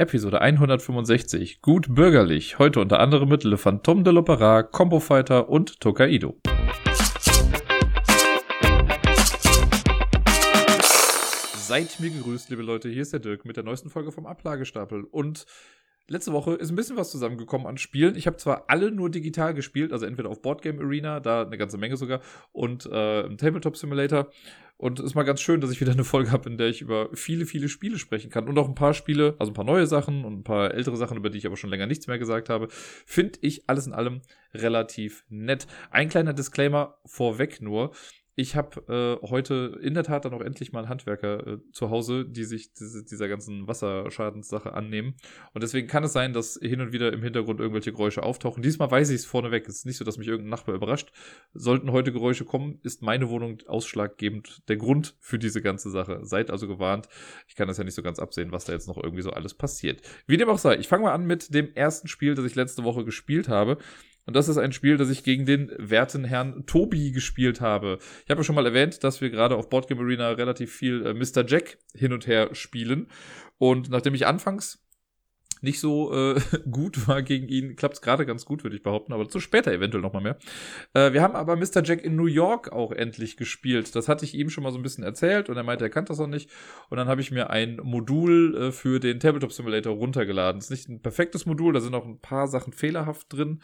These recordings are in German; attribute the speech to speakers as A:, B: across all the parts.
A: Episode 165. Gut bürgerlich. Heute unter anderem mit Le Phantom de l'Opera, Combo Fighter und Tokaido. Seid mir gegrüßt, liebe Leute. Hier ist der Dirk mit der neuesten Folge vom Ablagestapel. Und letzte Woche ist ein bisschen was zusammengekommen an Spielen. Ich habe zwar alle nur digital gespielt, also entweder auf Boardgame Arena, da eine ganze Menge sogar, und äh, im Tabletop Simulator. Und es ist mal ganz schön, dass ich wieder eine Folge habe, in der ich über viele, viele Spiele sprechen kann. Und auch ein paar Spiele, also ein paar neue Sachen und ein paar ältere Sachen, über die ich aber schon länger nichts mehr gesagt habe. Finde ich alles in allem relativ nett. Ein kleiner Disclaimer vorweg nur ich habe äh, heute in der Tat dann auch endlich mal Handwerker äh, zu Hause, die sich diese, dieser ganzen Wasserschadenssache annehmen. Und deswegen kann es sein, dass hin und wieder im Hintergrund irgendwelche Geräusche auftauchen. Diesmal weiß ich es vorneweg. Es ist nicht so, dass mich irgendein Nachbar überrascht. Sollten heute Geräusche kommen, ist meine Wohnung ausschlaggebend der Grund für diese ganze Sache. Seid also gewarnt. Ich kann das ja nicht so ganz absehen, was da jetzt noch irgendwie so alles passiert. Wie dem auch sei, ich fange mal an mit dem ersten Spiel, das ich letzte Woche gespielt habe. Und das ist ein Spiel, das ich gegen den werten Herrn Tobi gespielt habe. Ich habe ja schon mal erwähnt, dass wir gerade auf Boardgame Arena relativ viel äh, Mr. Jack hin und her spielen. Und nachdem ich anfangs nicht so äh, gut war gegen ihn, klappt es gerade ganz gut, würde ich behaupten, aber zu später eventuell nochmal mehr. Äh, wir haben aber Mr. Jack in New York auch endlich gespielt. Das hatte ich ihm schon mal so ein bisschen erzählt und er meinte, er kannte das noch nicht. Und dann habe ich mir ein Modul äh, für den Tabletop Simulator runtergeladen. Das ist nicht ein perfektes Modul, da sind auch ein paar Sachen fehlerhaft drin.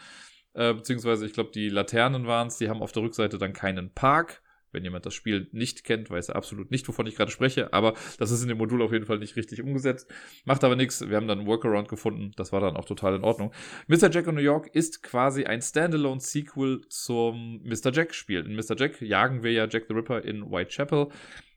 A: Äh, beziehungsweise ich glaube, die Laternen waren es, die haben auf der Rückseite dann keinen Park. Wenn jemand das Spiel nicht kennt, weiß er absolut nicht, wovon ich gerade spreche, aber das ist in dem Modul auf jeden Fall nicht richtig umgesetzt. Macht aber nichts, wir haben dann einen Workaround gefunden, das war dann auch total in Ordnung. Mr. Jack in New York ist quasi ein Standalone-Sequel zum Mr. Jack-Spiel. In Mr. Jack jagen wir ja Jack the Ripper in Whitechapel.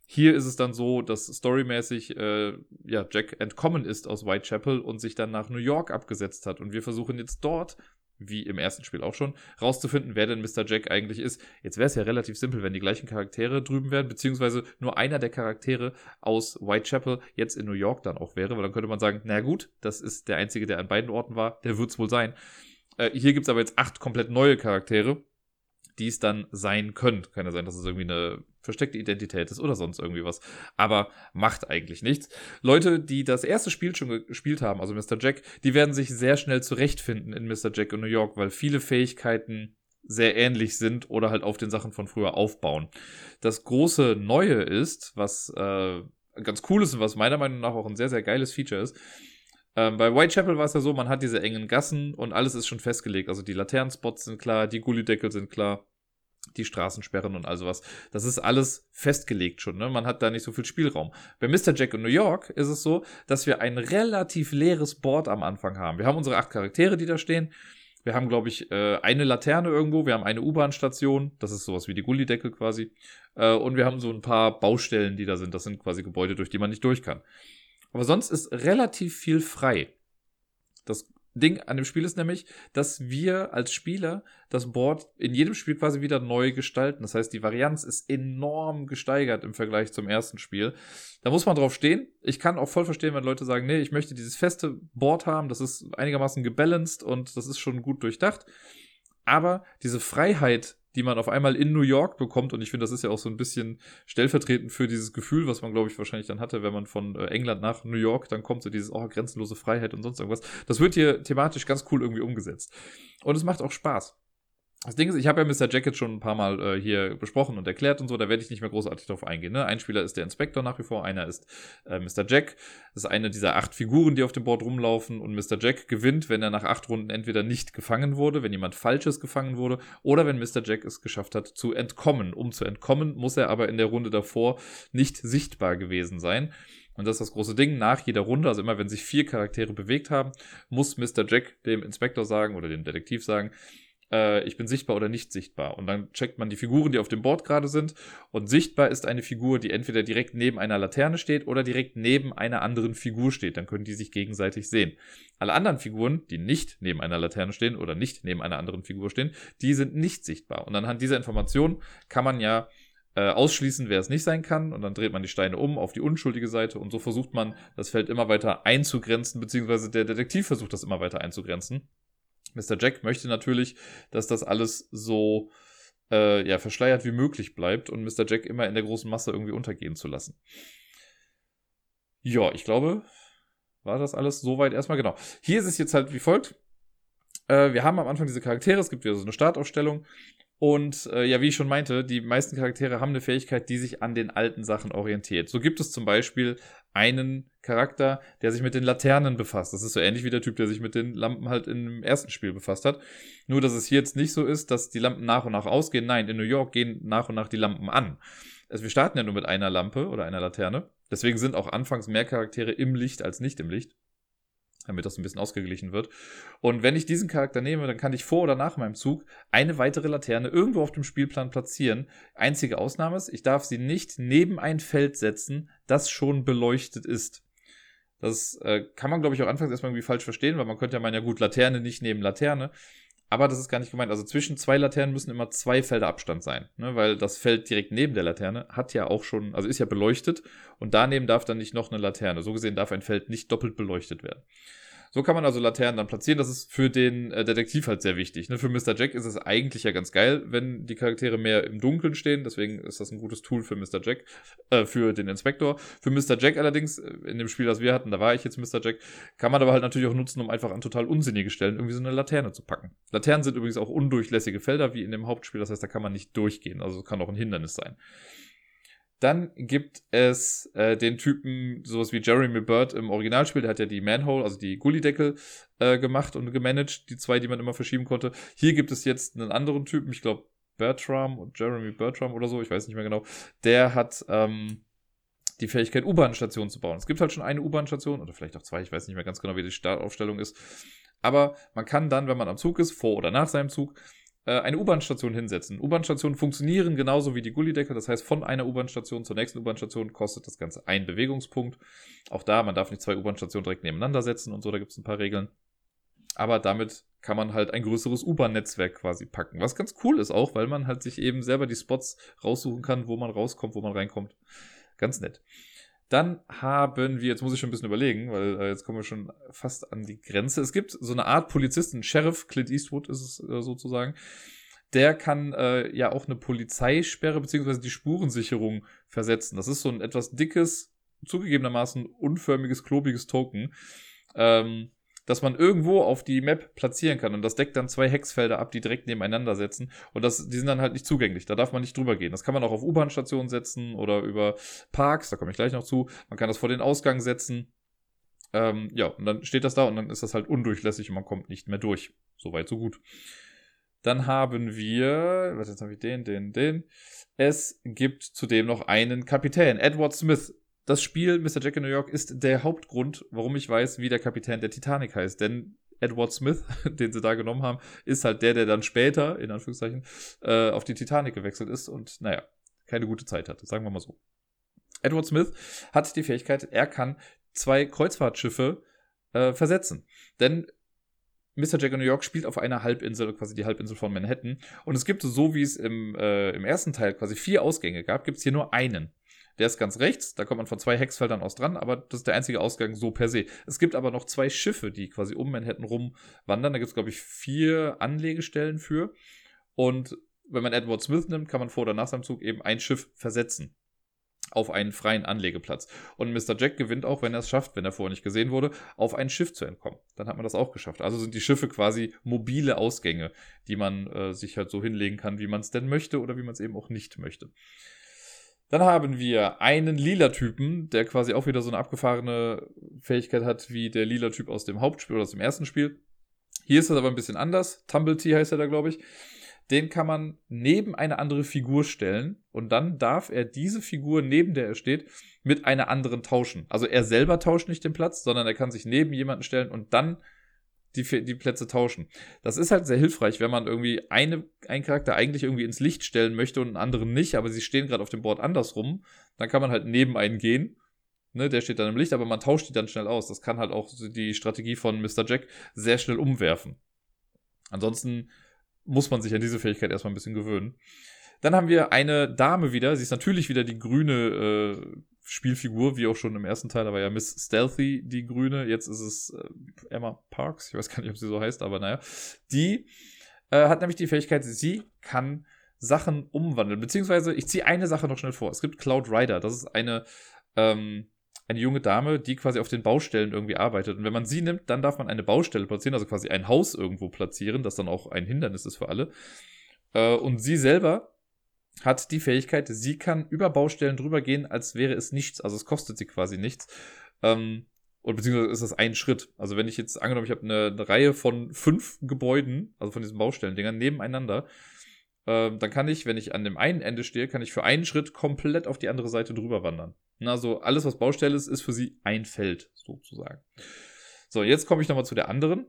A: Hier ist es dann so, dass storymäßig äh, ja, Jack entkommen ist aus Whitechapel und sich dann nach New York abgesetzt hat. Und wir versuchen jetzt dort wie im ersten Spiel auch schon, rauszufinden, wer denn Mr. Jack eigentlich ist. Jetzt wäre es ja relativ simpel, wenn die gleichen Charaktere drüben wären, beziehungsweise nur einer der Charaktere aus Whitechapel jetzt in New York dann auch wäre, weil dann könnte man sagen, na gut, das ist der Einzige, der an beiden Orten war, der wird es wohl sein. Äh, hier gibt es aber jetzt acht komplett neue Charaktere, die es dann sein können. Kann ja sein, dass es irgendwie eine versteckte Identität ist oder sonst irgendwie was. Aber macht eigentlich nichts. Leute, die das erste Spiel schon gespielt haben, also Mr. Jack, die werden sich sehr schnell zurechtfinden in Mr. Jack in New York, weil viele Fähigkeiten sehr ähnlich sind oder halt auf den Sachen von früher aufbauen. Das große Neue ist, was äh, ganz cool ist und was meiner Meinung nach auch ein sehr, sehr geiles Feature ist, ähm, bei Whitechapel war es ja so, man hat diese engen Gassen und alles ist schon festgelegt. Also die Laternenspots sind klar, die Gullideckel sind klar die Straßensperren und all sowas. Das ist alles festgelegt schon, ne? Man hat da nicht so viel Spielraum. Bei Mr. Jack in New York ist es so, dass wir ein relativ leeres Board am Anfang haben. Wir haben unsere acht Charaktere, die da stehen. Wir haben, glaube ich, äh, eine Laterne irgendwo. Wir haben eine U-Bahn-Station. Das ist sowas wie die Gullideckel quasi. Äh, und wir haben so ein paar Baustellen, die da sind. Das sind quasi Gebäude, durch die man nicht durch kann. Aber sonst ist relativ viel frei. Das Ding an dem Spiel ist nämlich, dass wir als Spieler das Board in jedem Spiel quasi wieder neu gestalten. Das heißt, die Varianz ist enorm gesteigert im Vergleich zum ersten Spiel. Da muss man drauf stehen. Ich kann auch voll verstehen, wenn Leute sagen, nee, ich möchte dieses feste Board haben, das ist einigermaßen gebalanced und das ist schon gut durchdacht. Aber diese Freiheit, die man auf einmal in New York bekommt. Und ich finde, das ist ja auch so ein bisschen stellvertretend für dieses Gefühl, was man, glaube ich, wahrscheinlich dann hatte, wenn man von äh, England nach New York dann kommt, so dieses, oh, grenzenlose Freiheit und sonst irgendwas. Das wird hier thematisch ganz cool irgendwie umgesetzt. Und es macht auch Spaß. Das Ding ist, ich habe ja Mr. Jacket schon ein paar Mal äh, hier besprochen und erklärt und so, da werde ich nicht mehr großartig drauf eingehen. Ne? Ein Spieler ist der Inspektor nach wie vor, einer ist äh, Mr. Jack. Das ist eine dieser acht Figuren, die auf dem Board rumlaufen und Mr. Jack gewinnt, wenn er nach acht Runden entweder nicht gefangen wurde, wenn jemand Falsches gefangen wurde oder wenn Mr. Jack es geschafft hat zu entkommen. Um zu entkommen, muss er aber in der Runde davor nicht sichtbar gewesen sein. Und das ist das große Ding. Nach jeder Runde, also immer wenn sich vier Charaktere bewegt haben, muss Mr. Jack dem Inspektor sagen oder dem Detektiv sagen, äh, ich bin sichtbar oder nicht sichtbar. Und dann checkt man die Figuren, die auf dem Board gerade sind. Und sichtbar ist eine Figur, die entweder direkt neben einer Laterne steht oder direkt neben einer anderen Figur steht. Dann können die sich gegenseitig sehen. Alle anderen Figuren, die nicht neben einer Laterne stehen oder nicht neben einer anderen Figur stehen, die sind nicht sichtbar. Und anhand dieser Information kann man ja äh, ausschließen, wer es nicht sein kann. Und dann dreht man die Steine um auf die unschuldige Seite. Und so versucht man, das Feld immer weiter einzugrenzen, beziehungsweise der Detektiv versucht das immer weiter einzugrenzen. Mr. Jack möchte natürlich, dass das alles so äh, ja, verschleiert wie möglich bleibt und Mr. Jack immer in der großen Masse irgendwie untergehen zu lassen. Ja, ich glaube, war das alles soweit erstmal genau. Hier ist es jetzt halt wie folgt. Äh, wir haben am Anfang diese Charaktere, es gibt wieder so eine Startaufstellung. Und äh, ja, wie ich schon meinte, die meisten Charaktere haben eine Fähigkeit, die sich an den alten Sachen orientiert. So gibt es zum Beispiel einen Charakter, der sich mit den Laternen befasst. Das ist so ähnlich wie der Typ, der sich mit den Lampen halt im ersten Spiel befasst hat. Nur, dass es hier jetzt nicht so ist, dass die Lampen nach und nach ausgehen. Nein, in New York gehen nach und nach die Lampen an. Also wir starten ja nur mit einer Lampe oder einer Laterne. Deswegen sind auch anfangs mehr Charaktere im Licht als nicht im Licht damit das ein bisschen ausgeglichen wird. Und wenn ich diesen Charakter nehme, dann kann ich vor oder nach meinem Zug eine weitere Laterne irgendwo auf dem Spielplan platzieren. Einzige Ausnahme ist, ich darf sie nicht neben ein Feld setzen, das schon beleuchtet ist. Das äh, kann man, glaube ich, auch anfangs erstmal irgendwie falsch verstehen, weil man könnte ja meinen, ja gut, Laterne nicht neben Laterne. Aber das ist gar nicht gemeint. Also zwischen zwei Laternen müssen immer zwei Felder Abstand sein, ne? weil das Feld direkt neben der Laterne hat ja auch schon, also ist ja beleuchtet und daneben darf dann nicht noch eine Laterne. So gesehen darf ein Feld nicht doppelt beleuchtet werden. So kann man also Laternen dann platzieren. Das ist für den äh, Detektiv halt sehr wichtig. Ne? Für Mr. Jack ist es eigentlich ja ganz geil, wenn die Charaktere mehr im Dunkeln stehen. Deswegen ist das ein gutes Tool für Mr. Jack, äh, für den Inspektor. Für Mr. Jack allerdings, äh, in dem Spiel, das wir hatten, da war ich jetzt Mr. Jack, kann man aber halt natürlich auch nutzen, um einfach an total unsinnige Stellen irgendwie so eine Laterne zu packen. Laternen sind übrigens auch undurchlässige Felder, wie in dem Hauptspiel. Das heißt, da kann man nicht durchgehen. Also kann auch ein Hindernis sein. Dann gibt es äh, den Typen, sowas wie Jeremy Bird im Originalspiel, der hat ja die Manhole, also die Gullideckel äh, gemacht und gemanagt, die zwei, die man immer verschieben konnte. Hier gibt es jetzt einen anderen Typen, ich glaube Bertram und Jeremy Bertram oder so, ich weiß nicht mehr genau. Der hat ähm, die Fähigkeit, U-Bahn-Stationen zu bauen. Es gibt halt schon eine U-Bahn-Station oder vielleicht auch zwei, ich weiß nicht mehr ganz genau, wie die Startaufstellung ist. Aber man kann dann, wenn man am Zug ist, vor oder nach seinem Zug, eine U-Bahn-Station hinsetzen. U-Bahn-Stationen funktionieren genauso wie die Gullideckel. Das heißt, von einer U-Bahn-Station zur nächsten U-Bahn-Station kostet das Ganze einen Bewegungspunkt. Auch da, man darf nicht zwei U-Bahn-Stationen direkt nebeneinander setzen und so, da gibt es ein paar Regeln. Aber damit kann man halt ein größeres U-Bahn-Netzwerk quasi packen. Was ganz cool ist auch, weil man halt sich eben selber die Spots raussuchen kann, wo man rauskommt, wo man reinkommt. Ganz nett. Dann haben wir, jetzt muss ich schon ein bisschen überlegen, weil äh, jetzt kommen wir schon fast an die Grenze. Es gibt so eine Art Polizisten, Sheriff, Clint Eastwood ist es äh, sozusagen. Der kann äh, ja auch eine Polizeisperre beziehungsweise die Spurensicherung versetzen. Das ist so ein etwas dickes, zugegebenermaßen unförmiges, klobiges Token. Ähm, dass man irgendwo auf die Map platzieren kann. Und das deckt dann zwei Hexfelder ab, die direkt nebeneinander setzen. Und das, die sind dann halt nicht zugänglich. Da darf man nicht drüber gehen. Das kann man auch auf U-Bahn-Stationen setzen oder über Parks, da komme ich gleich noch zu. Man kann das vor den Ausgang setzen. Ähm, ja, und dann steht das da und dann ist das halt undurchlässig und man kommt nicht mehr durch. Soweit, so gut. Dann haben wir, was jetzt habe ich den, den, den. Es gibt zudem noch einen Kapitän, Edward Smith das Spiel Mr. Jack in New York ist der Hauptgrund, warum ich weiß, wie der Kapitän der Titanic heißt. Denn Edward Smith, den sie da genommen haben, ist halt der, der dann später, in Anführungszeichen, äh, auf die Titanic gewechselt ist und, naja, keine gute Zeit hatte, sagen wir mal so. Edward Smith hat die Fähigkeit, er kann zwei Kreuzfahrtschiffe äh, versetzen. Denn Mr. Jack in New York spielt auf einer Halbinsel, quasi die Halbinsel von Manhattan. Und es gibt so, wie es im, äh, im ersten Teil quasi vier Ausgänge gab, gibt es hier nur einen. Der ist ganz rechts, da kommt man von zwei Hexfeldern aus dran, aber das ist der einzige Ausgang so per se. Es gibt aber noch zwei Schiffe, die quasi um Manhattan rumwandern. Da gibt es, glaube ich, vier Anlegestellen für. Und wenn man Edward Smith nimmt, kann man vor oder nach seinem Zug eben ein Schiff versetzen auf einen freien Anlegeplatz. Und Mr. Jack gewinnt auch, wenn er es schafft, wenn er vorher nicht gesehen wurde, auf ein Schiff zu entkommen. Dann hat man das auch geschafft. Also sind die Schiffe quasi mobile Ausgänge, die man äh, sich halt so hinlegen kann, wie man es denn möchte oder wie man es eben auch nicht möchte. Dann haben wir einen lila Typen, der quasi auch wieder so eine abgefahrene Fähigkeit hat wie der lila Typ aus dem Hauptspiel oder aus dem ersten Spiel. Hier ist das aber ein bisschen anders. Tumblety heißt er da, glaube ich. Den kann man neben eine andere Figur stellen und dann darf er diese Figur, neben der er steht, mit einer anderen tauschen. Also er selber tauscht nicht den Platz, sondern er kann sich neben jemanden stellen und dann die, die Plätze tauschen. Das ist halt sehr hilfreich, wenn man irgendwie eine, einen Charakter eigentlich irgendwie ins Licht stellen möchte und einen anderen nicht, aber sie stehen gerade auf dem Board andersrum. Dann kann man halt neben einen gehen. Ne, der steht dann im Licht, aber man tauscht die dann schnell aus. Das kann halt auch die Strategie von Mr. Jack sehr schnell umwerfen. Ansonsten muss man sich an diese Fähigkeit erstmal ein bisschen gewöhnen. Dann haben wir eine Dame wieder. Sie ist natürlich wieder die grüne äh, Spielfigur, wie auch schon im ersten Teil. War ja Miss Stealthy die grüne. Jetzt ist es äh, Emma Parks. Ich weiß gar nicht, ob sie so heißt, aber naja. Die äh, hat nämlich die Fähigkeit, sie kann Sachen umwandeln. Beziehungsweise, ich ziehe eine Sache noch schnell vor. Es gibt Cloud Rider. Das ist eine, ähm, eine junge Dame, die quasi auf den Baustellen irgendwie arbeitet. Und wenn man sie nimmt, dann darf man eine Baustelle platzieren, also quasi ein Haus irgendwo platzieren, das dann auch ein Hindernis ist für alle. Äh, und sie selber hat die Fähigkeit, sie kann über Baustellen drüber gehen, als wäre es nichts. Also es kostet sie quasi nichts. Ähm, und beziehungsweise ist das ein Schritt. Also wenn ich jetzt angenommen, ich habe eine, eine Reihe von fünf Gebäuden, also von diesen Baustellendingern nebeneinander, äh, dann kann ich, wenn ich an dem einen Ende stehe, kann ich für einen Schritt komplett auf die andere Seite drüber wandern. Also alles, was Baustelle ist, ist für sie ein Feld, sozusagen. So, jetzt komme ich nochmal zu der anderen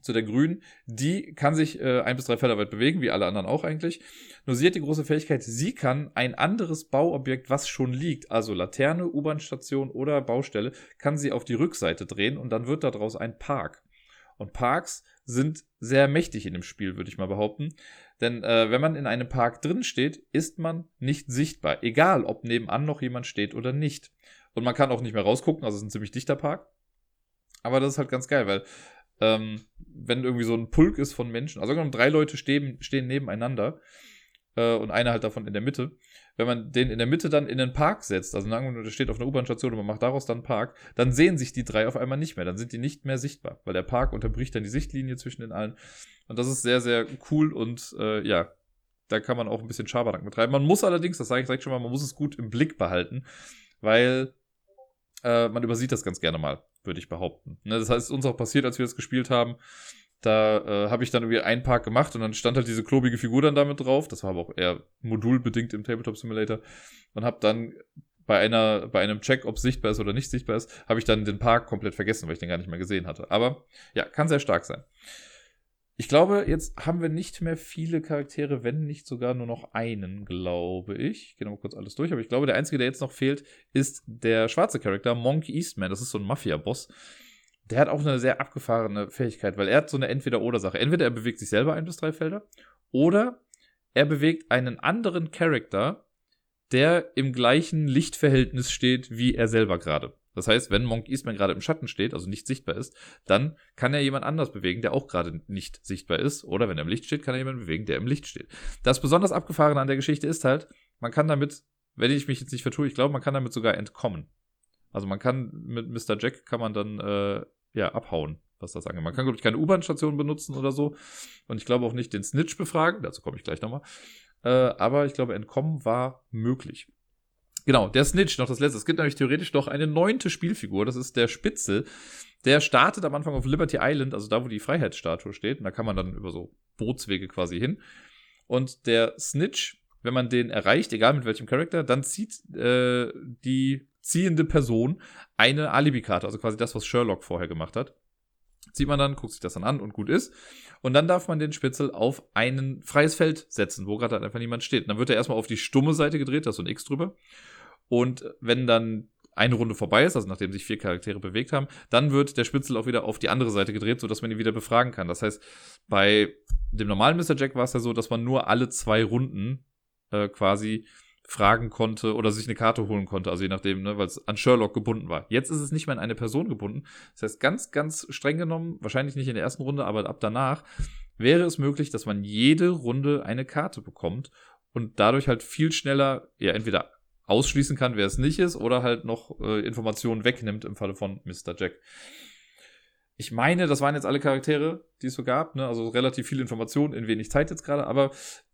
A: zu der Grünen, die kann sich äh, ein bis drei Felder weit bewegen, wie alle anderen auch eigentlich. Nur sie hat die große Fähigkeit, sie kann ein anderes Bauobjekt, was schon liegt, also Laterne, U-Bahn-Station oder Baustelle, kann sie auf die Rückseite drehen und dann wird daraus ein Park. Und Parks sind sehr mächtig in dem Spiel, würde ich mal behaupten. Denn äh, wenn man in einem Park drin steht, ist man nicht sichtbar. Egal, ob nebenan noch jemand steht oder nicht. Und man kann auch nicht mehr rausgucken, also es ist ein ziemlich dichter Park. Aber das ist halt ganz geil, weil ähm, wenn irgendwie so ein Pulk ist von Menschen, also drei Leute stehen, stehen nebeneinander äh, und einer halt davon in der Mitte. Wenn man den in der Mitte dann in den Park setzt, also der steht auf einer U-Bahn-Station und man macht daraus dann Park, dann sehen sich die drei auf einmal nicht mehr, dann sind die nicht mehr sichtbar, weil der Park unterbricht dann die Sichtlinie zwischen den allen. Und das ist sehr, sehr cool und äh, ja, da kann man auch ein bisschen Schabernack betreiben. Man muss allerdings, das sage ich direkt schon mal, man muss es gut im Blick behalten, weil äh, man übersieht das ganz gerne mal würde ich behaupten. Ne, das heißt, uns auch passiert, als wir das gespielt haben. Da äh, habe ich dann irgendwie einen Park gemacht und dann stand halt diese klobige Figur dann damit drauf. Das war aber auch eher modulbedingt im Tabletop Simulator. Und habe dann bei einer, bei einem Check, ob sichtbar ist oder nicht sichtbar ist, habe ich dann den Park komplett vergessen, weil ich den gar nicht mehr gesehen hatte. Aber ja, kann sehr stark sein. Ich glaube, jetzt haben wir nicht mehr viele Charaktere, wenn nicht sogar nur noch einen, glaube ich. Ich gehe noch kurz alles durch, aber ich glaube, der einzige, der jetzt noch fehlt, ist der schwarze Charakter, Monk Eastman. Das ist so ein Mafia-Boss. Der hat auch eine sehr abgefahrene Fähigkeit, weil er hat so eine Entweder-Oder-Sache. Entweder er bewegt sich selber ein bis drei Felder oder er bewegt einen anderen Charakter, der im gleichen Lichtverhältnis steht wie er selber gerade. Das heißt, wenn Monk Eastman gerade im Schatten steht, also nicht sichtbar ist, dann kann er jemand anders bewegen, der auch gerade nicht sichtbar ist. Oder wenn er im Licht steht, kann er jemanden bewegen, der im Licht steht. Das besonders Abgefahrene an der Geschichte ist halt, man kann damit, wenn ich mich jetzt nicht vertue, ich glaube, man kann damit sogar entkommen. Also man kann mit Mr. Jack kann man dann äh, ja abhauen, was das angeht. Man kann, glaube ich, keine U-Bahn-Station benutzen oder so. Und ich glaube auch nicht den Snitch befragen, dazu komme ich gleich nochmal. Äh, aber ich glaube, entkommen war möglich. Genau, der Snitch, noch das letzte. Es gibt nämlich theoretisch noch eine neunte Spielfigur, das ist der Spitzel. Der startet am Anfang auf Liberty Island, also da, wo die Freiheitsstatue steht. Und da kann man dann über so Bootswege quasi hin. Und der Snitch, wenn man den erreicht, egal mit welchem Charakter, dann zieht äh, die ziehende Person eine Alibi-Karte, also quasi das, was Sherlock vorher gemacht hat. Zieht man dann, guckt sich das dann an und gut ist. Und dann darf man den Spitzel auf ein freies Feld setzen, wo gerade einfach niemand steht. Und dann wird er erstmal auf die stumme Seite gedreht, da ist so ein X drüber. Und wenn dann eine Runde vorbei ist, also nachdem sich vier Charaktere bewegt haben, dann wird der Spitzel auch wieder auf die andere Seite gedreht, sodass man ihn wieder befragen kann. Das heißt, bei dem normalen Mr. Jack war es ja so, dass man nur alle zwei Runden äh, quasi fragen konnte oder sich eine Karte holen konnte, also je nachdem, ne, weil es an Sherlock gebunden war. Jetzt ist es nicht mehr an eine Person gebunden. Das heißt, ganz, ganz streng genommen, wahrscheinlich nicht in der ersten Runde, aber ab danach wäre es möglich, dass man jede Runde eine Karte bekommt und dadurch halt viel schneller, ja, entweder ausschließen kann, wer es nicht ist, oder halt noch äh, Informationen wegnimmt im Falle von Mr. Jack. Ich meine, das waren jetzt alle Charaktere, die es so gab, ne? also relativ viel Informationen in wenig Zeit jetzt gerade, aber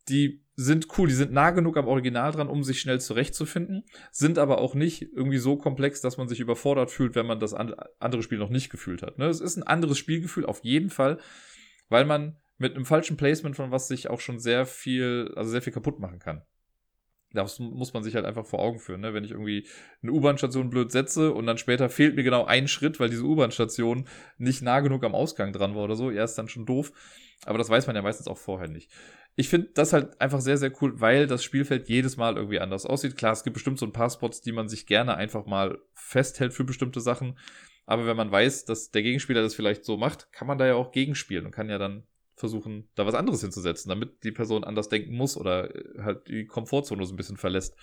A: die sind cool, die sind nah genug am Original dran, um sich schnell zurechtzufinden, sind aber auch nicht irgendwie so komplex, dass man sich überfordert fühlt, wenn man das andere Spiel noch nicht gefühlt hat. Ne? Es ist ein anderes Spielgefühl auf jeden Fall, weil man mit einem falschen Placement von was sich auch schon sehr viel, also sehr viel kaputt machen kann. Das muss man sich halt einfach vor Augen führen. Ne? Wenn ich irgendwie eine U-Bahn-Station blöd setze und dann später fehlt mir genau ein Schritt, weil diese U-Bahn-Station nicht nah genug am Ausgang dran war oder so, ja, ist dann schon doof. Aber das weiß man ja meistens auch vorher nicht. Ich finde das halt einfach sehr, sehr cool, weil das Spielfeld jedes Mal irgendwie anders aussieht. Klar, es gibt bestimmt so ein paar Spots, die man sich gerne einfach mal festhält für bestimmte Sachen. Aber wenn man weiß, dass der Gegenspieler das vielleicht so macht, kann man da ja auch gegenspielen und kann ja dann versuchen, da was anderes hinzusetzen, damit die Person anders denken muss oder äh, halt die Komfortzone so ein bisschen verlässt.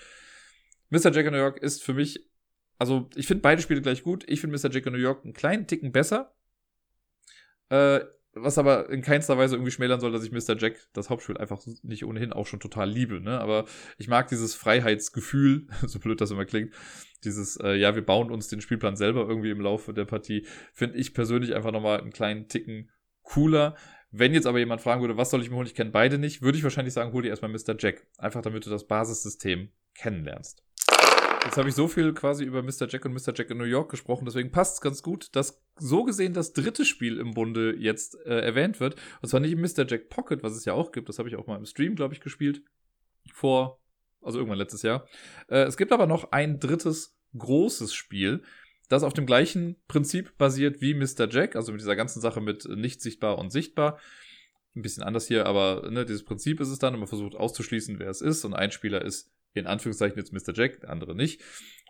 A: Mr. Jack in New York ist für mich, also ich finde beide Spiele gleich gut. Ich finde Mr. Jack in New York einen kleinen Ticken besser. Äh, was aber in keinster Weise irgendwie schmälern soll, dass ich Mr. Jack, das Hauptspiel, einfach nicht ohnehin auch schon total liebe. Ne? Aber ich mag dieses Freiheitsgefühl, so blöd das immer klingt, dieses, äh, ja, wir bauen uns den Spielplan selber irgendwie im Laufe der Partie, finde ich persönlich einfach nochmal einen kleinen Ticken cooler. Wenn jetzt aber jemand fragen würde, was soll ich mir holen, ich kenne beide nicht, würde ich wahrscheinlich sagen, hol dir erstmal Mr. Jack. Einfach damit du das Basissystem kennenlernst. Jetzt habe ich so viel quasi über Mr. Jack und Mr. Jack in New York gesprochen, deswegen passt es ganz gut, dass so gesehen das dritte Spiel im Bunde jetzt äh, erwähnt wird. Und zwar nicht Mr. Jack Pocket, was es ja auch gibt, das habe ich auch mal im Stream, glaube ich, gespielt. Vor, also irgendwann letztes Jahr. Äh, es gibt aber noch ein drittes großes Spiel, das auf dem gleichen Prinzip basiert wie Mr. Jack, also mit dieser ganzen Sache mit nicht sichtbar und sichtbar. Ein bisschen anders hier, aber ne, dieses Prinzip ist es dann und man versucht auszuschließen, wer es ist. Und ein Spieler ist in Anführungszeichen jetzt Mr. Jack, der andere nicht.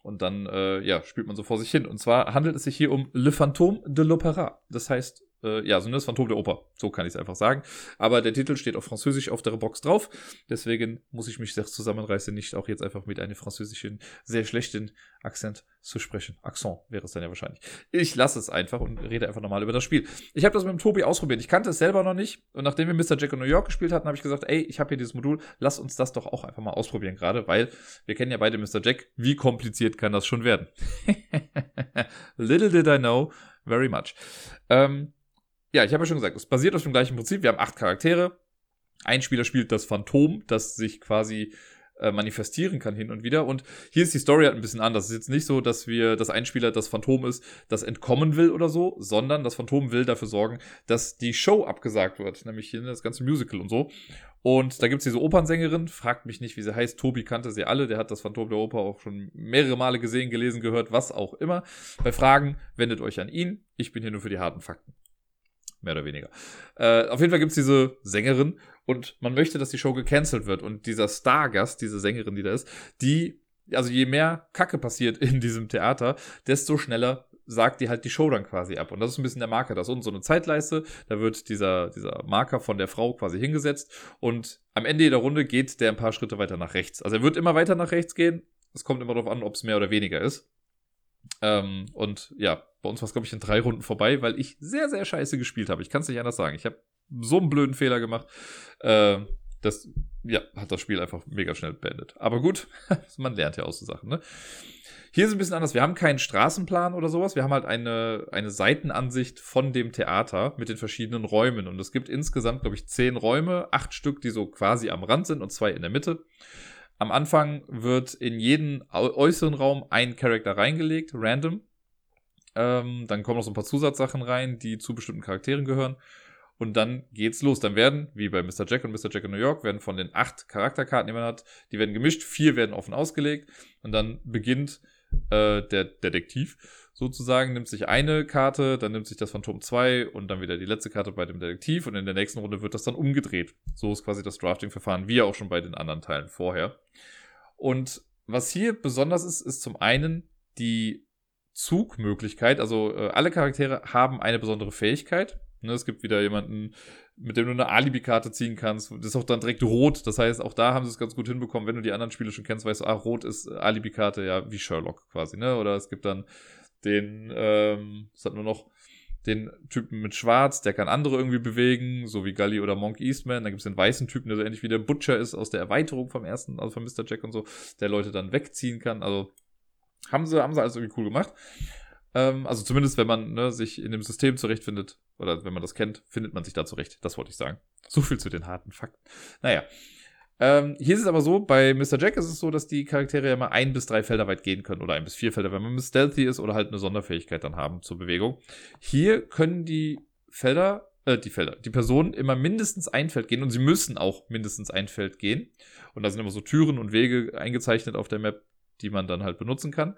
A: Und dann, äh, ja, spielt man so vor sich hin. Und zwar handelt es sich hier um Le Fantôme de l'Opéra. Das heißt, äh, ja, so das Phantom der Oper. So kann ich es einfach sagen. Aber der Titel steht auf Französisch auf der Box drauf. Deswegen muss ich mich sehr zusammenreißen, nicht auch jetzt einfach mit einem französischen, sehr schlechten Akzent zu sprechen. Akzent wäre es dann ja wahrscheinlich. Ich lasse es einfach und rede einfach normal über das Spiel. Ich habe das mit dem Tobi ausprobiert. Ich kannte es selber noch nicht. Und nachdem wir Mr. Jack in New York gespielt hatten, habe ich gesagt, ey, ich habe hier dieses Modul, lass uns das doch auch einfach mal ausprobieren gerade, weil wir kennen ja beide Mr. Jack. Wie kompliziert kann das schon werden? Little did I know, very much. Ähm, ja, ich habe ja schon gesagt, es basiert auf dem gleichen Prinzip. Wir haben acht Charaktere. Ein Spieler spielt das Phantom, das sich quasi äh, manifestieren kann hin und wieder. Und hier ist die Story halt ein bisschen anders. Es ist jetzt nicht so, dass wir, dass ein Spieler das Phantom ist, das entkommen will oder so, sondern das Phantom will dafür sorgen, dass die Show abgesagt wird, nämlich hier das ganze Musical und so. Und da gibt's diese Opernsängerin, fragt mich nicht, wie sie heißt. Tobi kannte sie alle, der hat das Phantom der Oper auch schon mehrere Male gesehen, gelesen, gehört, was auch immer. Bei Fragen wendet euch an ihn. Ich bin hier nur für die harten Fakten mehr oder weniger. Äh, auf jeden Fall gibt es diese Sängerin und man möchte, dass die Show gecancelt wird. Und dieser Stargast, diese Sängerin, die da ist, die, also je mehr Kacke passiert in diesem Theater, desto schneller sagt die halt die Show dann quasi ab. Und das ist ein bisschen der Marker. Das ist unten so eine Zeitleiste. Da wird dieser, dieser Marker von der Frau quasi hingesetzt. Und am Ende der Runde geht der ein paar Schritte weiter nach rechts. Also er wird immer weiter nach rechts gehen. Es kommt immer darauf an, ob es mehr oder weniger ist. Ähm, und ja, bei uns war es, glaube ich, in drei Runden vorbei, weil ich sehr, sehr scheiße gespielt habe. Ich kann es nicht anders sagen. Ich habe so einen blöden Fehler gemacht. Äh, das, ja, hat das Spiel einfach mega schnell beendet. Aber gut, man lernt ja aus so Sachen, ne? Hier ist es ein bisschen anders. Wir haben keinen Straßenplan oder sowas. Wir haben halt eine, eine Seitenansicht von dem Theater mit den verschiedenen Räumen. Und es gibt insgesamt, glaube ich, zehn Räume, acht Stück, die so quasi am Rand sind und zwei in der Mitte. Am Anfang wird in jeden äußeren Raum ein Charakter reingelegt, random. Ähm, dann kommen noch so ein paar Zusatzsachen rein, die zu bestimmten Charakteren gehören. Und dann geht's los. Dann werden, wie bei Mr. Jack und Mr. Jack in New York, werden von den acht Charakterkarten, die man hat, die werden gemischt, vier werden offen ausgelegt. Und dann beginnt äh, der Detektiv sozusagen, nimmt sich eine Karte, dann nimmt sich das Phantom 2 und dann wieder die letzte Karte bei dem Detektiv und in der nächsten Runde wird das dann umgedreht. So ist quasi das Drafting-Verfahren, wie auch schon bei den anderen Teilen vorher. Und was hier besonders ist, ist zum einen die Zugmöglichkeit. Also äh, alle Charaktere haben eine besondere Fähigkeit. Ne, es gibt wieder jemanden, mit dem du eine Alibi-Karte ziehen kannst. Das ist auch dann direkt rot. Das heißt, auch da haben sie es ganz gut hinbekommen. Wenn du die anderen Spiele schon kennst, weißt du, ah, rot ist Alibi-Karte, ja, wie Sherlock quasi, ne? Oder es gibt dann den, ähm, es hat nur noch den Typen mit Schwarz, der kann andere irgendwie bewegen, so wie Gully oder Monk Eastman. Dann gibt es den weißen Typen, der so ähnlich wie der Butcher ist aus der Erweiterung vom ersten, also von Mr. Jack und so, der Leute dann wegziehen kann. Also haben sie, haben sie alles irgendwie cool gemacht. Ähm, also zumindest, wenn man ne, sich in dem System zurechtfindet, oder wenn man das kennt, findet man sich da zurecht. Das wollte ich sagen. So viel zu den harten Fakten. Naja. Ähm, hier ist es aber so, bei Mr. Jack ist es so, dass die Charaktere ja mal ein bis drei Felder weit gehen können oder ein bis vier Felder, wenn man stealthy ist oder halt eine Sonderfähigkeit dann haben zur Bewegung. Hier können die Felder, äh, die Felder, die Personen immer mindestens ein Feld gehen und sie müssen auch mindestens ein Feld gehen. Und da sind immer so Türen und Wege eingezeichnet auf der Map, die man dann halt benutzen kann.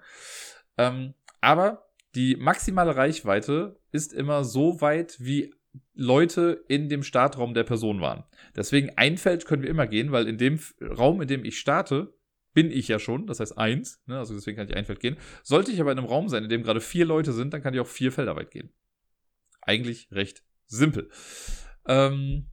A: Ähm, aber die maximale Reichweite ist immer so weit, wie Leute in dem Startraum der Person waren. Deswegen ein Feld können wir immer gehen, weil in dem Raum, in dem ich starte, bin ich ja schon, das heißt eins, ne, also deswegen kann ich ein Feld gehen. Sollte ich aber in einem Raum sein, in dem gerade vier Leute sind, dann kann ich auch vier Felder weit gehen. Eigentlich recht simpel. Ähm,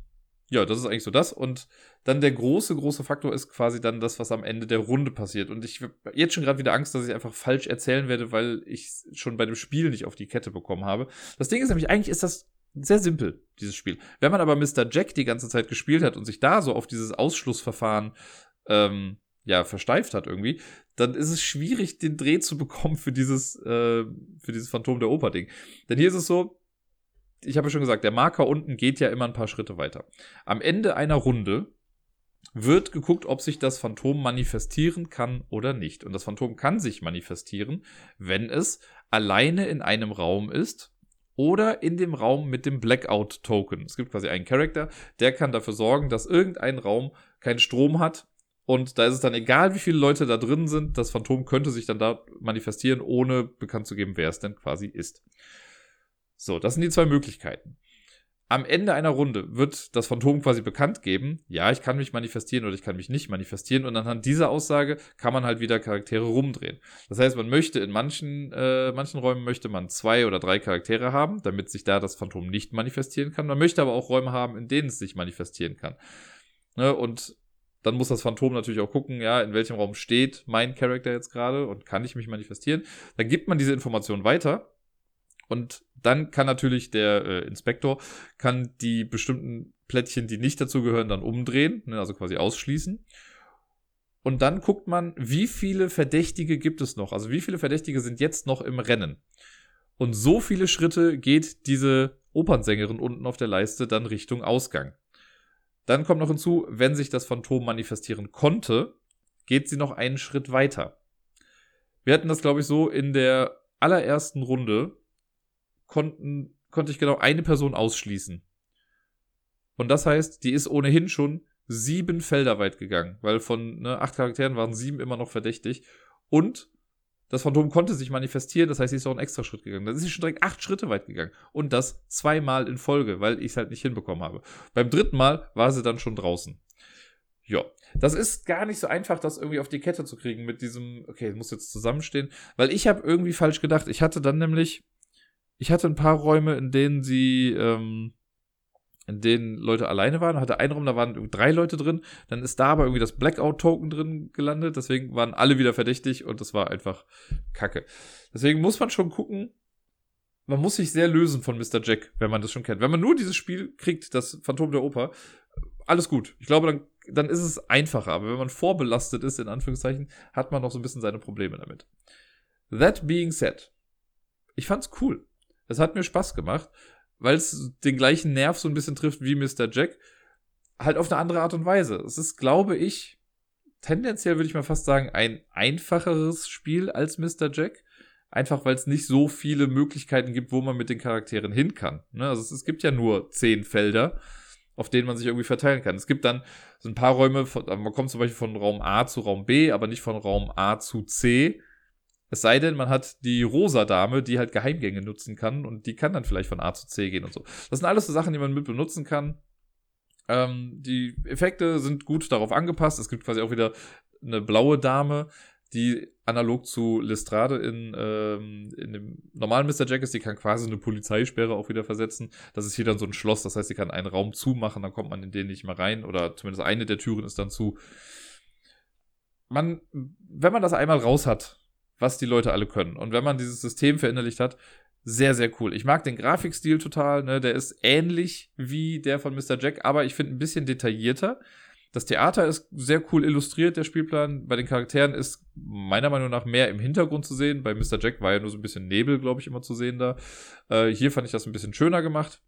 A: ja, das ist eigentlich so das. Und dann der große, große Faktor ist quasi dann das, was am Ende der Runde passiert. Und ich habe jetzt schon gerade wieder Angst, dass ich einfach falsch erzählen werde, weil ich schon bei dem Spiel nicht auf die Kette bekommen habe. Das Ding ist nämlich, eigentlich ist das sehr simpel, dieses Spiel. Wenn man aber Mr. Jack die ganze Zeit gespielt hat und sich da so auf dieses Ausschlussverfahren ähm, ja, versteift hat irgendwie, dann ist es schwierig, den Dreh zu bekommen für dieses, äh, für dieses Phantom der Oper-Ding. Denn hier ist es so, ich habe ja schon gesagt, der Marker unten geht ja immer ein paar Schritte weiter. Am Ende einer Runde wird geguckt, ob sich das Phantom manifestieren kann oder nicht. Und das Phantom kann sich manifestieren, wenn es alleine in einem Raum ist oder in dem Raum mit dem Blackout-Token. Es gibt quasi einen Charakter, der kann dafür sorgen, dass irgendein Raum keinen Strom hat. Und da ist es dann egal, wie viele Leute da drin sind, das Phantom könnte sich dann da manifestieren, ohne bekannt zu geben, wer es denn quasi ist. So, das sind die zwei Möglichkeiten am Ende einer Runde wird das Phantom quasi bekannt geben, ja, ich kann mich manifestieren oder ich kann mich nicht manifestieren und anhand dieser Aussage kann man halt wieder Charaktere rumdrehen. Das heißt, man möchte in manchen, äh, manchen Räumen möchte man zwei oder drei Charaktere haben, damit sich da das Phantom nicht manifestieren kann. Man möchte aber auch Räume haben, in denen es sich manifestieren kann. Ne? Und dann muss das Phantom natürlich auch gucken, ja, in welchem Raum steht mein Charakter jetzt gerade und kann ich mich manifestieren. Dann gibt man diese Information weiter und dann kann natürlich der äh, Inspektor kann die bestimmten Plättchen, die nicht dazugehören, dann umdrehen, ne, also quasi ausschließen. Und dann guckt man, wie viele Verdächtige gibt es noch? Also wie viele Verdächtige sind jetzt noch im Rennen? Und so viele Schritte geht diese Opernsängerin unten auf der Leiste dann Richtung Ausgang. Dann kommt noch hinzu, wenn sich das Phantom manifestieren konnte, geht sie noch einen Schritt weiter. Wir hatten das, glaube ich, so in der allerersten Runde, konnten, konnte ich genau eine Person ausschließen. Und das heißt, die ist ohnehin schon sieben Felder weit gegangen, weil von ne, acht Charakteren waren sieben immer noch verdächtig. Und das Phantom konnte sich manifestieren, das heißt, sie ist auch einen extra Schritt gegangen. Dann ist sie schon direkt acht Schritte weit gegangen. Und das zweimal in Folge, weil ich es halt nicht hinbekommen habe. Beim dritten Mal war sie dann schon draußen. Ja, das ist gar nicht so einfach, das irgendwie auf die Kette zu kriegen mit diesem, okay, muss jetzt zusammenstehen, weil ich habe irgendwie falsch gedacht. Ich hatte dann nämlich ich hatte ein paar Räume, in denen sie, ähm, in denen Leute alleine waren. Hatte einen Raum, da waren drei Leute drin. Dann ist da aber irgendwie das Blackout-Token drin gelandet. Deswegen waren alle wieder verdächtig und das war einfach Kacke. Deswegen muss man schon gucken. Man muss sich sehr lösen von Mr. Jack, wenn man das schon kennt. Wenn man nur dieses Spiel kriegt, das Phantom der Oper, alles gut. Ich glaube, dann, dann ist es einfacher. Aber wenn man vorbelastet ist, in Anführungszeichen, hat man noch so ein bisschen seine Probleme damit. That being said, ich fand's cool. Es hat mir Spaß gemacht, weil es den gleichen Nerv so ein bisschen trifft wie Mr. Jack. Halt auf eine andere Art und Weise. Es ist, glaube ich, tendenziell würde ich mal fast sagen, ein einfacheres Spiel als Mr. Jack. Einfach weil es nicht so viele Möglichkeiten gibt, wo man mit den Charakteren hin kann. Ne? Also es, gibt ja nur zehn Felder, auf denen man sich irgendwie verteilen kann. Es gibt dann so ein paar Räume, man kommt zum Beispiel von Raum A zu Raum B, aber nicht von Raum A zu C. Es sei denn, man hat die rosa Dame, die halt Geheimgänge nutzen kann und die kann dann vielleicht von A zu C gehen und so. Das sind alles so Sachen, die man mit benutzen kann. Ähm, die Effekte sind gut darauf angepasst. Es gibt quasi auch wieder eine blaue Dame, die analog zu Lestrade in, ähm, in dem normalen Mr. Jack ist, die kann quasi eine Polizeisperre auch wieder versetzen. Das ist hier dann so ein Schloss, das heißt, sie kann einen Raum zumachen, dann kommt man in den nicht mehr rein oder zumindest eine der Türen ist dann zu. Man, wenn man das einmal raus hat, was die Leute alle können. Und wenn man dieses System verinnerlicht hat, sehr, sehr cool. Ich mag den Grafikstil total, ne? Der ist ähnlich wie der von Mr. Jack, aber ich finde ein bisschen detaillierter. Das Theater ist sehr cool illustriert, der Spielplan. Bei den Charakteren ist meiner Meinung nach mehr im Hintergrund zu sehen. Bei Mr. Jack war ja nur so ein bisschen Nebel, glaube ich, immer zu sehen da. Äh, hier fand ich das ein bisschen schöner gemacht.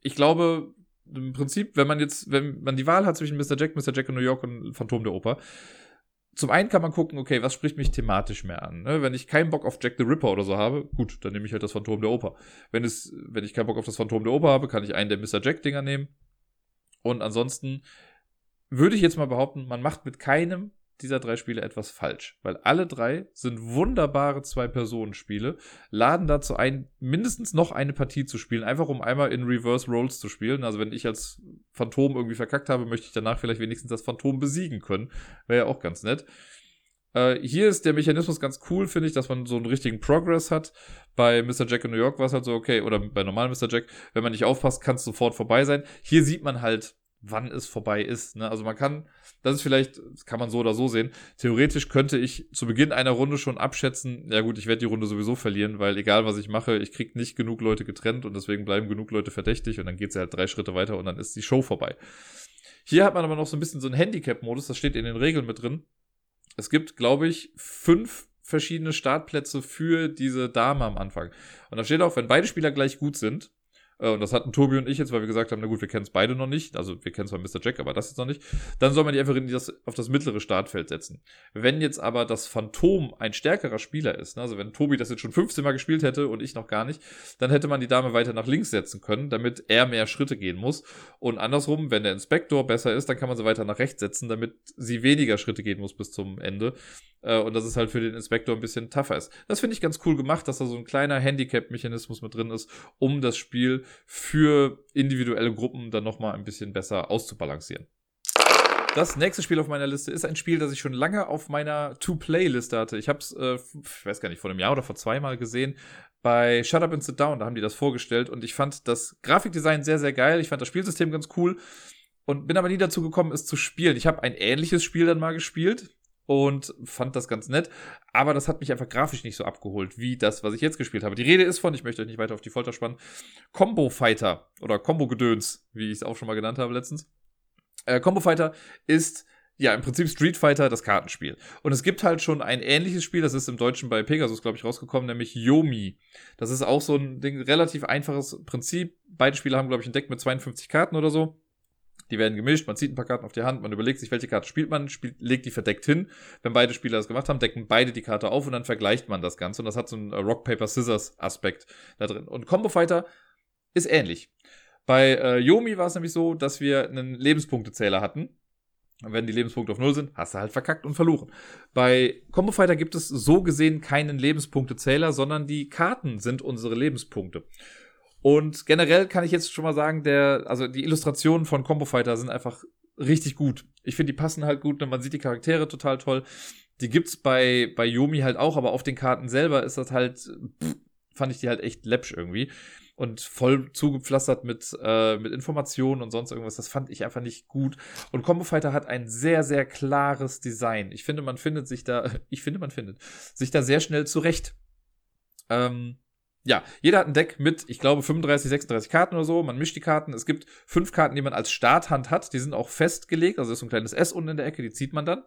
A: Ich glaube, im Prinzip, wenn man jetzt, wenn man die Wahl hat zwischen Mr. Jack, Mr. Jack in New York und Phantom der Oper, zum einen kann man gucken, okay, was spricht mich thematisch mehr an? Ne? Wenn ich keinen Bock auf Jack the Ripper oder so habe, gut, dann nehme ich halt das Phantom der Oper. Wenn, es, wenn ich keinen Bock auf das Phantom der Oper habe, kann ich einen der Mr. Jack-Dinger nehmen. Und ansonsten würde ich jetzt mal behaupten, man macht mit keinem dieser drei Spiele etwas falsch, weil alle drei sind wunderbare Zwei-Personen-Spiele, laden dazu ein, mindestens noch eine Partie zu spielen, einfach um einmal in Reverse Rolls zu spielen. Also wenn ich als Phantom irgendwie verkackt habe, möchte ich danach vielleicht wenigstens das Phantom besiegen können. Wäre ja auch ganz nett. Äh, hier ist der Mechanismus ganz cool, finde ich, dass man so einen richtigen Progress hat. Bei Mr. Jack in New York war es halt so, okay, oder bei normalen Mr. Jack, wenn man nicht aufpasst, kann es sofort vorbei sein. Hier sieht man halt wann es vorbei ist. Ne? Also man kann, das ist vielleicht, das kann man so oder so sehen. Theoretisch könnte ich zu Beginn einer Runde schon abschätzen, ja gut, ich werde die Runde sowieso verlieren, weil egal was ich mache, ich kriege nicht genug Leute getrennt und deswegen bleiben genug Leute verdächtig und dann geht es halt drei Schritte weiter und dann ist die Show vorbei. Hier hat man aber noch so ein bisschen so einen Handicap-Modus, das steht in den Regeln mit drin. Es gibt, glaube ich, fünf verschiedene Startplätze für diese Dame am Anfang. Und da steht auch, wenn beide Spieler gleich gut sind, und das hatten Tobi und ich jetzt, weil wir gesagt haben, na gut, wir kennen es beide noch nicht. Also wir kennen zwar Mr. Jack, aber das jetzt noch nicht. Dann soll man die einfach in das, auf das mittlere Startfeld setzen. Wenn jetzt aber das Phantom ein stärkerer Spieler ist, ne, also wenn Tobi das jetzt schon 15 Mal gespielt hätte und ich noch gar nicht, dann hätte man die Dame weiter nach links setzen können, damit er mehr Schritte gehen muss. Und andersrum, wenn der Inspektor besser ist, dann kann man sie weiter nach rechts setzen, damit sie weniger Schritte gehen muss bis zum Ende. Äh, und dass es halt für den Inspektor ein bisschen tougher ist. Das finde ich ganz cool gemacht, dass da so ein kleiner Handicap-Mechanismus mit drin ist, um das Spiel für individuelle Gruppen dann nochmal ein bisschen besser auszubalancieren. Das nächste Spiel auf meiner Liste ist ein Spiel, das ich schon lange auf meiner To-Play-Liste hatte. Ich habe es, äh, ich weiß gar nicht, vor einem Jahr oder vor zweimal gesehen bei Shut Up and Sit Down. Da haben die das vorgestellt und ich fand das Grafikdesign sehr, sehr geil. Ich fand das Spielsystem ganz cool und bin aber nie dazu gekommen, es zu spielen. Ich habe ein ähnliches Spiel dann mal gespielt und fand das ganz nett. Aber das hat mich einfach grafisch nicht so abgeholt, wie das, was ich jetzt gespielt habe. Die Rede ist von, ich möchte euch nicht weiter auf die Folter spannen, Combo Fighter oder Combo Gedöns, wie ich es auch schon mal genannt habe letztens. Äh, Combo Fighter ist ja, im Prinzip Street Fighter, das Kartenspiel. Und es gibt halt schon ein ähnliches Spiel, das ist im Deutschen bei Pegasus, glaube ich, rausgekommen, nämlich Yomi. Das ist auch so ein Ding, relativ einfaches Prinzip. Beide Spiele haben, glaube ich, ein Deck mit 52 Karten oder so. Die werden gemischt, man zieht ein paar Karten auf die Hand, man überlegt sich, welche Karte spielt man, spielt, legt die verdeckt hin. Wenn beide Spieler das gemacht haben, decken beide die Karte auf und dann vergleicht man das Ganze. Und das hat so einen äh, Rock, Paper, Scissors Aspekt da drin. Und Combo Fighter ist ähnlich. Bei äh, Yomi war es nämlich so, dass wir einen Lebenspunktezähler hatten. Und wenn die Lebenspunkte auf Null sind, hast du halt verkackt und verloren. Bei Combo Fighter gibt es so gesehen keinen Lebenspunktezähler, sondern die Karten sind unsere Lebenspunkte. Und generell kann ich jetzt schon mal sagen, der, also die Illustrationen von Combo Fighter sind einfach richtig gut. Ich finde, die passen halt gut, und man sieht die Charaktere total toll. Die gibt's bei, bei Yomi halt auch, aber auf den Karten selber ist das halt, pff, fand ich die halt echt läppsch irgendwie. Und voll zugepflastert mit, äh, mit Informationen und sonst irgendwas. Das fand ich einfach nicht gut. Und Combo Fighter hat ein sehr, sehr klares Design. Ich finde, man findet sich da, ich finde, man findet sich da sehr schnell zurecht. Ähm, ja, jeder hat ein Deck mit, ich glaube, 35, 36 Karten oder so. Man mischt die Karten. Es gibt fünf Karten, die man als Starthand hat. Die sind auch festgelegt. Also ist so ein kleines S unten in der Ecke, die zieht man dann.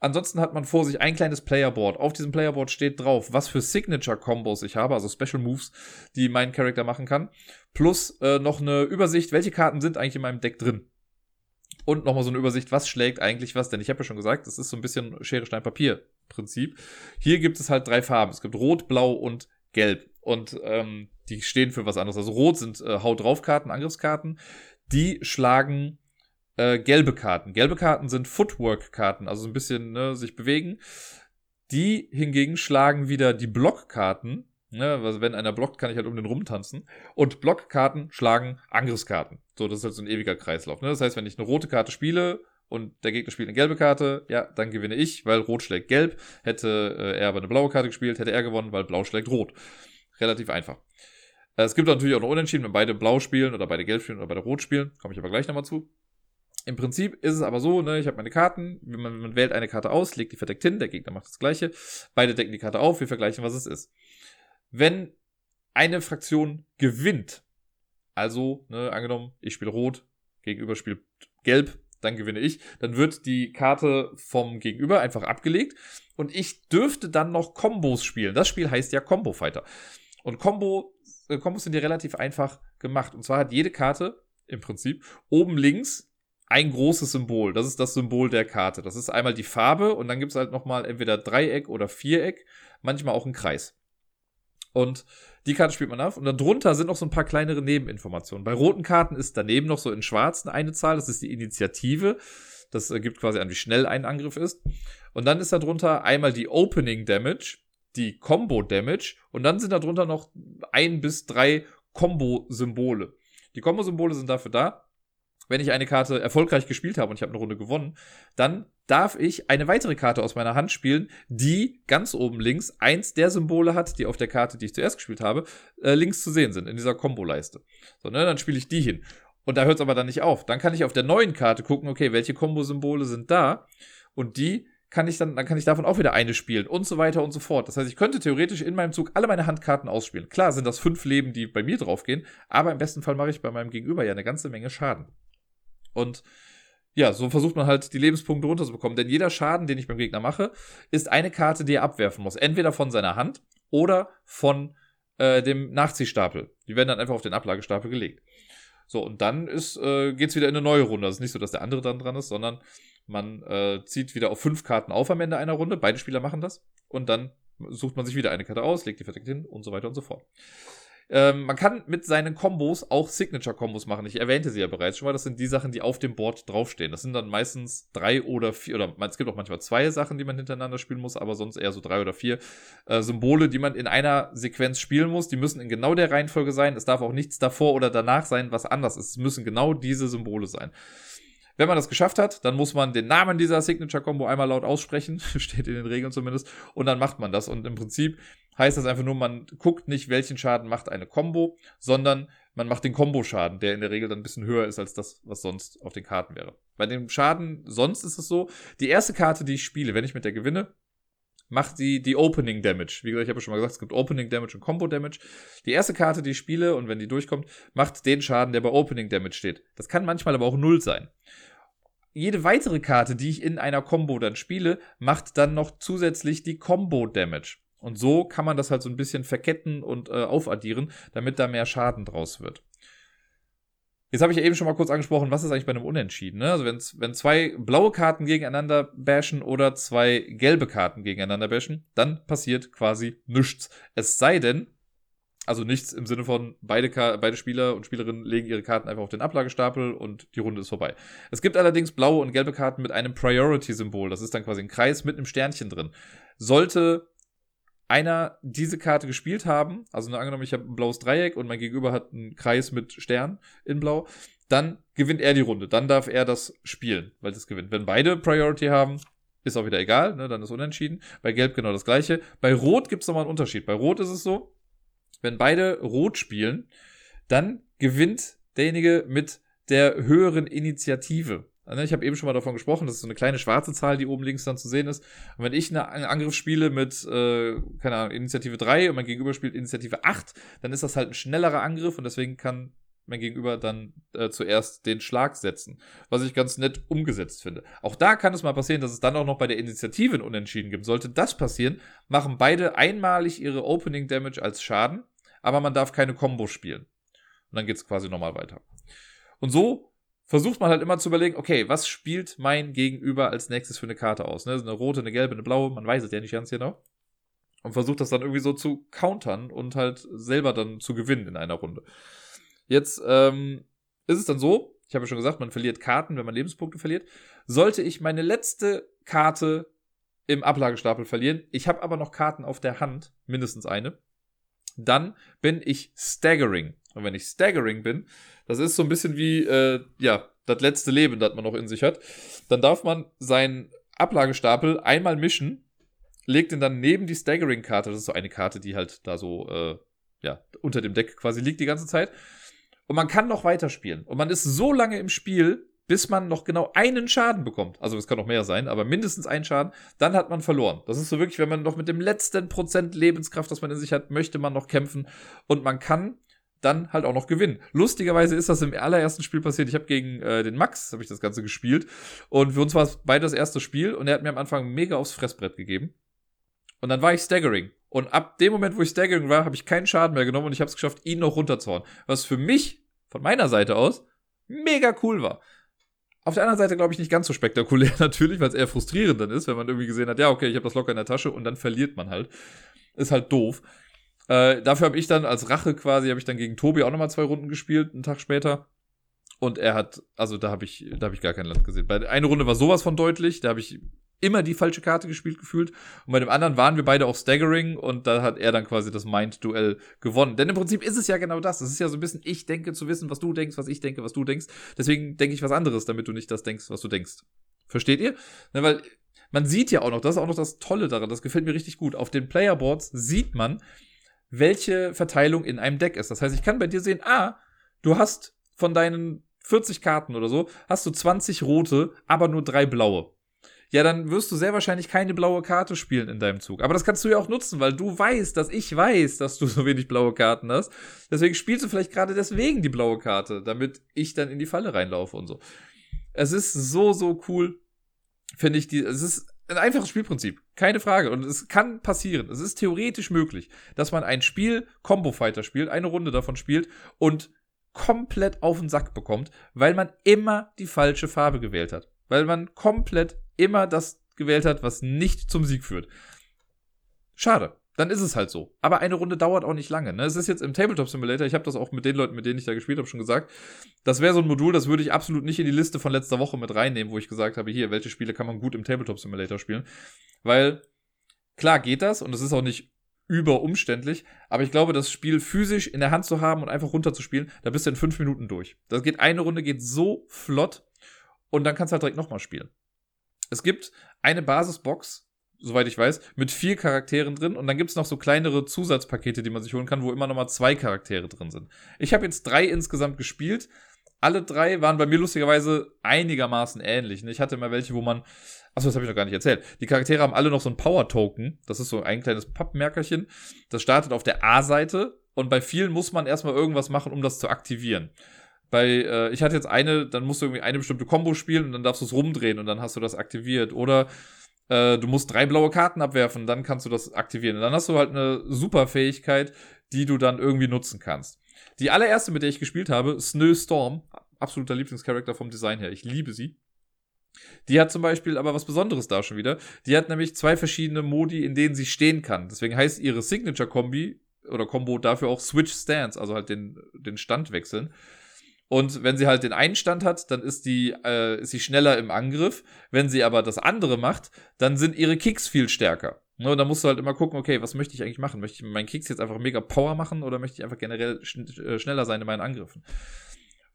A: Ansonsten hat man vor sich ein kleines Playerboard. Auf diesem Playerboard steht drauf, was für Signature-Combos ich habe, also Special Moves, die mein Charakter machen kann. Plus äh, noch eine Übersicht, welche Karten sind eigentlich in meinem Deck drin. Und nochmal so eine Übersicht, was schlägt eigentlich was, denn ich habe ja schon gesagt, das ist so ein bisschen Schere, Stein, Papier Prinzip. Hier gibt es halt drei Farben. Es gibt Rot, Blau und Gelb. Und ähm, die stehen für was anderes. Also rot sind äh, Haut drauf Karten, Angriffskarten. Die schlagen äh, gelbe Karten. Gelbe Karten sind Footwork-Karten, also so ein bisschen ne, sich bewegen. Die hingegen schlagen wieder die Blockkarten. Ne, also wenn einer blockt, kann ich halt um den rumtanzen. Und Blockkarten schlagen Angriffskarten. So, das ist halt so ein ewiger Kreislauf. Ne? Das heißt, wenn ich eine rote Karte spiele und der Gegner spielt eine gelbe Karte, ja, dann gewinne ich, weil Rot schlägt Gelb. Hätte äh, er aber eine blaue Karte gespielt, hätte er gewonnen, weil Blau schlägt Rot. Relativ einfach. Äh, es gibt natürlich auch noch Unentschieden, wenn beide blau spielen oder beide gelb spielen oder beide rot spielen. Komme ich aber gleich nochmal zu. Im Prinzip ist es aber so, ne, ich habe meine Karten, man, man, wählt eine Karte aus, legt die verdeckt hin, der Gegner macht das gleiche. Beide decken die Karte auf, wir vergleichen, was es ist. Wenn eine Fraktion gewinnt, also, ne, angenommen, ich spiele rot, gegenüber spielt gelb, dann gewinne ich, dann wird die Karte vom Gegenüber einfach abgelegt und ich dürfte dann noch Kombos spielen. Das Spiel heißt ja Combo Fighter. Und Combo, äh, Kombos sind ja relativ einfach gemacht. Und zwar hat jede Karte im Prinzip oben links ein großes Symbol. Das ist das Symbol der Karte. Das ist einmal die Farbe und dann gibt es halt nochmal entweder Dreieck oder Viereck, manchmal auch ein Kreis. Und die Karte spielt man auf und darunter sind noch so ein paar kleinere Nebeninformationen. Bei roten Karten ist daneben noch so in schwarzen eine Zahl, das ist die Initiative. Das gibt quasi an, wie schnell ein Angriff ist. Und dann ist darunter einmal die Opening Damage, die Combo Damage und dann sind darunter noch ein bis drei Combo-Symbole. Die Combo-Symbole sind dafür da, wenn ich eine Karte erfolgreich gespielt habe und ich habe eine Runde gewonnen, dann darf ich eine weitere Karte aus meiner Hand spielen, die ganz oben links eins der Symbole hat, die auf der Karte, die ich zuerst gespielt habe, äh, links zu sehen sind, in dieser Combo-Leiste. So, ne, dann spiele ich die hin. Und da hört es aber dann nicht auf. Dann kann ich auf der neuen Karte gucken, okay, welche Kombosymbole sind da und die kann ich dann, dann kann ich davon auch wieder eine spielen und so weiter und so fort. Das heißt, ich könnte theoretisch in meinem Zug alle meine Handkarten ausspielen. Klar sind das fünf Leben, die bei mir draufgehen, aber im besten Fall mache ich bei meinem Gegenüber ja eine ganze Menge Schaden. Und ja, so versucht man halt die Lebenspunkte runterzubekommen. Denn jeder Schaden, den ich beim Gegner mache, ist eine Karte, die er abwerfen muss. Entweder von seiner Hand oder von äh, dem Nachziehstapel. Die werden dann einfach auf den Ablagestapel gelegt. So, und dann ist, äh, geht's wieder in eine neue Runde. Das ist nicht so, dass der andere dann dran ist, sondern man äh, zieht wieder auf fünf Karten auf am Ende einer Runde. Beide Spieler machen das. Und dann sucht man sich wieder eine Karte aus, legt die verdeckt hin und so weiter und so fort. Ähm, man kann mit seinen Kombos auch Signature-Kombos machen. Ich erwähnte sie ja bereits schon mal. Das sind die Sachen, die auf dem Board draufstehen. Das sind dann meistens drei oder vier, oder es gibt auch manchmal zwei Sachen, die man hintereinander spielen muss, aber sonst eher so drei oder vier äh, Symbole, die man in einer Sequenz spielen muss. Die müssen in genau der Reihenfolge sein. Es darf auch nichts davor oder danach sein, was anders ist. Es müssen genau diese Symbole sein. Wenn man das geschafft hat, dann muss man den Namen dieser Signature-Combo einmal laut aussprechen, steht in den Regeln zumindest, und dann macht man das. Und im Prinzip heißt das einfach nur, man guckt nicht, welchen Schaden macht eine Combo, sondern man macht den Combo-Schaden, der in der Regel dann ein bisschen höher ist als das, was sonst auf den Karten wäre. Bei dem Schaden sonst ist es so, die erste Karte, die ich spiele, wenn ich mit der gewinne, macht die, die Opening Damage. Wie gesagt, ich habe ja schon mal gesagt, es gibt Opening Damage und Combo Damage. Die erste Karte, die ich spiele, und wenn die durchkommt, macht den Schaden, der bei Opening Damage steht. Das kann manchmal aber auch null sein. Jede weitere Karte, die ich in einer Combo dann spiele, macht dann noch zusätzlich die Combo Damage. Und so kann man das halt so ein bisschen verketten und äh, aufaddieren, damit da mehr Schaden draus wird. Jetzt habe ich ja eben schon mal kurz angesprochen, was ist eigentlich bei einem Unentschieden? Ne? Also wenn's, wenn zwei blaue Karten gegeneinander bashen oder zwei gelbe Karten gegeneinander bashen, dann passiert quasi nichts. Es sei denn, also nichts im Sinne von beide, beide Spieler und Spielerinnen legen ihre Karten einfach auf den Ablagestapel und die Runde ist vorbei. Es gibt allerdings blaue und gelbe Karten mit einem Priority-Symbol. Das ist dann quasi ein Kreis mit einem Sternchen drin. Sollte einer diese Karte gespielt haben, also nur angenommen, ich habe ein blaues Dreieck und mein Gegenüber hat einen Kreis mit Stern in Blau, dann gewinnt er die Runde. Dann darf er das spielen, weil das gewinnt. Wenn beide Priority haben, ist auch wieder egal, ne, dann ist unentschieden. Bei Gelb genau das gleiche. Bei Rot gibt es nochmal einen Unterschied. Bei Rot ist es so, wenn beide Rot spielen, dann gewinnt derjenige mit der höheren Initiative. Ne, ich habe eben schon mal davon gesprochen, das ist so eine kleine schwarze Zahl, die oben links dann zu sehen ist. Und wenn ich einen Angriff spiele mit, äh, keine Ahnung, Initiative 3 und mein Gegenüber spielt Initiative 8, dann ist das halt ein schnellerer Angriff und deswegen kann mein Gegenüber dann äh, zuerst den Schlag setzen. Was ich ganz nett umgesetzt finde. Auch da kann es mal passieren, dass es dann auch noch bei der Initiative ein Unentschieden gibt. Sollte das passieren, machen beide einmalig ihre Opening Damage als Schaden, aber man darf keine Combo spielen. Und dann geht es quasi nochmal weiter. Und so versucht man halt immer zu überlegen, okay, was spielt mein Gegenüber als nächstes für eine Karte aus? Ne? Eine rote, eine gelbe, eine blaue, man weiß es ja nicht ganz genau. Und versucht das dann irgendwie so zu countern und halt selber dann zu gewinnen in einer Runde. Jetzt ähm, ist es dann so, ich habe ja schon gesagt, man verliert Karten, wenn man Lebenspunkte verliert. Sollte ich meine letzte Karte im Ablagestapel verlieren, ich habe aber noch Karten auf der Hand, mindestens eine, dann bin ich staggering. Und wenn ich staggering bin, das ist so ein bisschen wie, äh, ja, das letzte Leben, das man noch in sich hat, dann darf man seinen Ablagestapel einmal mischen, legt ihn dann neben die Staggering-Karte, das ist so eine Karte, die halt da so, äh, ja, unter dem Deck quasi liegt die ganze Zeit. Und man kann noch weiterspielen. Und man ist so lange im Spiel, bis man noch genau einen Schaden bekommt. Also es kann noch mehr sein, aber mindestens einen Schaden, dann hat man verloren. Das ist so wirklich, wenn man noch mit dem letzten Prozent Lebenskraft, das man in sich hat, möchte man noch kämpfen. Und man kann dann halt auch noch gewinnen. Lustigerweise ist das im allerersten Spiel passiert. Ich habe gegen äh, den Max, habe ich das Ganze gespielt. Und für uns war es beide das erste Spiel. Und er hat mir am Anfang mega aufs Fressbrett gegeben. Und dann war ich staggering. Und ab dem Moment, wo ich staggering war, habe ich keinen Schaden mehr genommen und ich habe es geschafft, ihn noch runterzuhauen. Was für mich, von meiner Seite aus, mega cool war. Auf der anderen Seite glaube ich nicht ganz so spektakulär natürlich, weil es eher frustrierend dann ist, wenn man irgendwie gesehen hat, ja, okay, ich habe das locker in der Tasche und dann verliert man halt. Ist halt doof. Äh, dafür habe ich dann als Rache quasi, habe ich dann gegen Tobi auch nochmal zwei Runden gespielt, einen Tag später. Und er hat, also da habe ich, da habe ich gar kein Land gesehen. Bei einer Runde war sowas von deutlich, da habe ich immer die falsche Karte gespielt gefühlt. Und bei dem anderen waren wir beide auf Staggering und da hat er dann quasi das Mind-Duell gewonnen. Denn im Prinzip ist es ja genau das. Es ist ja so ein bisschen, ich denke zu wissen, was du denkst, was ich denke, was du denkst. Deswegen denke ich was anderes, damit du nicht das denkst, was du denkst. Versteht ihr? Ne, weil man sieht ja auch noch, das ist auch noch das Tolle daran, das gefällt mir richtig gut. Auf den Playerboards sieht man, welche Verteilung in einem Deck ist. Das heißt, ich kann bei dir sehen, ah, du hast von deinen 40 Karten oder so, hast du 20 rote, aber nur drei blaue. Ja, dann wirst du sehr wahrscheinlich keine blaue Karte spielen in deinem Zug. Aber das kannst du ja auch nutzen, weil du weißt, dass ich weiß, dass du so wenig blaue Karten hast. Deswegen spielst du vielleicht gerade deswegen die blaue Karte, damit ich dann in die Falle reinlaufe und so. Es ist so, so cool, finde ich. Die, es ist ein einfaches Spielprinzip, keine Frage. Und es kann passieren. Es ist theoretisch möglich, dass man ein Spiel Combo Fighter spielt, eine Runde davon spielt und komplett auf den Sack bekommt, weil man immer die falsche Farbe gewählt hat. Weil man komplett immer das gewählt hat, was nicht zum Sieg führt. Schade. Dann ist es halt so. Aber eine Runde dauert auch nicht lange. Ne? Es ist jetzt im Tabletop Simulator, ich habe das auch mit den Leuten, mit denen ich da gespielt habe, schon gesagt. Das wäre so ein Modul, das würde ich absolut nicht in die Liste von letzter Woche mit reinnehmen, wo ich gesagt habe, hier, welche Spiele kann man gut im Tabletop Simulator spielen. Weil, klar geht das und es ist auch nicht überumständlich, aber ich glaube, das Spiel physisch in der Hand zu haben und einfach runterzuspielen, da bist du in fünf Minuten durch. Das geht, eine Runde geht so flott und dann kannst du halt direkt nochmal spielen. Es gibt eine Basisbox, soweit ich weiß, mit vier Charakteren drin und dann gibt es noch so kleinere Zusatzpakete, die man sich holen kann, wo immer nochmal zwei Charaktere drin sind. Ich habe jetzt drei insgesamt gespielt. Alle drei waren bei mir lustigerweise einigermaßen ähnlich. Ne? Ich hatte immer welche, wo man Achso, das habe ich noch gar nicht erzählt. Die Charaktere haben alle noch so ein Power-Token. Das ist so ein kleines Pappmerkerchen. Das startet auf der A-Seite und bei vielen muss man erstmal irgendwas machen, um das zu aktivieren. Bei, äh, ich hatte jetzt eine, dann musst du irgendwie eine bestimmte Combo spielen und dann darfst du es rumdrehen und dann hast du das aktiviert. Oder äh, du musst drei blaue Karten abwerfen, dann kannst du das aktivieren. Und dann hast du halt eine super Fähigkeit, die du dann irgendwie nutzen kannst. Die allererste, mit der ich gespielt habe, Snowstorm, absoluter Lieblingscharakter vom Design her. Ich liebe sie. Die hat zum Beispiel aber was Besonderes da schon wieder. Die hat nämlich zwei verschiedene Modi, in denen sie stehen kann. Deswegen heißt ihre Signature-Kombi oder Combo dafür auch Switch Stance, also halt den, den Stand wechseln. Und wenn sie halt den einen Stand hat, dann ist, die, äh, ist sie schneller im Angriff. Wenn sie aber das andere macht, dann sind ihre Kicks viel stärker. Ne, und da musst du halt immer gucken, okay, was möchte ich eigentlich machen? Möchte ich meinen Kicks jetzt einfach mega Power machen oder möchte ich einfach generell schn äh, schneller sein in meinen Angriffen?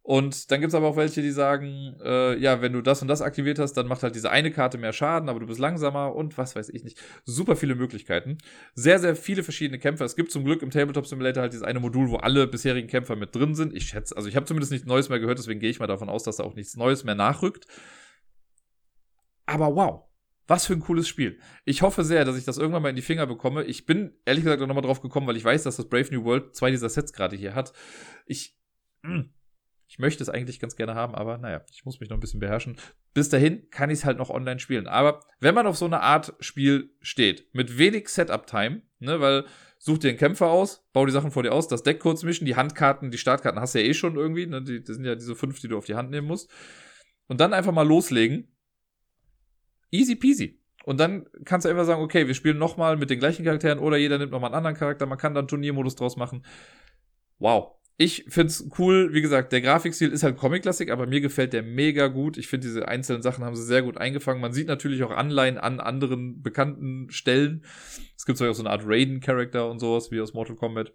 A: Und dann gibt es aber auch welche, die sagen, äh, ja, wenn du das und das aktiviert hast, dann macht halt diese eine Karte mehr Schaden, aber du bist langsamer und was weiß ich nicht. Super viele Möglichkeiten. Sehr, sehr viele verschiedene Kämpfer. Es gibt zum Glück im Tabletop Simulator halt dieses eine Modul, wo alle bisherigen Kämpfer mit drin sind. Ich schätze, also ich habe zumindest nichts Neues mehr gehört, deswegen gehe ich mal davon aus, dass da auch nichts Neues mehr nachrückt. Aber wow. Was für ein cooles Spiel. Ich hoffe sehr, dass ich das irgendwann mal in die Finger bekomme. Ich bin ehrlich gesagt auch nochmal drauf gekommen, weil ich weiß, dass das Brave New World zwei dieser Sets gerade hier hat. Ich. Mh hm, ich möchte es eigentlich ganz gerne haben, aber naja, ich muss mich noch ein bisschen beherrschen. Bis dahin kann ich es halt noch online spielen. Aber wenn man auf so eine Art Spiel steht, mit wenig Setup-Time, ne, weil such dir einen Kämpfer aus, bau die Sachen vor dir aus, das Deck kurz mischen, die Handkarten, die Startkarten hast du ja eh schon irgendwie, ne, die, das sind ja diese fünf, die du auf die Hand nehmen musst. Und dann einfach mal loslegen. Easy peasy. Und dann kannst du einfach sagen, okay, wir spielen nochmal mit den gleichen Charakteren oder jeder nimmt nochmal einen anderen Charakter, man kann dann Turniermodus draus machen. Wow ich find's cool, wie gesagt, der Grafikstil ist halt Comic-Klassik, aber mir gefällt der mega gut. Ich finde, diese einzelnen Sachen haben sie sehr gut eingefangen. Man sieht natürlich auch Anleihen an anderen bekannten Stellen. Es gibt zwar auch so eine Art Raiden-Charakter und sowas wie aus Mortal Kombat.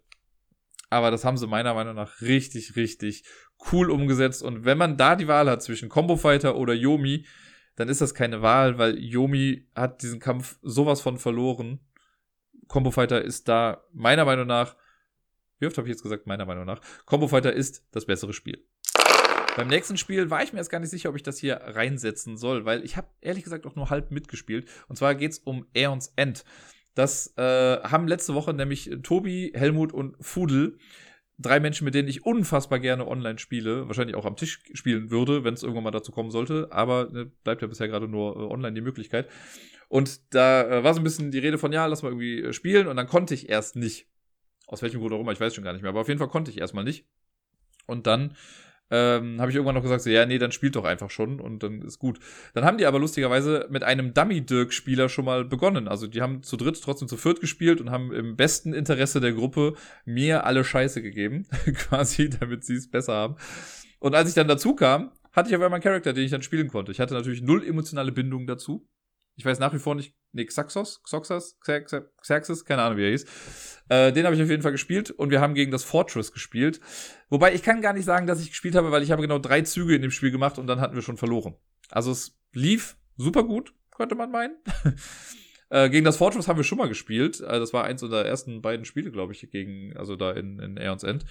A: Aber das haben sie meiner Meinung nach richtig, richtig cool umgesetzt. Und wenn man da die Wahl hat zwischen Combo Fighter oder Yomi, dann ist das keine Wahl, weil Yomi hat diesen Kampf sowas von verloren. Combo Fighter ist da meiner Meinung nach wie oft habe ich jetzt gesagt, meiner Meinung nach, Combo Fighter ist das bessere Spiel. Beim nächsten Spiel war ich mir erst gar nicht sicher, ob ich das hier reinsetzen soll, weil ich habe ehrlich gesagt auch nur halb mitgespielt. Und zwar geht es um Aeons End. Das äh, haben letzte Woche nämlich Tobi, Helmut und Fudel, drei Menschen, mit denen ich unfassbar gerne online spiele, wahrscheinlich auch am Tisch spielen würde, wenn es irgendwann mal dazu kommen sollte, aber ne, bleibt ja bisher gerade nur äh, online die Möglichkeit. Und da äh, war so ein bisschen die Rede von, ja, lass mal irgendwie äh, spielen und dann konnte ich erst nicht. Aus welchem Grund auch immer, ich weiß schon gar nicht mehr. Aber auf jeden Fall konnte ich erstmal nicht. Und dann ähm, habe ich irgendwann noch gesagt, so, ja, nee, dann spielt doch einfach schon und dann ist gut. Dann haben die aber lustigerweise mit einem Dummy-Dirk-Spieler schon mal begonnen. Also die haben zu dritt trotzdem zu viert gespielt und haben im besten Interesse der Gruppe mir alle Scheiße gegeben, quasi, damit sie es besser haben. Und als ich dann dazu kam, hatte ich auf einmal einen Charakter, den ich dann spielen konnte. Ich hatte natürlich null emotionale Bindung dazu. Ich weiß nach wie vor nicht, nee, Xaxos, Xoxas, Xerxes, keine Ahnung, wie er hieß. Äh, den habe ich auf jeden Fall gespielt und wir haben gegen das Fortress gespielt. Wobei ich kann gar nicht sagen, dass ich gespielt habe, weil ich habe genau drei Züge in dem Spiel gemacht und dann hatten wir schon verloren. Also es lief super gut, könnte man meinen. äh, gegen das Fortress haben wir schon mal gespielt. Äh, das war eins unserer ersten beiden Spiele, glaube ich, gegen, also da in, in Aeons End.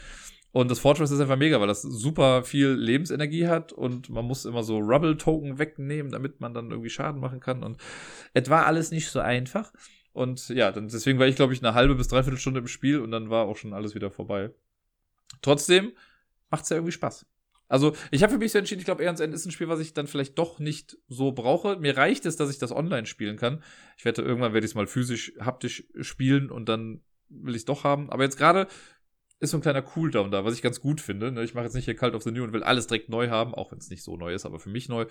A: Und das Fortress ist einfach mega, weil das super viel Lebensenergie hat und man muss immer so Rubble-Token wegnehmen, damit man dann irgendwie Schaden machen kann. Und es war alles nicht so einfach. Und ja, dann, deswegen war ich, glaube ich, eine halbe bis dreiviertel Stunde im Spiel und dann war auch schon alles wieder vorbei. Trotzdem macht es ja irgendwie Spaß. Also, ich habe für mich so entschieden, ich glaube, eher ans Ende ist ein Spiel, was ich dann vielleicht doch nicht so brauche. Mir reicht es, dass ich das online spielen kann. Ich werde irgendwann werde ich es mal physisch, haptisch spielen und dann will ich es doch haben. Aber jetzt gerade ist so ein kleiner Cooldown da, was ich ganz gut finde. Ne? Ich mache jetzt nicht hier Cult of the New und will alles direkt neu haben, auch wenn es nicht so neu ist, aber für mich neu.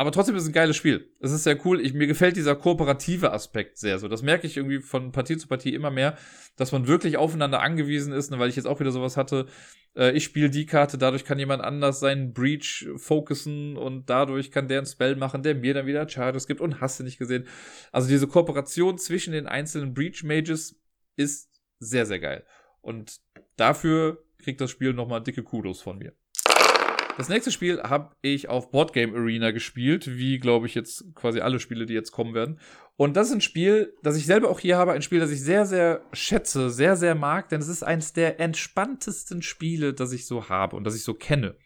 A: Aber trotzdem ist es ein geiles Spiel. Es ist sehr cool. Ich, mir gefällt dieser kooperative Aspekt sehr. So, das merke ich irgendwie von Partie zu Partie immer mehr, dass man wirklich aufeinander angewiesen ist, ne, weil ich jetzt auch wieder sowas hatte. Äh, ich spiele die Karte, dadurch kann jemand anders seinen Breach fokussen und dadurch kann der ein Spell machen, der mir dann wieder Charges gibt und hast du nicht gesehen. Also diese Kooperation zwischen den einzelnen Breach Mages ist sehr, sehr geil. Und dafür kriegt das Spiel nochmal dicke Kudos von mir. Das nächste Spiel habe ich auf Boardgame Arena gespielt, wie glaube ich jetzt quasi alle Spiele, die jetzt kommen werden. Und das ist ein Spiel, das ich selber auch hier habe, ein Spiel, das ich sehr, sehr schätze, sehr, sehr mag, denn es ist eines der entspanntesten Spiele, das ich so habe und das ich so kenne.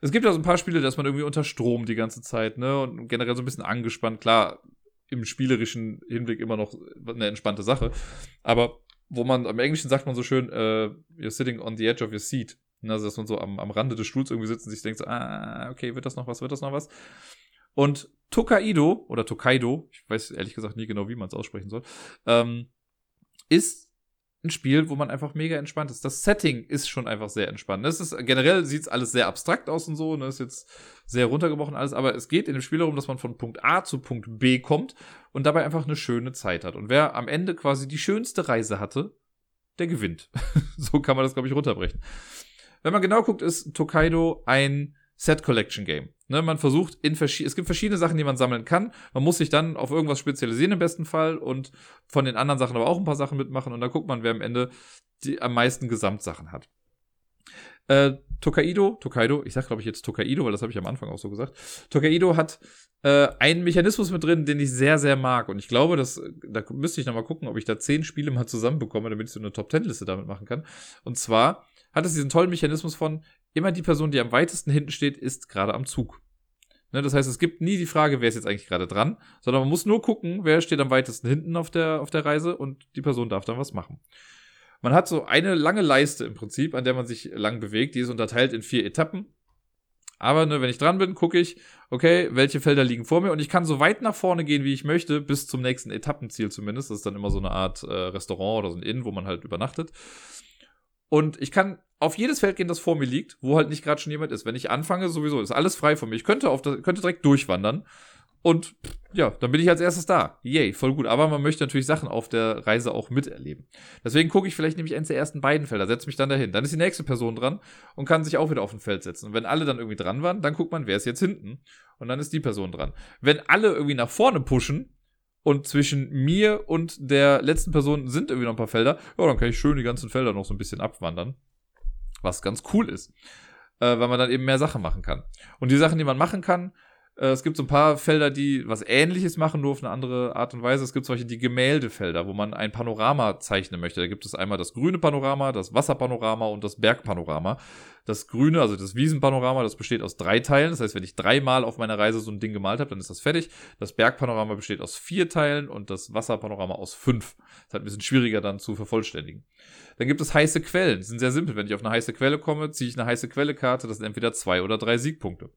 A: Es gibt ja so ein paar Spiele, dass man irgendwie unter Strom die ganze Zeit, ne, und generell so ein bisschen angespannt. Klar, im spielerischen Hinblick immer noch eine entspannte Sache. Aber wo man, am Englischen sagt man so schön, äh, you're sitting on the edge of your seat. Also, dass man so am, am Rande des Stuhls irgendwie sitzt und sich denkt so, ah, okay, wird das noch was, wird das noch was? Und Tokaido, oder Tokaido, ich weiß ehrlich gesagt nie genau, wie man es aussprechen soll, ähm, ist ein Spiel, wo man einfach mega entspannt ist. Das Setting ist schon einfach sehr entspannt. Es ist, generell sieht es alles sehr abstrakt aus und so, ne, ist jetzt sehr runtergebrochen alles, aber es geht in dem Spiel darum, dass man von Punkt A zu Punkt B kommt und dabei einfach eine schöne Zeit hat. Und wer am Ende quasi die schönste Reise hatte, der gewinnt. so kann man das, glaube ich, runterbrechen. Wenn man genau guckt, ist Tokaido ein Set Collection Game. Ne, man versucht in es gibt verschiedene Sachen, die man sammeln kann. Man muss sich dann auf irgendwas spezialisieren im besten Fall und von den anderen Sachen aber auch ein paar Sachen mitmachen und dann guckt man, wer am Ende die am meisten Gesamtsachen hat. Äh, Tokaido, Tokaido, ich sag glaube ich jetzt Tokaido, weil das habe ich am Anfang auch so gesagt. Tokaido hat äh, einen Mechanismus mit drin, den ich sehr, sehr mag. Und ich glaube, dass, da müsste ich nochmal gucken, ob ich da zehn Spiele mal zusammenbekomme, damit ich so eine Top-10-Liste damit machen kann. Und zwar hat es diesen tollen Mechanismus von, immer die Person, die am weitesten hinten steht, ist gerade am Zug. Ne, das heißt, es gibt nie die Frage, wer ist jetzt eigentlich gerade dran, sondern man muss nur gucken, wer steht am weitesten hinten auf der, auf der Reise und die Person darf dann was machen. Man hat so eine lange Leiste im Prinzip, an der man sich lang bewegt. Die ist unterteilt in vier Etappen. Aber ne, wenn ich dran bin, gucke ich, okay, welche Felder liegen vor mir und ich kann so weit nach vorne gehen, wie ich möchte, bis zum nächsten Etappenziel zumindest. Das ist dann immer so eine Art äh, Restaurant oder so ein Inn, wo man halt übernachtet. Und ich kann auf jedes Feld gehen, das vor mir liegt, wo halt nicht gerade schon jemand ist. Wenn ich anfange, sowieso ist alles frei von mir. Ich könnte, auf das, könnte direkt durchwandern. Und ja, dann bin ich als erstes da. Yay, voll gut. Aber man möchte natürlich Sachen auf der Reise auch miterleben. Deswegen gucke ich vielleicht nämlich eins der ersten beiden Felder, setze mich dann dahin. Dann ist die nächste Person dran und kann sich auch wieder auf ein Feld setzen. Und wenn alle dann irgendwie dran waren, dann guckt man, wer ist jetzt hinten. Und dann ist die Person dran. Wenn alle irgendwie nach vorne pushen, und zwischen mir und der letzten Person sind irgendwie noch ein paar Felder. Ja, dann kann ich schön die ganzen Felder noch so ein bisschen abwandern. Was ganz cool ist. Äh, weil man dann eben mehr Sachen machen kann. Und die Sachen, die man machen kann, es gibt so ein paar Felder, die was ähnliches machen, nur auf eine andere Art und Weise. Es gibt solche die Gemäldefelder, wo man ein Panorama zeichnen möchte. Da gibt es einmal das grüne Panorama, das Wasserpanorama und das Bergpanorama. Das grüne, also das Wiesenpanorama, das besteht aus drei Teilen. Das heißt, wenn ich dreimal auf meiner Reise so ein Ding gemalt habe, dann ist das fertig. Das Bergpanorama besteht aus vier Teilen und das Wasserpanorama aus fünf. Das ist halt ein bisschen schwieriger dann zu vervollständigen. Dann gibt es heiße Quellen. Die sind sehr simpel. Wenn ich auf eine heiße Quelle komme, ziehe ich eine heiße Quelle-Karte. Das sind entweder zwei oder drei Siegpunkte.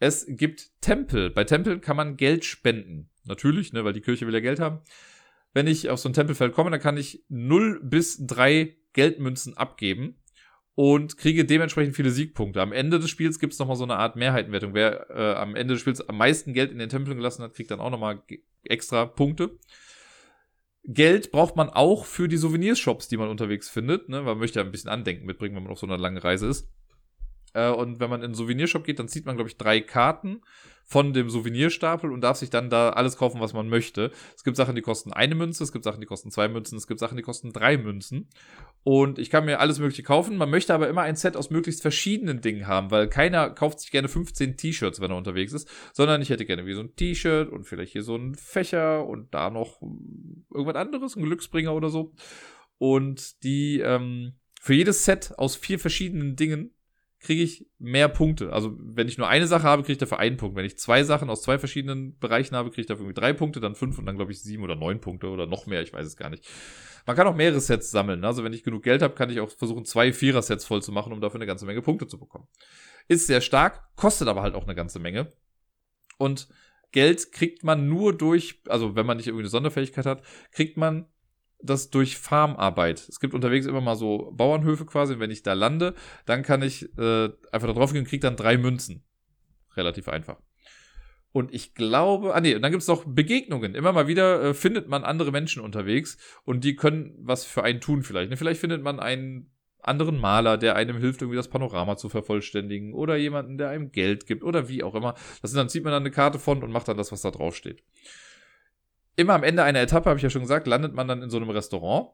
A: Es gibt Tempel. Bei Tempeln kann man Geld spenden. Natürlich, ne, weil die Kirche will ja Geld haben. Wenn ich auf so ein Tempelfeld komme, dann kann ich 0 bis 3 Geldmünzen abgeben und kriege dementsprechend viele Siegpunkte. Am Ende des Spiels gibt es nochmal so eine Art Mehrheitenwertung. Wer äh, am Ende des Spiels am meisten Geld in den Tempeln gelassen hat, kriegt dann auch nochmal extra Punkte. Geld braucht man auch für die Souvenirshops, die man unterwegs findet, ne? Man möchte ja ein bisschen Andenken mitbringen, wenn man auf so einer langen Reise ist. Äh, und wenn man in einen Souvenirshop geht, dann zieht man, glaube ich, drei Karten von dem Souvenirstapel und darf sich dann da alles kaufen, was man möchte. Es gibt Sachen, die kosten eine Münze, es gibt Sachen, die kosten zwei Münzen, es gibt Sachen, die kosten drei Münzen. Und ich kann mir alles Mögliche kaufen. Man möchte aber immer ein Set aus möglichst verschiedenen Dingen haben, weil keiner kauft sich gerne 15 T-Shirts, wenn er unterwegs ist, sondern ich hätte gerne wie so ein T-Shirt und vielleicht hier so ein Fächer und da noch irgendwas anderes, ein Glücksbringer oder so. Und die, ähm, für jedes Set aus vier verschiedenen Dingen kriege ich mehr Punkte. Also wenn ich nur eine Sache habe, kriege ich dafür einen Punkt. Wenn ich zwei Sachen aus zwei verschiedenen Bereichen habe, kriege ich dafür irgendwie drei Punkte, dann fünf und dann glaube ich sieben oder neun Punkte oder noch mehr, ich weiß es gar nicht. Man kann auch mehrere Sets sammeln. Also wenn ich genug Geld habe, kann ich auch versuchen, zwei Vierer-Sets voll zu machen, um dafür eine ganze Menge Punkte zu bekommen. Ist sehr stark, kostet aber halt auch eine ganze Menge. Und Geld kriegt man nur durch, also wenn man nicht irgendwie eine Sonderfähigkeit hat, kriegt man das durch Farmarbeit. Es gibt unterwegs immer mal so Bauernhöfe quasi. Wenn ich da lande, dann kann ich äh, einfach da drauf gehen und kriege dann drei Münzen. Relativ einfach. Und ich glaube, ah nee, und dann gibt es noch Begegnungen. Immer mal wieder äh, findet man andere Menschen unterwegs und die können was für einen tun vielleicht. Ne? Vielleicht findet man einen anderen Maler, der einem hilft, irgendwie das Panorama zu vervollständigen oder jemanden, der einem Geld gibt oder wie auch immer. Das sind, dann zieht man dann eine Karte von und macht dann das, was da drauf steht immer am Ende einer Etappe, habe ich ja schon gesagt, landet man dann in so einem Restaurant.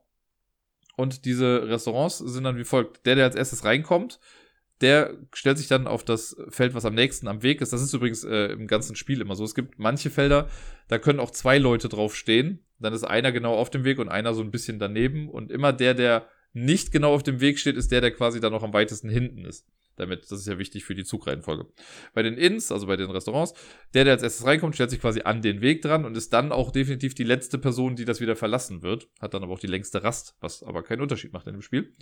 A: Und diese Restaurants sind dann wie folgt. Der, der als erstes reinkommt, der stellt sich dann auf das Feld, was am nächsten am Weg ist. Das ist übrigens äh, im ganzen Spiel immer so. Es gibt manche Felder, da können auch zwei Leute drauf stehen. Dann ist einer genau auf dem Weg und einer so ein bisschen daneben. Und immer der, der nicht genau auf dem Weg steht, ist der, der quasi dann noch am weitesten hinten ist damit, das ist ja wichtig für die Zugreihenfolge. Bei den Inns, also bei den Restaurants, der, der als erstes reinkommt, stellt sich quasi an den Weg dran und ist dann auch definitiv die letzte Person, die das wieder verlassen wird. Hat dann aber auch die längste Rast, was aber keinen Unterschied macht in dem Spiel.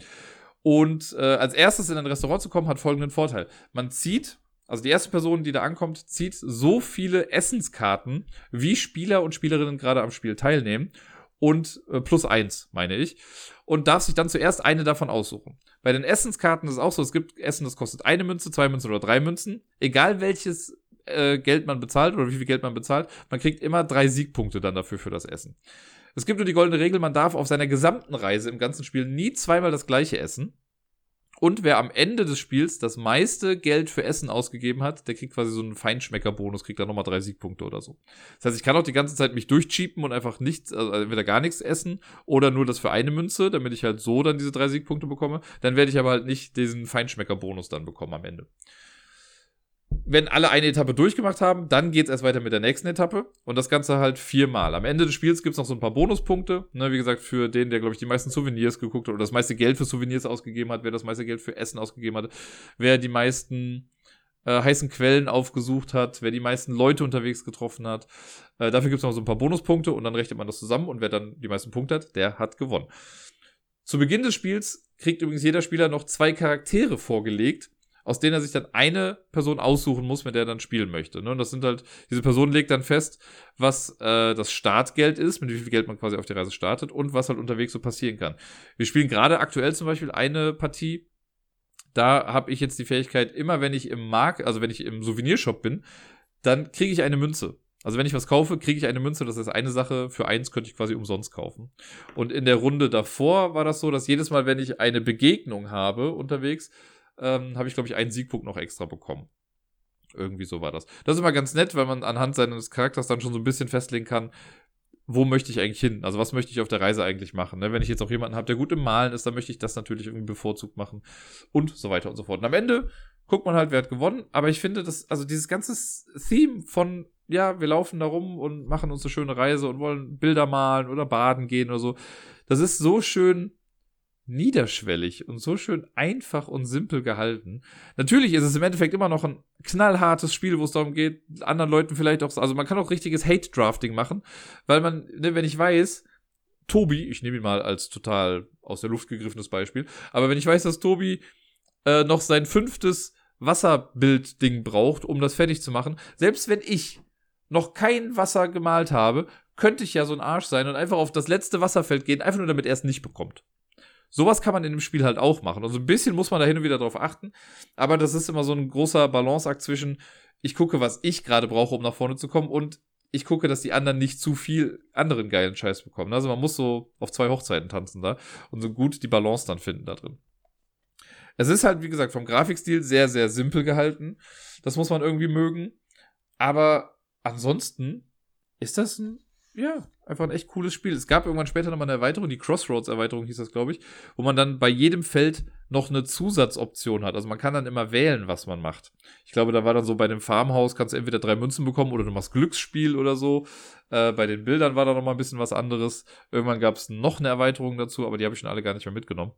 A: Und äh, als erstes in ein Restaurant zu kommen, hat folgenden Vorteil. Man zieht, also die erste Person, die da ankommt, zieht so viele Essenskarten, wie Spieler und Spielerinnen gerade am Spiel teilnehmen. Und äh, plus eins, meine ich. Und darf sich dann zuerst eine davon aussuchen. Bei den Essenskarten ist es auch so, es gibt Essen, das kostet eine Münze, zwei Münzen oder drei Münzen. Egal welches äh, Geld man bezahlt oder wie viel Geld man bezahlt, man kriegt immer drei Siegpunkte dann dafür für das Essen. Es gibt nur die goldene Regel, man darf auf seiner gesamten Reise im ganzen Spiel nie zweimal das gleiche essen. Und wer am Ende des Spiels das meiste Geld für Essen ausgegeben hat, der kriegt quasi so einen Feinschmecker-Bonus, kriegt dann nochmal drei Siegpunkte oder so. Das heißt, ich kann auch die ganze Zeit mich durchcheapen und einfach nichts, also entweder gar nichts essen oder nur das für eine Münze, damit ich halt so dann diese drei Siegpunkte bekomme. Dann werde ich aber halt nicht diesen Feinschmecker-Bonus dann bekommen am Ende wenn alle eine Etappe durchgemacht haben, dann geht es erst weiter mit der nächsten Etappe und das Ganze halt viermal. Am Ende des Spiels gibt es noch so ein paar Bonuspunkte. Ne, wie gesagt, für den, der, glaube ich, die meisten Souvenirs geguckt hat oder das meiste Geld für Souvenirs ausgegeben hat, wer das meiste Geld für Essen ausgegeben hat, wer die meisten äh, heißen Quellen aufgesucht hat, wer die meisten Leute unterwegs getroffen hat. Äh, dafür gibt es noch so ein paar Bonuspunkte und dann rechnet man das zusammen und wer dann die meisten Punkte hat, der hat gewonnen. Zu Beginn des Spiels kriegt übrigens jeder Spieler noch zwei Charaktere vorgelegt, aus denen er sich dann eine Person aussuchen muss, mit der er dann spielen möchte. Ne? Und das sind halt, diese Person legt dann fest, was äh, das Startgeld ist, mit wie viel Geld man quasi auf die Reise startet und was halt unterwegs so passieren kann. Wir spielen gerade aktuell zum Beispiel eine Partie, da habe ich jetzt die Fähigkeit, immer wenn ich im Markt, also wenn ich im Souvenirshop bin, dann kriege ich eine Münze. Also wenn ich was kaufe, kriege ich eine Münze. Das ist eine Sache. Für eins könnte ich quasi umsonst kaufen. Und in der Runde davor war das so, dass jedes Mal, wenn ich eine Begegnung habe unterwegs, ähm, habe ich, glaube ich, einen Siegpunkt noch extra bekommen. Irgendwie so war das. Das ist immer ganz nett, weil man anhand seines Charakters dann schon so ein bisschen festlegen kann, wo möchte ich eigentlich hin? Also was möchte ich auf der Reise eigentlich machen? Ne? Wenn ich jetzt auch jemanden habe, der gut im Malen ist, dann möchte ich das natürlich irgendwie bevorzugt machen und so weiter und so fort. Und am Ende guckt man halt, wer hat gewonnen. Aber ich finde, dass, also dieses ganze Theme von, ja, wir laufen da rum und machen uns eine schöne Reise und wollen Bilder malen oder baden gehen oder so, das ist so schön niederschwellig und so schön einfach und simpel gehalten. Natürlich ist es im Endeffekt immer noch ein knallhartes Spiel, wo es darum geht, anderen Leuten vielleicht auch, also man kann auch richtiges Hate-Drafting machen, weil man, ne, wenn ich weiß, Tobi, ich nehme ihn mal als total aus der Luft gegriffenes Beispiel, aber wenn ich weiß, dass Tobi äh, noch sein fünftes Wasserbild-Ding braucht, um das fertig zu machen, selbst wenn ich noch kein Wasser gemalt habe, könnte ich ja so ein Arsch sein und einfach auf das letzte Wasserfeld gehen, einfach nur damit er es nicht bekommt. Sowas kann man in dem Spiel halt auch machen. Also ein bisschen muss man da hin und wieder drauf achten. Aber das ist immer so ein großer Balanceakt zwischen, ich gucke, was ich gerade brauche, um nach vorne zu kommen und ich gucke, dass die anderen nicht zu viel anderen geilen Scheiß bekommen. Also man muss so auf zwei Hochzeiten tanzen da und so gut die Balance dann finden da drin. Es ist halt, wie gesagt, vom Grafikstil sehr, sehr simpel gehalten. Das muss man irgendwie mögen. Aber ansonsten ist das ein ja, einfach ein echt cooles Spiel. Es gab irgendwann später nochmal eine Erweiterung, die Crossroads-Erweiterung hieß das, glaube ich, wo man dann bei jedem Feld noch eine Zusatzoption hat. Also man kann dann immer wählen, was man macht. Ich glaube, da war dann so bei dem Farmhaus, kannst du entweder drei Münzen bekommen oder du machst Glücksspiel oder so. Äh, bei den Bildern war da nochmal ein bisschen was anderes. Irgendwann gab es noch eine Erweiterung dazu, aber die habe ich schon alle gar nicht mehr mitgenommen.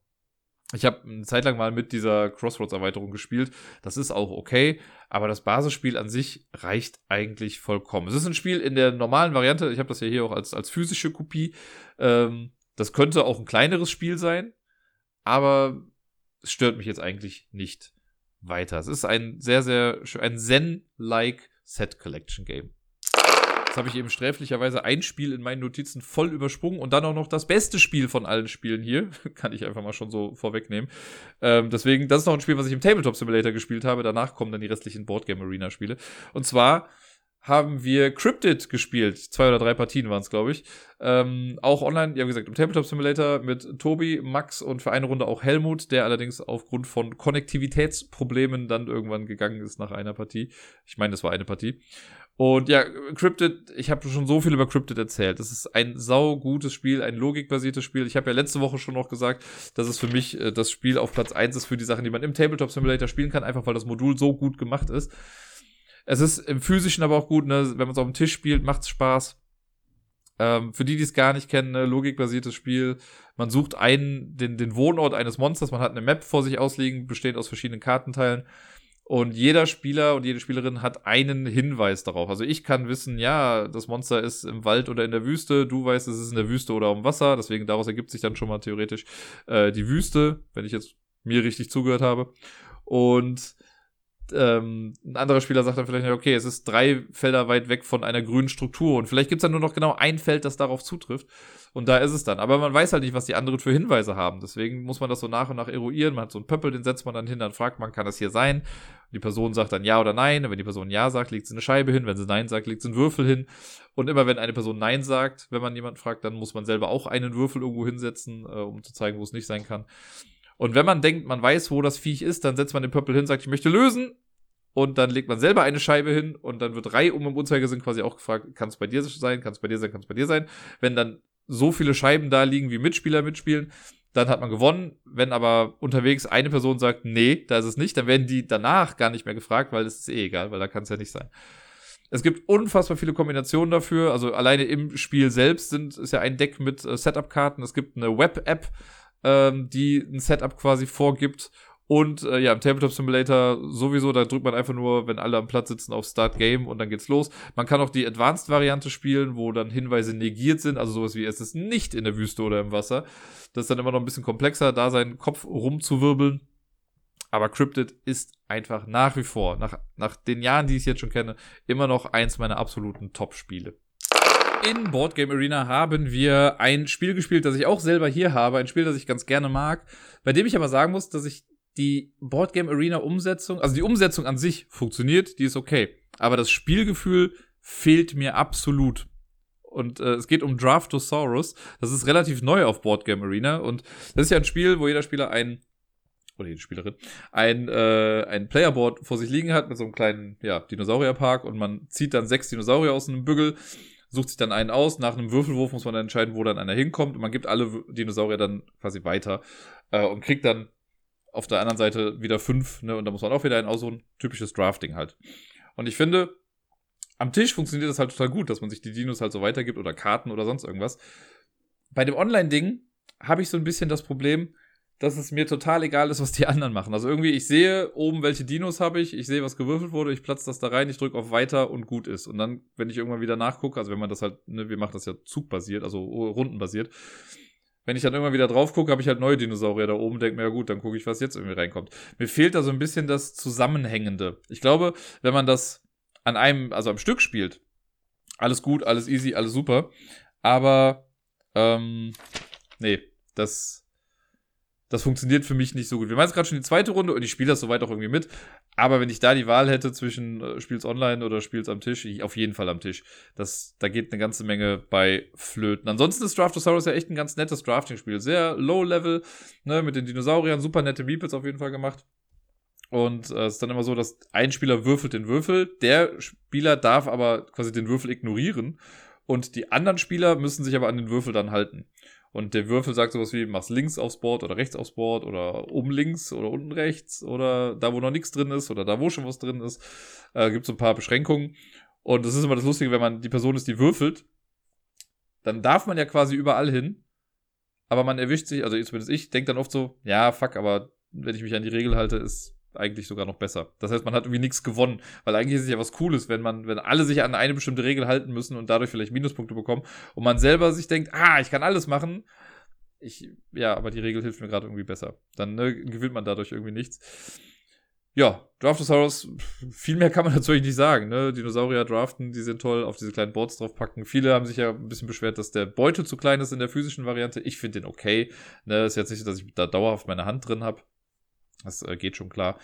A: Ich habe eine Zeit lang mal mit dieser Crossroads-Erweiterung gespielt. Das ist auch okay, aber das Basisspiel an sich reicht eigentlich vollkommen. Es ist ein Spiel in der normalen Variante. Ich habe das ja hier auch als, als physische Kopie. Ähm, das könnte auch ein kleineres Spiel sein, aber es stört mich jetzt eigentlich nicht weiter. Es ist ein sehr, sehr, ein Zen-like Set Collection Game. Jetzt habe ich eben sträflicherweise ein Spiel in meinen Notizen voll übersprungen und dann auch noch das beste Spiel von allen Spielen hier. Kann ich einfach mal schon so vorwegnehmen. Ähm, deswegen, das ist noch ein Spiel, was ich im Tabletop Simulator gespielt habe. Danach kommen dann die restlichen Boardgame Arena Spiele. Und zwar haben wir Cryptid gespielt. Zwei oder drei Partien waren es, glaube ich. Ähm, auch online, ja, wie gesagt, im Tabletop Simulator mit Tobi, Max und für eine Runde auch Helmut, der allerdings aufgrund von Konnektivitätsproblemen dann irgendwann gegangen ist nach einer Partie. Ich meine, das war eine Partie. Und ja, Cryptid, ich habe schon so viel über Cryptid erzählt. Das ist ein sau gutes Spiel, ein logikbasiertes Spiel. Ich habe ja letzte Woche schon noch gesagt, dass es für mich äh, das Spiel auf Platz eins ist für die Sachen, die man im Tabletop Simulator spielen kann, einfach weil das Modul so gut gemacht ist. Es ist im physischen aber auch gut, ne? wenn man es auf dem Tisch spielt, macht's Spaß. Ähm, für die, die es gar nicht kennen, ne, logikbasiertes Spiel. Man sucht einen, den, den Wohnort eines Monsters, man hat eine Map vor sich ausliegen, besteht aus verschiedenen Kartenteilen. Und jeder Spieler und jede Spielerin hat einen Hinweis darauf. Also ich kann wissen, ja, das Monster ist im Wald oder in der Wüste. Du weißt, es ist in der Wüste oder im Wasser. Deswegen daraus ergibt sich dann schon mal theoretisch äh, die Wüste, wenn ich jetzt mir richtig zugehört habe. Und ähm, ein anderer Spieler sagt dann vielleicht, okay, es ist drei Felder weit weg von einer grünen Struktur und vielleicht gibt es dann nur noch genau ein Feld, das darauf zutrifft. Und da ist es dann. Aber man weiß halt nicht, was die anderen für Hinweise haben. Deswegen muss man das so nach und nach eruieren. Man hat so einen Pöppel, den setzt man dann hin, dann fragt man, kann das hier sein? Die Person sagt dann ja oder nein. Und wenn die Person ja sagt, legt sie eine Scheibe hin. Wenn sie nein sagt, legt sie einen Würfel hin. Und immer wenn eine Person nein sagt, wenn man jemanden fragt, dann muss man selber auch einen Würfel irgendwo hinsetzen, äh, um zu zeigen, wo es nicht sein kann. Und wenn man denkt, man weiß, wo das Viech ist, dann setzt man den Pöppel hin, sagt, ich möchte lösen. Und dann legt man selber eine Scheibe hin und dann wird Reihe um im Uhrzeigersinn quasi auch gefragt, kann es bei dir sein, kann es bei dir sein, kann es bei dir sein. Wenn dann so viele Scheiben da liegen, wie Mitspieler mitspielen, dann hat man gewonnen. Wenn aber unterwegs eine Person sagt, nee, da ist es nicht, dann werden die danach gar nicht mehr gefragt, weil es ist eh egal, weil da kann es ja nicht sein. Es gibt unfassbar viele Kombinationen dafür. Also alleine im Spiel selbst sind, ist ja ein Deck mit äh, Setup-Karten. Es gibt eine Web-App, ähm, die ein Setup quasi vorgibt. Und äh, ja, im Tabletop Simulator sowieso, da drückt man einfach nur, wenn alle am Platz sitzen, auf Start Game und dann geht's los. Man kann auch die Advanced-Variante spielen, wo dann Hinweise negiert sind, also sowas wie es ist nicht in der Wüste oder im Wasser. Das ist dann immer noch ein bisschen komplexer, da seinen Kopf rumzuwirbeln. Aber Cryptid ist einfach nach wie vor, nach, nach den Jahren, die ich jetzt schon kenne, immer noch eins meiner absoluten Top-Spiele. In Boardgame Arena haben wir ein Spiel gespielt, das ich auch selber hier habe, ein Spiel, das ich ganz gerne mag, bei dem ich aber sagen muss, dass ich die Boardgame Arena Umsetzung, also die Umsetzung an sich funktioniert, die ist okay. Aber das Spielgefühl fehlt mir absolut. Und äh, es geht um Draftosaurus. Das ist relativ neu auf Boardgame Arena. Und das ist ja ein Spiel, wo jeder Spieler ein oder jede Spielerin, ein, äh, ein Playerboard vor sich liegen hat mit so einem kleinen ja, Dinosaurierpark und man zieht dann sechs Dinosaurier aus einem Bügel, sucht sich dann einen aus. Nach einem Würfelwurf muss man dann entscheiden, wo dann einer hinkommt und man gibt alle Dinosaurier dann quasi weiter äh, und kriegt dann auf der anderen Seite wieder fünf, ne, und da muss man auch wieder ein aussuchen. Typisches Drafting halt. Und ich finde, am Tisch funktioniert das halt total gut, dass man sich die Dinos halt so weitergibt oder Karten oder sonst irgendwas. Bei dem Online-Ding habe ich so ein bisschen das Problem, dass es mir total egal ist, was die anderen machen. Also irgendwie, ich sehe oben, welche Dinos habe ich, ich sehe, was gewürfelt wurde, ich platze das da rein, ich drücke auf Weiter und gut ist. Und dann, wenn ich irgendwann wieder nachgucke, also wenn man das halt, ne, wir machen das ja zugbasiert, also rundenbasiert, wenn ich dann irgendwann wieder drauf gucke, habe ich halt neue Dinosaurier da oben, denke mir, ja gut, dann gucke ich, was jetzt irgendwie reinkommt. Mir fehlt da so ein bisschen das Zusammenhängende. Ich glaube, wenn man das an einem, also am Stück spielt, alles gut, alles easy, alles super. Aber, ähm, nee, das, das funktioniert für mich nicht so gut. Wir machen jetzt gerade schon die zweite Runde und ich spiele das soweit auch irgendwie mit. Aber wenn ich da die Wahl hätte zwischen äh, Spiels online oder Spiels am Tisch, ich, auf jeden Fall am Tisch. Das, da geht eine ganze Menge bei Flöten. Ansonsten ist Draftosaurus ja echt ein ganz nettes Drafting-Spiel. Sehr low-level, ne, mit den Dinosauriern, super nette Meeples auf jeden Fall gemacht. Und äh, es ist dann immer so, dass ein Spieler würfelt den Würfel, der Spieler darf aber quasi den Würfel ignorieren und die anderen Spieler müssen sich aber an den Würfel dann halten. Und der Würfel sagt sowas wie, mach's links aufs Board oder rechts aufs Board oder oben links oder unten rechts oder da, wo noch nichts drin ist oder da, wo schon was drin ist. Äh, gibt so ein paar Beschränkungen. Und das ist immer das Lustige, wenn man die Person ist, die würfelt, dann darf man ja quasi überall hin. aber man erwischt sich, also zumindest ich, denke dann oft so, ja, fuck, aber wenn ich mich an die Regel halte, ist eigentlich sogar noch besser. Das heißt, man hat irgendwie nichts gewonnen, weil eigentlich ist es ja was Cooles, wenn man, wenn alle sich an eine bestimmte Regel halten müssen und dadurch vielleicht Minuspunkte bekommen und man selber sich denkt, ah, ich kann alles machen. Ich, ja, aber die Regel hilft mir gerade irgendwie besser. Dann ne, gewinnt man dadurch irgendwie nichts. Ja, Draftosaurus, viel mehr kann man natürlich nicht sagen. Ne? Dinosaurier draften, die sind toll, auf diese kleinen Boards draufpacken. Viele haben sich ja ein bisschen beschwert, dass der Beutel zu klein ist in der physischen Variante. Ich finde den okay. Ne? Ist jetzt nicht, dass ich da dauerhaft meine Hand drin habe. Das äh, geht schon klar.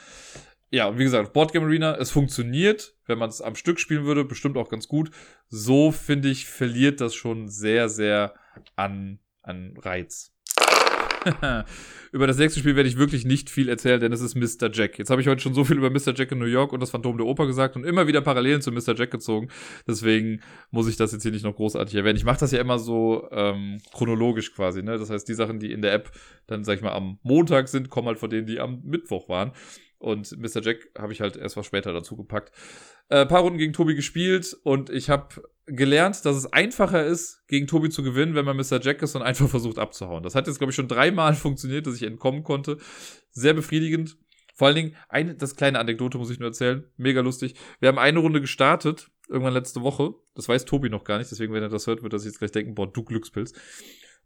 A: Ja, und wie gesagt, Boardgame Arena, es funktioniert. Wenn man es am Stück spielen würde, bestimmt auch ganz gut. So, finde ich, verliert das schon sehr, sehr an, an Reiz. über das nächste Spiel werde ich wirklich nicht viel erzählen, denn es ist Mr. Jack. Jetzt habe ich heute schon so viel über Mr. Jack in New York und das Phantom der Oper gesagt und immer wieder Parallelen zu Mr. Jack gezogen. Deswegen muss ich das jetzt hier nicht noch großartig erwähnen. Ich mache das ja immer so ähm, chronologisch quasi. Ne? Das heißt, die Sachen, die in der App dann, sag ich mal, am Montag sind, kommen halt von denen, die am Mittwoch waren. Und Mr. Jack habe ich halt erst was später dazu gepackt. Äh, paar Runden gegen Tobi gespielt und ich habe gelernt, dass es einfacher ist, gegen Tobi zu gewinnen, wenn man Mr. Jack ist und einfach versucht abzuhauen. Das hat jetzt, glaube ich, schon dreimal funktioniert, dass ich entkommen konnte. Sehr befriedigend. Vor allen Dingen, eine, das kleine Anekdote muss ich nur erzählen. Mega lustig. Wir haben eine Runde gestartet, irgendwann letzte Woche. Das weiß Tobi noch gar nicht, deswegen, wenn er das hört, wird er sich jetzt gleich denken, boah, du Glückspilz.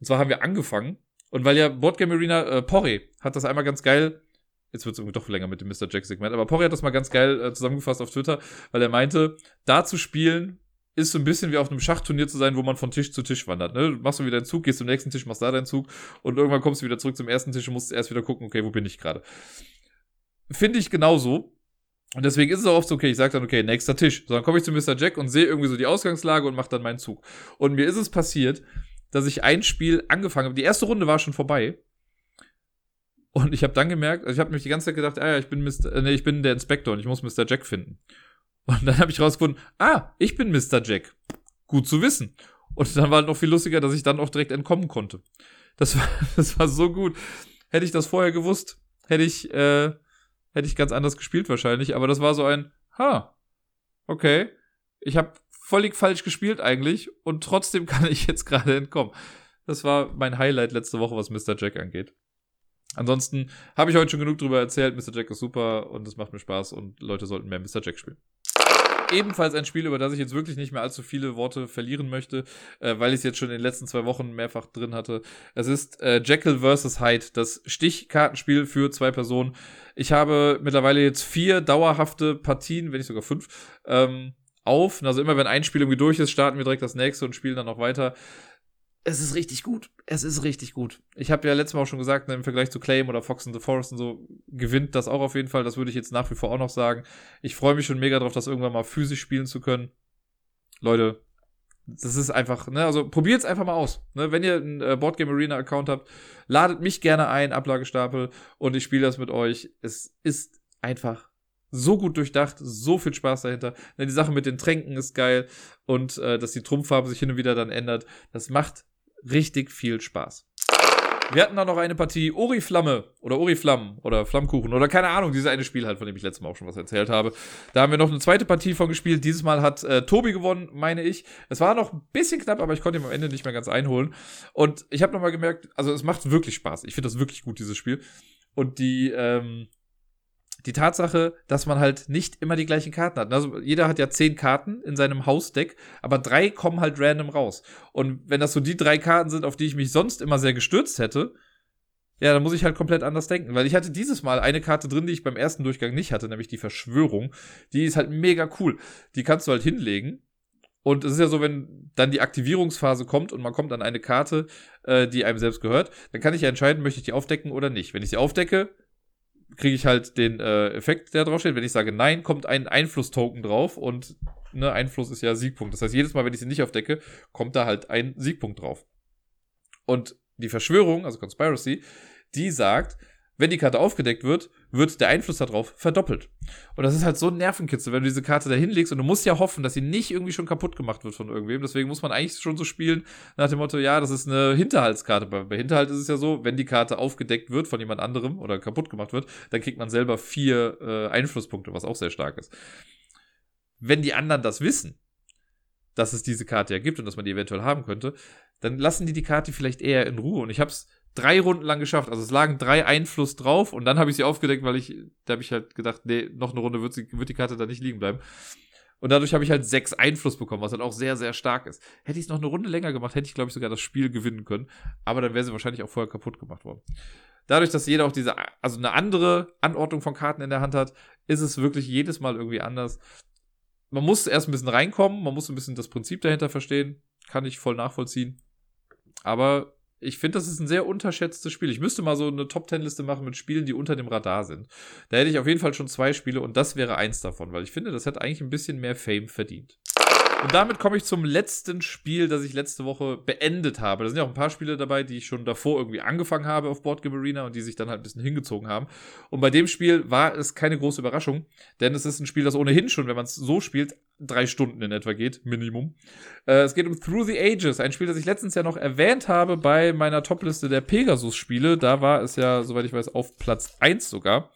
A: Und zwar haben wir angefangen. Und weil ja Boardgame Arena, äh, Porre hat das einmal ganz geil Jetzt wird es irgendwie doch länger mit dem Mr. Jack-Segment. Aber Porri hat das mal ganz geil äh, zusammengefasst auf Twitter, weil er meinte, da zu spielen ist so ein bisschen wie auf einem Schachturnier zu sein, wo man von Tisch zu Tisch wandert. Ne? Du machst du wieder einen Zug, gehst zum nächsten Tisch, machst da deinen Zug und irgendwann kommst du wieder zurück zum ersten Tisch und musst erst wieder gucken, okay, wo bin ich gerade. Finde ich genauso. Und deswegen ist es auch oft so, okay, ich sage dann, okay, nächster Tisch. So, dann komme ich zu Mr. Jack und sehe irgendwie so die Ausgangslage und mache dann meinen Zug. Und mir ist es passiert, dass ich ein Spiel angefangen habe. Die erste Runde war schon vorbei. Und ich habe dann gemerkt, also ich habe mich die ganze Zeit gedacht, ah ja, ich bin Mr., äh, nee, ich bin der Inspektor und ich muss Mr. Jack finden. Und dann habe ich rausgefunden, ah, ich bin Mr. Jack. Gut zu wissen. Und dann war halt noch viel lustiger, dass ich dann auch direkt entkommen konnte. Das war, das war so gut. Hätte ich das vorher gewusst, hätte ich, äh, hätte ich ganz anders gespielt wahrscheinlich. Aber das war so ein, ha, okay. Ich habe völlig falsch gespielt eigentlich und trotzdem kann ich jetzt gerade entkommen. Das war mein Highlight letzte Woche, was Mr. Jack angeht. Ansonsten habe ich heute schon genug drüber erzählt. Mr. Jack ist super und es macht mir Spaß und Leute sollten mehr Mr. Jack spielen. Ebenfalls ein Spiel, über das ich jetzt wirklich nicht mehr allzu viele Worte verlieren möchte, äh, weil ich es jetzt schon in den letzten zwei Wochen mehrfach drin hatte. Es ist äh, Jekyll vs. Hyde, das Stichkartenspiel für zwei Personen. Ich habe mittlerweile jetzt vier dauerhafte Partien, wenn nicht sogar fünf, ähm, auf. Also immer wenn ein Spiel irgendwie durch ist, starten wir direkt das nächste und spielen dann noch weiter es ist richtig gut. Es ist richtig gut. Ich habe ja letztes Mal auch schon gesagt, ne, im Vergleich zu Claim oder Fox in the Forest und so, gewinnt das auch auf jeden Fall. Das würde ich jetzt nach wie vor auch noch sagen. Ich freue mich schon mega drauf, das irgendwann mal physisch spielen zu können. Leute, das ist einfach, ne, also probiert's einfach mal aus. Ne? Wenn ihr einen äh, Boardgame Arena Account habt, ladet mich gerne ein, Ablagestapel, und ich spiele das mit euch. Es ist einfach so gut durchdacht, so viel Spaß dahinter. Ne, die Sache mit den Tränken ist geil und äh, dass die Trumpffarbe sich hin und wieder dann ändert. Das macht richtig viel Spaß. Wir hatten dann noch eine Partie Oriflamme oder Oriflamm oder Flammkuchen oder keine Ahnung, dieses eine Spiel halt, von dem ich letztes Mal auch schon was erzählt habe. Da haben wir noch eine zweite Partie von gespielt. Dieses Mal hat äh, Tobi gewonnen, meine ich. Es war noch ein bisschen knapp, aber ich konnte ihn am Ende nicht mehr ganz einholen. Und ich habe nochmal gemerkt, also es macht wirklich Spaß. Ich finde das wirklich gut, dieses Spiel. Und die, ähm, die Tatsache, dass man halt nicht immer die gleichen Karten hat. Also jeder hat ja zehn Karten in seinem Hausdeck, aber drei kommen halt random raus. Und wenn das so die drei Karten sind, auf die ich mich sonst immer sehr gestürzt hätte, ja, dann muss ich halt komplett anders denken. Weil ich hatte dieses Mal eine Karte drin, die ich beim ersten Durchgang nicht hatte, nämlich die Verschwörung. Die ist halt mega cool. Die kannst du halt hinlegen. Und es ist ja so, wenn dann die Aktivierungsphase kommt und man kommt an eine Karte, äh, die einem selbst gehört, dann kann ich ja entscheiden, möchte ich die aufdecken oder nicht. Wenn ich sie aufdecke, kriege ich halt den äh, Effekt, der draufsteht. Wenn ich sage Nein, kommt ein Einflusstoken drauf und ne, Einfluss ist ja Siegpunkt. Das heißt, jedes Mal, wenn ich sie nicht aufdecke, kommt da halt ein Siegpunkt drauf. Und die Verschwörung, also Conspiracy, die sagt, wenn die Karte aufgedeckt wird, wird der Einfluss darauf verdoppelt. Und das ist halt so ein Nervenkitzel, wenn du diese Karte da hinlegst und du musst ja hoffen, dass sie nicht irgendwie schon kaputt gemacht wird von irgendwem. Deswegen muss man eigentlich schon so spielen nach dem Motto, ja, das ist eine Hinterhaltskarte. Bei, Hinterhalt ist es ja so, wenn die Karte aufgedeckt wird von jemand anderem oder kaputt gemacht wird, dann kriegt man selber vier äh, Einflusspunkte, was auch sehr stark ist. Wenn die anderen das wissen, dass es diese Karte ja gibt und dass man die eventuell haben könnte, dann lassen die die Karte vielleicht eher in Ruhe. Und ich habe es drei Runden lang geschafft. Also es lagen drei Einfluss drauf und dann habe ich sie aufgedeckt, weil ich, da habe ich halt gedacht, nee, noch eine Runde wird, sie, wird die Karte da nicht liegen bleiben. Und dadurch habe ich halt sechs Einfluss bekommen, was halt auch sehr, sehr stark ist. Hätte ich es noch eine Runde länger gemacht, hätte ich, glaube ich, sogar das Spiel gewinnen können. Aber dann wäre sie wahrscheinlich auch vorher kaputt gemacht worden. Dadurch, dass jeder auch diese, also eine andere Anordnung von Karten in der Hand hat, ist es wirklich jedes Mal irgendwie anders. Man muss erst ein bisschen reinkommen, man muss ein bisschen das Prinzip dahinter verstehen. Kann ich voll nachvollziehen. Aber ich finde, das ist ein sehr unterschätztes Spiel. Ich müsste mal so eine Top-10-Liste machen mit Spielen, die unter dem Radar sind. Da hätte ich auf jeden Fall schon zwei Spiele und das wäre eins davon, weil ich finde, das hätte eigentlich ein bisschen mehr Fame verdient. Und damit komme ich zum letzten Spiel, das ich letzte Woche beendet habe. Da sind ja auch ein paar Spiele dabei, die ich schon davor irgendwie angefangen habe auf Boardgame Arena und die sich dann halt ein bisschen hingezogen haben. Und bei dem Spiel war es keine große Überraschung, denn es ist ein Spiel, das ohnehin schon, wenn man es so spielt, drei Stunden in etwa geht, Minimum. Äh, es geht um Through the Ages, ein Spiel, das ich letztens ja noch erwähnt habe bei meiner Topliste der Pegasus-Spiele. Da war es ja, soweit ich weiß, auf Platz 1 sogar.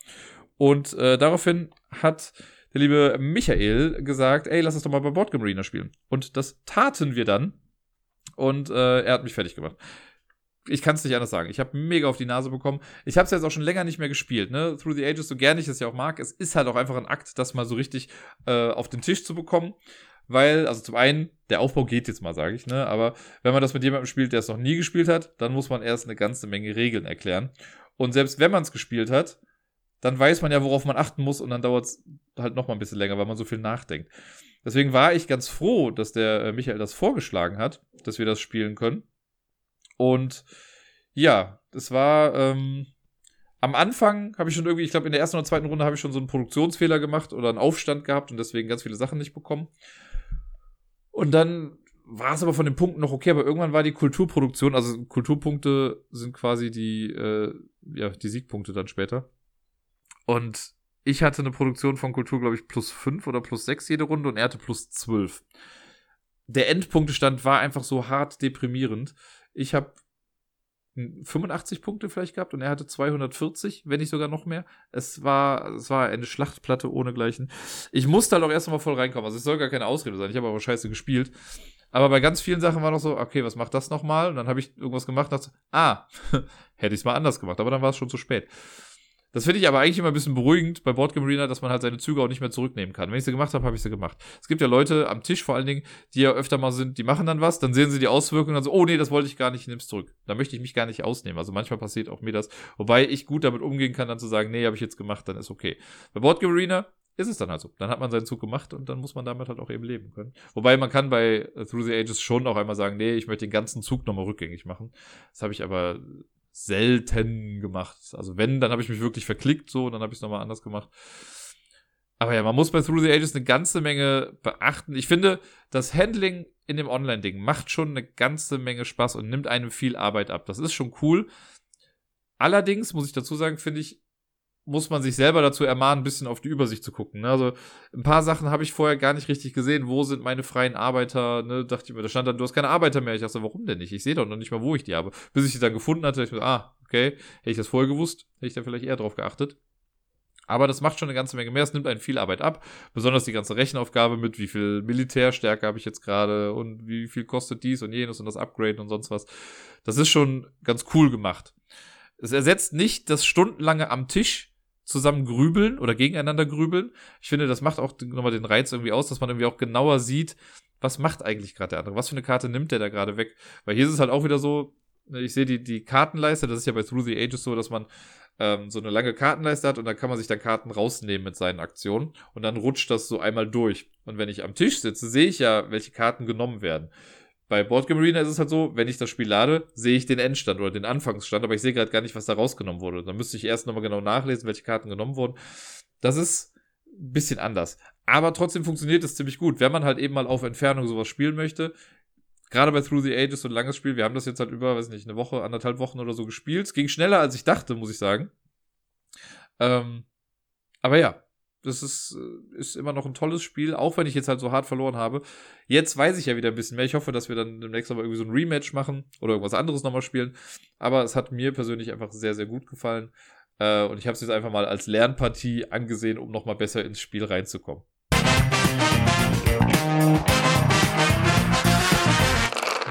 A: Und äh, daraufhin hat der liebe Michael gesagt, ey, lass uns doch mal bei Boardgame Arena spielen. Und das taten wir dann. Und äh, er hat mich fertig gemacht. Ich kann es nicht anders sagen. Ich habe mega auf die Nase bekommen. Ich habe es jetzt auch schon länger nicht mehr gespielt. Ne? Through the Ages, so gerne ich es ja auch mag, es ist halt auch einfach ein Akt, das mal so richtig äh, auf den Tisch zu bekommen. Weil, also zum einen, der Aufbau geht jetzt mal, sage ich, ne? Aber wenn man das mit jemandem spielt, der es noch nie gespielt hat, dann muss man erst eine ganze Menge Regeln erklären. Und selbst wenn man es gespielt hat, dann weiß man ja, worauf man achten muss und dann dauert es halt noch mal ein bisschen länger, weil man so viel nachdenkt. Deswegen war ich ganz froh, dass der äh, Michael das vorgeschlagen hat, dass wir das spielen können. Und ja, es war ähm, am Anfang habe ich schon irgendwie, ich glaube in der ersten oder zweiten Runde habe ich schon so einen Produktionsfehler gemacht oder einen Aufstand gehabt und deswegen ganz viele Sachen nicht bekommen. Und dann war es aber von den Punkten noch okay, aber irgendwann war die Kulturproduktion, also Kulturpunkte sind quasi die, äh, ja, die Siegpunkte dann später. Und ich hatte eine Produktion von Kultur, glaube ich, plus 5 oder plus 6 jede Runde und er hatte plus 12. Der Endpunktestand war einfach so hart deprimierend. Ich habe 85 Punkte vielleicht gehabt und er hatte 240, wenn nicht sogar noch mehr. Es war, es war eine Schlachtplatte ohnegleichen. Ich musste halt auch erst mal voll reinkommen. Also es soll gar keine Ausrede sein. Ich habe aber scheiße gespielt. Aber bei ganz vielen Sachen war noch so, okay, was macht das nochmal? Und dann habe ich irgendwas gemacht und dachte, ah, hätte ich es mal anders gemacht. Aber dann war es schon zu spät. Das finde ich aber eigentlich immer ein bisschen beruhigend bei Boardgame Arena, dass man halt seine Züge auch nicht mehr zurücknehmen kann. Wenn ich sie gemacht habe, habe ich sie gemacht. Es gibt ja Leute am Tisch vor allen Dingen, die ja öfter mal sind, die machen dann was, dann sehen sie die Auswirkungen und dann so, oh nee, das wollte ich gar nicht, ich nimm's zurück. Da möchte ich mich gar nicht ausnehmen. Also manchmal passiert auch mir das. Wobei ich gut damit umgehen kann, dann zu sagen, nee, habe ich jetzt gemacht, dann ist okay. Bei Boardgame Arena ist es dann halt so. Dann hat man seinen Zug gemacht und dann muss man damit halt auch eben leben können. Wobei man kann bei Through the Ages schon auch einmal sagen, nee, ich möchte den ganzen Zug nochmal rückgängig machen. Das habe ich aber selten gemacht. Also wenn, dann habe ich mich wirklich verklickt so, dann habe ich es nochmal anders gemacht. Aber ja, man muss bei Through the Ages eine ganze Menge beachten. Ich finde, das Handling in dem Online-Ding macht schon eine ganze Menge Spaß und nimmt einem viel Arbeit ab. Das ist schon cool. Allerdings muss ich dazu sagen, finde ich, muss man sich selber dazu ermahnen, ein bisschen auf die Übersicht zu gucken. Ne? Also ein paar Sachen habe ich vorher gar nicht richtig gesehen. Wo sind meine freien Arbeiter? Ne? Dachte ich mir, da stand dann, du hast keine Arbeiter mehr. Ich dachte, warum denn nicht? Ich sehe doch noch nicht mal, wo ich die habe. Bis ich die dann gefunden hatte, ich mir, ah, okay, hätte ich das vorher gewusst, hätte ich da vielleicht eher drauf geachtet. Aber das macht schon eine ganze Menge mehr. Es nimmt einen viel Arbeit ab. Besonders die ganze Rechenaufgabe mit, wie viel Militärstärke habe ich jetzt gerade und wie viel kostet dies und jenes und das Upgrade und sonst was. Das ist schon ganz cool gemacht. Es ersetzt nicht das stundenlange am Tisch zusammen grübeln oder gegeneinander grübeln. Ich finde, das macht auch nochmal den Reiz irgendwie aus, dass man irgendwie auch genauer sieht, was macht eigentlich gerade der andere? Was für eine Karte nimmt der da gerade weg? Weil hier ist es halt auch wieder so, ne, ich sehe die, die Kartenleiste, das ist ja bei Through the Ages so, dass man ähm, so eine lange Kartenleiste hat und dann kann man sich dann Karten rausnehmen mit seinen Aktionen und dann rutscht das so einmal durch. Und wenn ich am Tisch sitze, sehe ich ja, welche Karten genommen werden. Bei Boardgame Arena ist es halt so, wenn ich das Spiel lade, sehe ich den Endstand oder den Anfangsstand, aber ich sehe gerade gar nicht, was da rausgenommen wurde. Dann müsste ich erst nochmal genau nachlesen, welche Karten genommen wurden. Das ist ein bisschen anders. Aber trotzdem funktioniert es ziemlich gut, wenn man halt eben mal auf Entfernung sowas spielen möchte. Gerade bei Through the Ages, so ein langes Spiel, wir haben das jetzt halt über, weiß nicht, eine Woche, anderthalb Wochen oder so gespielt. Es ging schneller, als ich dachte, muss ich sagen. Ähm, aber ja, das ist, äh, ist immer noch ein tolles Spiel, auch wenn ich jetzt halt so hart verloren habe. Jetzt weiß ich ja wieder ein bisschen mehr. Ich hoffe, dass wir dann demnächst aber irgendwie so ein Rematch machen oder irgendwas anderes nochmal spielen. Aber es hat mir persönlich einfach sehr, sehr gut gefallen. Äh, und ich habe es jetzt einfach mal als Lernpartie angesehen, um nochmal besser ins Spiel reinzukommen.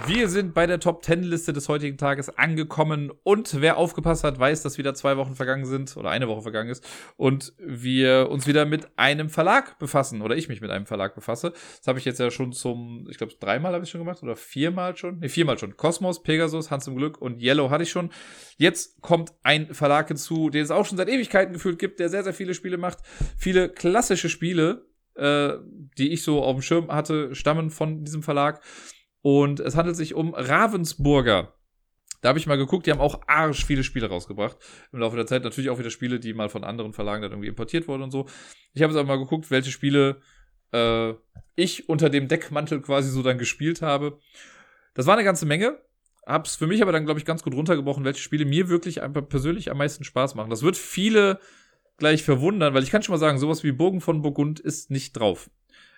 A: Wir sind bei der Top 10 Liste des heutigen Tages angekommen und wer aufgepasst hat, weiß, dass wieder zwei Wochen vergangen sind oder eine Woche vergangen ist und wir uns wieder mit einem Verlag befassen oder ich mich mit einem Verlag befasse. Das habe ich jetzt ja schon zum, ich glaube, dreimal habe ich schon gemacht oder viermal schon. Ne, viermal schon. Kosmos, Pegasus, Hans im Glück und Yellow hatte ich schon. Jetzt kommt ein Verlag hinzu, den es auch schon seit Ewigkeiten gefühlt gibt, der sehr, sehr viele Spiele macht. Viele klassische Spiele, äh, die ich so auf dem Schirm hatte, stammen von diesem Verlag. Und es handelt sich um Ravensburger. Da habe ich mal geguckt, die haben auch arsch viele Spiele rausgebracht im Laufe der Zeit. Natürlich auch wieder Spiele, die mal von anderen Verlagen dann irgendwie importiert wurden und so. Ich habe jetzt aber mal geguckt, welche Spiele äh, ich unter dem Deckmantel quasi so dann gespielt habe. Das war eine ganze Menge. Hab's für mich aber dann, glaube ich, ganz gut runtergebrochen, welche Spiele mir wirklich einfach persönlich am meisten Spaß machen. Das wird viele gleich verwundern, weil ich kann schon mal sagen, sowas wie Burgen von Burgund ist nicht drauf.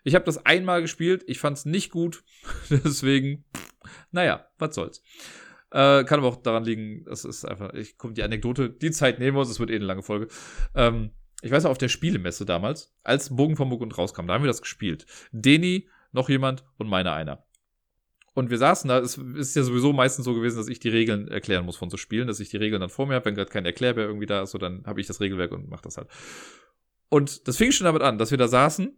A: Ich habe das einmal gespielt, ich fand es nicht gut, deswegen, naja, was soll's. Äh, kann aber auch daran liegen, das ist einfach, ich komme die Anekdote, die Zeit nehmen wir uns, es wird eh eine lange Folge. Ähm, ich weiß auch auf der Spielemesse damals, als Bogen vom Burgund rauskam, da haben wir das gespielt. Deni, noch jemand und meiner einer. Und wir saßen da, es ist ja sowieso meistens so gewesen, dass ich die Regeln erklären muss von so Spielen, dass ich die Regeln dann vor mir habe, wenn gerade kein Erklärbär irgendwie da ist, so dann habe ich das Regelwerk und mache das halt. Und das fing schon damit an, dass wir da saßen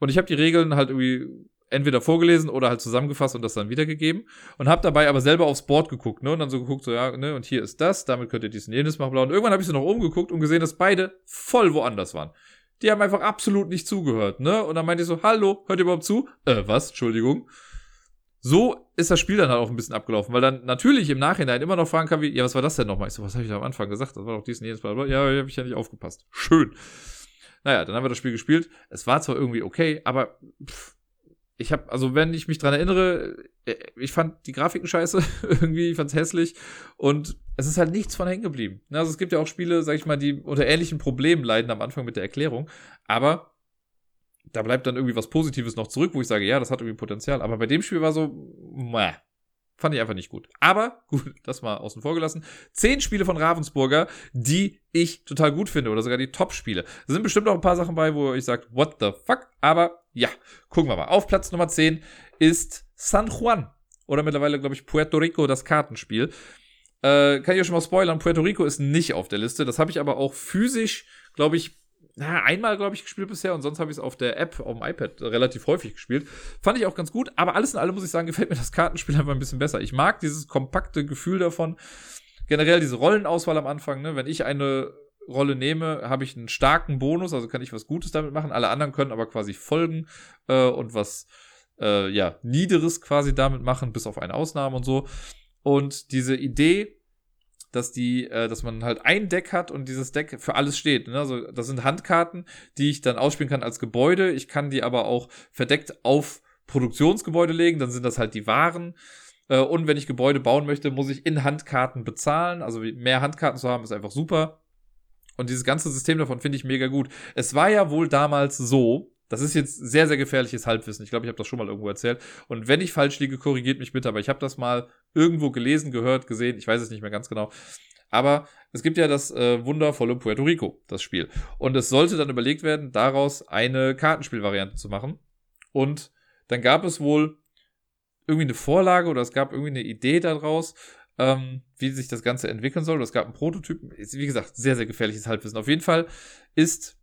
A: und ich habe die Regeln halt irgendwie entweder vorgelesen oder halt zusammengefasst und das dann wiedergegeben und habe dabei aber selber aufs Board geguckt, ne, und dann so geguckt, so ja, ne, und hier ist das, damit könnt ihr dies und jenes machen, blau. Und irgendwann habe ich so noch oben geguckt und gesehen, dass beide voll woanders waren. Die haben einfach absolut nicht zugehört, ne? Und dann meinte ich so, hallo, hört ihr überhaupt zu? Äh, was? Entschuldigung. So ist das Spiel dann halt auch ein bisschen abgelaufen, weil dann natürlich im Nachhinein immer noch fragen kann, wie, ja, was war das denn nochmal? Ich so, was habe ich da am Anfang gesagt? Das war doch dies und jenes, bla, bla. Ja, habe ich ja nicht aufgepasst. Schön. Naja, dann haben wir das Spiel gespielt. Es war zwar irgendwie okay, aber pff, ich habe, also wenn ich mich dran erinnere, äh, ich fand die Grafiken scheiße irgendwie, ich fand's hässlich und es ist halt nichts von hängen geblieben. Also es gibt ja auch Spiele, sag ich mal, die unter ähnlichen Problemen leiden am Anfang mit der Erklärung, aber da bleibt dann irgendwie was Positives noch zurück, wo ich sage, ja, das hat irgendwie Potenzial. Aber bei dem Spiel war so, meh, Fand ich einfach nicht gut. Aber, gut, das mal außen vor gelassen. Zehn Spiele von Ravensburger, die ich total gut finde. Oder sogar die Top-Spiele. Da sind bestimmt auch ein paar Sachen bei, wo ich sage, what the fuck? Aber ja, gucken wir mal. Auf Platz Nummer 10 ist San Juan. Oder mittlerweile, glaube ich, Puerto Rico, das Kartenspiel. Äh, kann ich euch schon mal spoilern, Puerto Rico ist nicht auf der Liste. Das habe ich aber auch physisch, glaube ich, na, einmal, glaube ich, gespielt bisher und sonst habe ich es auf der App, auf dem iPad relativ häufig gespielt. Fand ich auch ganz gut, aber alles in allem muss ich sagen, gefällt mir das Kartenspiel einfach ein bisschen besser. Ich mag dieses kompakte Gefühl davon. Generell diese Rollenauswahl am Anfang, ne? wenn ich eine Rolle nehme, habe ich einen starken Bonus, also kann ich was Gutes damit machen. Alle anderen können aber quasi folgen äh, und was äh, ja niederes quasi damit machen, bis auf eine Ausnahme und so. Und diese Idee, dass die, äh, dass man halt ein Deck hat und dieses Deck für alles steht. Ne? Also das sind Handkarten, die ich dann ausspielen kann als Gebäude. Ich kann die aber auch verdeckt auf Produktionsgebäude legen, dann sind das halt die Waren. Äh, und wenn ich Gebäude bauen möchte, muss ich in Handkarten bezahlen. Also mehr Handkarten zu haben, ist einfach super. Und dieses ganze System davon finde ich mega gut. Es war ja wohl damals so, das ist jetzt sehr, sehr gefährliches Halbwissen. Ich glaube, ich habe das schon mal irgendwo erzählt. Und wenn ich falsch liege, korrigiert mich bitte. Aber ich habe das mal irgendwo gelesen, gehört, gesehen. Ich weiß es nicht mehr ganz genau. Aber es gibt ja das äh, wundervolle Puerto Rico, das Spiel. Und es sollte dann überlegt werden, daraus eine Kartenspielvariante zu machen. Und dann gab es wohl irgendwie eine Vorlage oder es gab irgendwie eine Idee daraus, ähm, wie sich das Ganze entwickeln soll. Es gab einen Prototypen. Wie gesagt, sehr, sehr gefährliches Halbwissen. Auf jeden Fall ist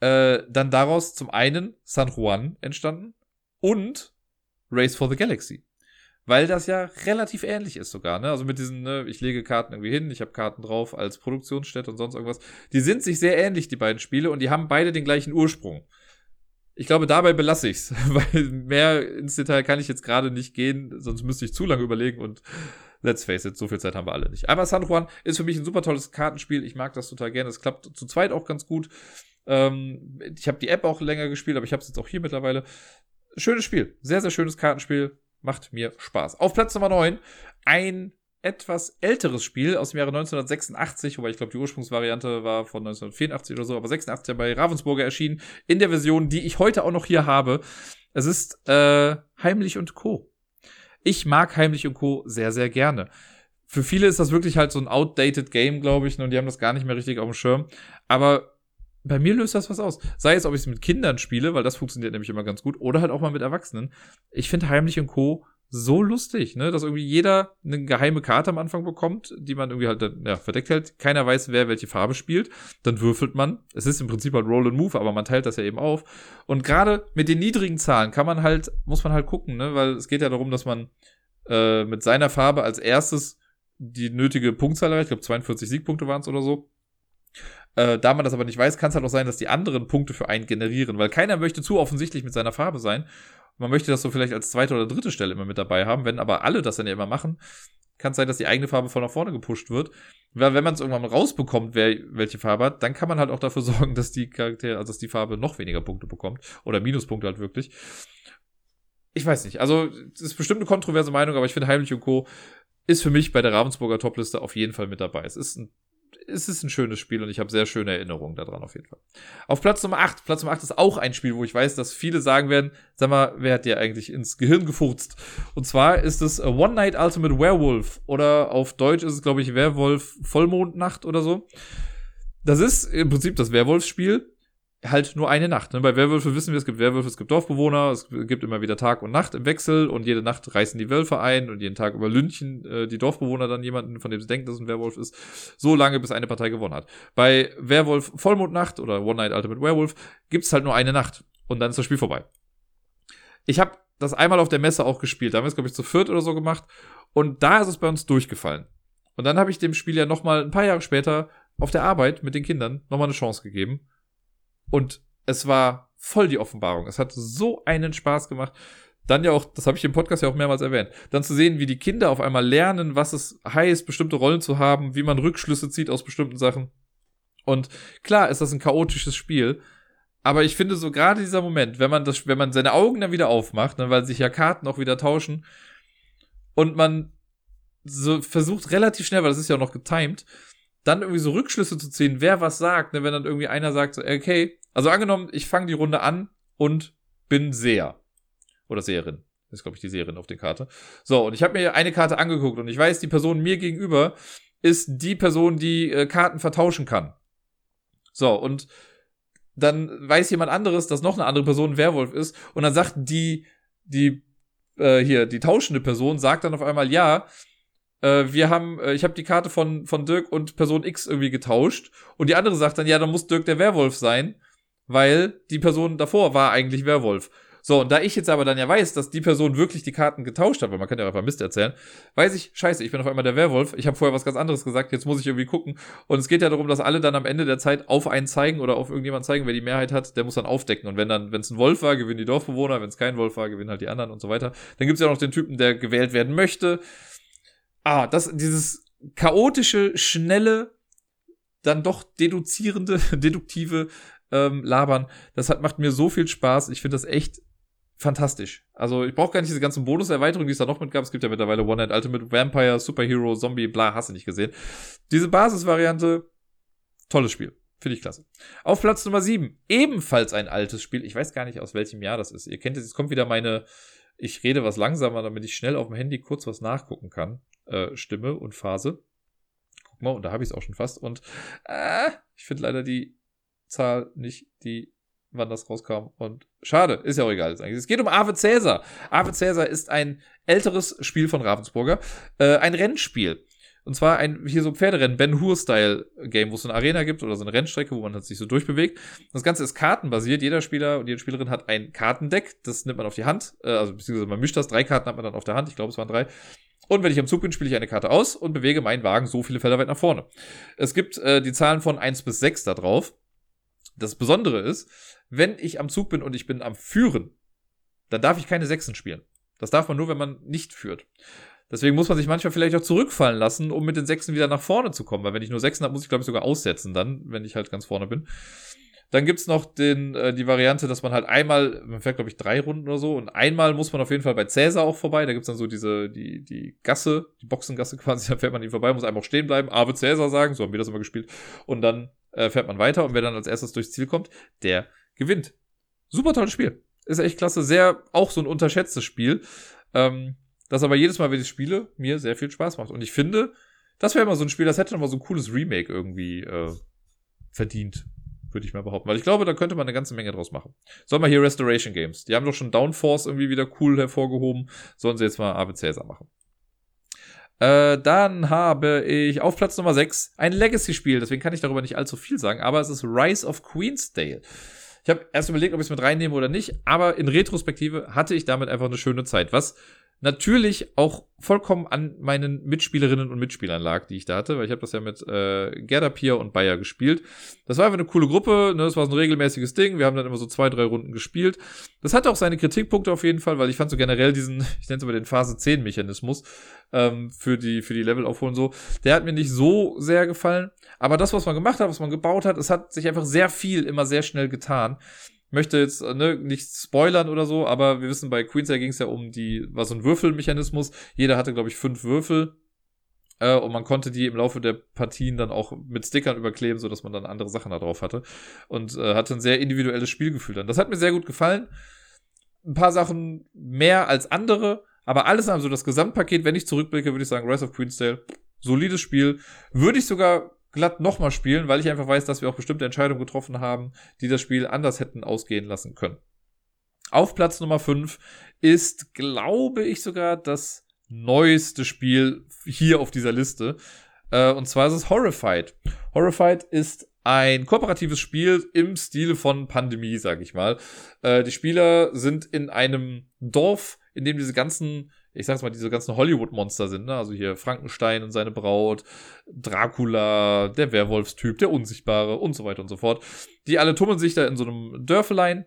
A: äh, dann daraus zum einen San Juan entstanden und Race for the Galaxy. Weil das ja relativ ähnlich ist sogar, ne? Also mit diesen, ne, ich lege Karten irgendwie hin, ich habe Karten drauf als Produktionsstätte und sonst irgendwas. Die sind sich sehr ähnlich, die beiden Spiele, und die haben beide den gleichen Ursprung. Ich glaube, dabei belasse ich's, weil mehr ins Detail kann ich jetzt gerade nicht gehen, sonst müsste ich zu lange überlegen und let's face it, so viel Zeit haben wir alle nicht. Aber San Juan ist für mich ein super tolles Kartenspiel. Ich mag das total gerne. Es klappt zu zweit auch ganz gut. Ähm, ich habe die App auch länger gespielt, aber ich habe es jetzt auch hier mittlerweile. Schönes Spiel. Sehr, sehr schönes Kartenspiel. Macht mir Spaß. Auf Platz Nummer 9 ein etwas älteres Spiel aus dem Jahre 1986, wobei ich glaube, die Ursprungsvariante war von 1984 oder so, aber 86 bei Ravensburger erschienen, in der Version, die ich heute auch noch hier habe. Es ist äh, Heimlich und Co. Ich mag Heimlich und Co. sehr, sehr gerne. Für viele ist das wirklich halt so ein outdated Game, glaube ich, und die haben das gar nicht mehr richtig auf dem Schirm. Aber bei mir löst das was aus. Sei es, ob ich es mit Kindern spiele, weil das funktioniert nämlich immer ganz gut, oder halt auch mal mit Erwachsenen. Ich finde Heimlich und Co. so lustig, ne? Dass irgendwie jeder eine geheime Karte am Anfang bekommt, die man irgendwie halt ja, verdeckt hält. Keiner weiß, wer welche Farbe spielt. Dann würfelt man. Es ist im Prinzip halt Roll and Move, aber man teilt das ja eben auf. Und gerade mit den niedrigen Zahlen kann man halt, muss man halt gucken, ne? Weil es geht ja darum, dass man äh, mit seiner Farbe als erstes die nötige Punktzahl erreicht. Ich glaube, 42 Siegpunkte waren es oder so. Äh, da man das aber nicht weiß, kann es halt auch sein, dass die anderen Punkte für einen generieren, weil keiner möchte zu offensichtlich mit seiner Farbe sein. Man möchte das so vielleicht als zweite oder dritte Stelle immer mit dabei haben. Wenn aber alle das dann ja immer machen, kann es sein, dass die eigene Farbe voll nach vorne gepusht wird. Weil wenn man es irgendwann rausbekommt, wer welche Farbe hat, dann kann man halt auch dafür sorgen, dass die Charaktere, also dass die Farbe noch weniger Punkte bekommt. Oder Minuspunkte halt wirklich. Ich weiß nicht. Also, das ist bestimmt eine kontroverse Meinung, aber ich finde Heimlich und Co. ist für mich bei der Ravensburger Topliste auf jeden Fall mit dabei. Es ist ein es ist ein schönes Spiel und ich habe sehr schöne Erinnerungen daran auf jeden Fall. Auf Platz Nummer 8. Platz Nummer 8 ist auch ein Spiel, wo ich weiß, dass viele sagen werden, sag mal, wer hat dir eigentlich ins Gehirn gefurzt? Und zwar ist es One Night Ultimate Werewolf oder auf Deutsch ist es, glaube ich, Werwolf Vollmondnacht oder so. Das ist im Prinzip das Werwolfsspiel halt nur eine Nacht. Ne? Bei Werwölfe wissen wir, es gibt Werwölfe, es gibt Dorfbewohner, es gibt immer wieder Tag und Nacht im Wechsel und jede Nacht reißen die Wölfe ein und jeden Tag überlünchen äh, die Dorfbewohner dann jemanden, von dem sie denken, dass es ein Werwolf ist, so lange, bis eine Partei gewonnen hat. Bei Werwolf Vollmondnacht oder One Night Ultimate Werewolf gibt's halt nur eine Nacht und dann ist das Spiel vorbei. Ich habe das einmal auf der Messe auch gespielt, da haben wir es, glaube ich, zu viert oder so gemacht und da ist es bei uns durchgefallen. Und dann habe ich dem Spiel ja nochmal ein paar Jahre später auf der Arbeit mit den Kindern nochmal eine Chance gegeben und es war voll die Offenbarung. Es hat so einen Spaß gemacht. Dann ja auch, das habe ich im Podcast ja auch mehrmals erwähnt, dann zu sehen, wie die Kinder auf einmal lernen, was es heißt, bestimmte Rollen zu haben, wie man Rückschlüsse zieht aus bestimmten Sachen. Und klar ist das ein chaotisches Spiel, aber ich finde so gerade dieser Moment, wenn man das, wenn man seine Augen dann wieder aufmacht, ne, weil sich ja Karten auch wieder tauschen und man so versucht relativ schnell, weil das ist ja auch noch getimed, dann irgendwie so Rückschlüsse zu ziehen, wer was sagt, ne, wenn dann irgendwie einer sagt, so, okay, also angenommen, ich fange die Runde an und bin Seher. Oder Seherin. Das ist, glaube ich, die Seherin auf der Karte. So, und ich habe mir eine Karte angeguckt und ich weiß, die Person mir gegenüber ist die Person, die äh, Karten vertauschen kann. So, und dann weiß jemand anderes, dass noch eine andere Person ein Werwolf ist und dann sagt die, die, äh, hier, die tauschende Person, sagt dann auf einmal, ja, äh, wir haben, äh, ich habe die Karte von, von Dirk und Person X irgendwie getauscht und die andere sagt dann, ja, dann muss Dirk der Werwolf sein weil die Person davor war eigentlich Werwolf. So, und da ich jetzt aber dann ja weiß, dass die Person wirklich die Karten getauscht hat, weil man kann ja einfach Mist erzählen, weiß ich, scheiße, ich bin auf einmal der Werwolf, ich habe vorher was ganz anderes gesagt, jetzt muss ich irgendwie gucken. Und es geht ja darum, dass alle dann am Ende der Zeit auf einen zeigen oder auf irgendjemanden zeigen, wer die Mehrheit hat, der muss dann aufdecken. Und wenn dann, wenn es ein Wolf war, gewinnen die Dorfbewohner, wenn es kein Wolf war, gewinnen halt die anderen und so weiter. Dann gibt's ja noch den Typen, der gewählt werden möchte. Ah, das, dieses chaotische, schnelle, dann doch deduzierende, deduktive ähm, labern. Das hat, macht mir so viel Spaß. Ich finde das echt fantastisch. Also ich brauche gar nicht diese ganzen Bonuserweiterungen, die es da noch mit gab. Es gibt ja mittlerweile One Night Ultimate Vampire, Superhero, Zombie, bla, hast du nicht gesehen. Diese Basisvariante, tolles Spiel. Finde ich klasse. Auf Platz Nummer 7, ebenfalls ein altes Spiel. Ich weiß gar nicht, aus welchem Jahr das ist. Ihr kennt es, jetzt kommt wieder meine, ich rede was langsamer, damit ich schnell auf dem Handy kurz was nachgucken kann. Äh, Stimme und Phase. Guck mal, und da habe ich es auch schon fast. Und äh, ich finde leider die Zahl, nicht die, wann das rauskam. Und schade, ist ja auch egal. Es geht um Ave Cäsar. Ave Cäsar ist ein älteres Spiel von Ravensburger. Äh, ein Rennspiel. Und zwar ein, hier so Pferderennen, Ben Hur-Style-Game, wo es so eine Arena gibt oder so eine Rennstrecke, wo man sich so durchbewegt. Das Ganze ist kartenbasiert. Jeder Spieler und jede Spielerin hat ein Kartendeck. Das nimmt man auf die Hand. Äh, also, beziehungsweise man mischt das. Drei Karten hat man dann auf der Hand. Ich glaube, es waren drei. Und wenn ich am Zug bin, spiele ich eine Karte aus und bewege meinen Wagen so viele Felder weit nach vorne. Es gibt äh, die Zahlen von eins bis sechs da drauf. Das Besondere ist, wenn ich am Zug bin und ich bin am Führen, dann darf ich keine Sechsen spielen. Das darf man nur, wenn man nicht führt. Deswegen muss man sich manchmal vielleicht auch zurückfallen lassen, um mit den Sechsen wieder nach vorne zu kommen. Weil wenn ich nur Sechsen habe, muss ich, glaube ich, sogar aussetzen dann, wenn ich halt ganz vorne bin. Dann gibt's noch den, äh, die Variante, dass man halt einmal, man fährt, glaube ich, drei Runden oder so, und einmal muss man auf jeden Fall bei Cäsar auch vorbei. Da gibt's dann so diese, die, die Gasse, die Boxengasse quasi, da fährt man ihm vorbei, muss einfach stehen bleiben, Ave Cäsar sagen, so haben wir das immer gespielt. Und dann äh, fährt man weiter und wer dann als erstes durchs Ziel kommt, der gewinnt. Super tolles Spiel. Ist echt klasse. Sehr, auch so ein unterschätztes Spiel. Ähm, das aber jedes Mal, wenn ich spiele, mir sehr viel Spaß macht. Und ich finde, das wäre immer so ein Spiel, das hätte nochmal so ein cooles Remake irgendwie äh, verdient. würde ich mal behaupten. Weil ich glaube, da könnte man eine ganze Menge draus machen. Sollen wir hier Restoration Games. Die haben doch schon Downforce irgendwie wieder cool hervorgehoben. Sollen sie jetzt mal Caesar machen. Äh, dann habe ich auf Platz Nummer 6 ein Legacy-Spiel. Deswegen kann ich darüber nicht allzu viel sagen. Aber es ist Rise of Queensdale. Ich habe erst überlegt, ob ich es mit reinnehme oder nicht. Aber in Retrospektive hatte ich damit einfach eine schöne Zeit. Was natürlich auch vollkommen an meinen Mitspielerinnen und Mitspielern lag, die ich da hatte, weil ich habe das ja mit äh, Gerda Pier und Bayer gespielt. Das war einfach eine coole Gruppe, ne? das war so ein regelmäßiges Ding, wir haben dann immer so zwei, drei Runden gespielt. Das hatte auch seine Kritikpunkte auf jeden Fall, weil ich fand so generell diesen, ich nenne es mal den Phase 10 Mechanismus ähm, für die, für die Level aufholen so, der hat mir nicht so sehr gefallen, aber das, was man gemacht hat, was man gebaut hat, es hat sich einfach sehr viel immer sehr schnell getan möchte jetzt äh, ne, nicht spoilern oder so, aber wir wissen, bei Queensay ging es ja um die, war so ein Würfelmechanismus. Jeder hatte, glaube ich, fünf Würfel. Äh, und man konnte die im Laufe der Partien dann auch mit Stickern überkleben, sodass man dann andere Sachen da drauf hatte. Und äh, hatte ein sehr individuelles Spielgefühl dann. Das hat mir sehr gut gefallen. Ein paar Sachen mehr als andere, aber alles also das Gesamtpaket, wenn ich zurückblicke, würde ich sagen, Rise of Queensdale, solides Spiel. Würde ich sogar glatt nochmal spielen, weil ich einfach weiß, dass wir auch bestimmte Entscheidungen getroffen haben, die das Spiel anders hätten ausgehen lassen können. Auf Platz Nummer 5 ist, glaube ich, sogar das neueste Spiel hier auf dieser Liste. Äh, und zwar ist es Horrified. Horrified ist ein kooperatives Spiel im Stil von Pandemie, sag ich mal. Äh, die Spieler sind in einem Dorf, in dem diese ganzen ich sag's mal, diese ganzen Hollywood-Monster sind, ne? Also hier Frankenstein und seine Braut, Dracula, der Werwolfstyp, der Unsichtbare und so weiter und so fort. Die alle tummeln sich da in so einem Dörfelein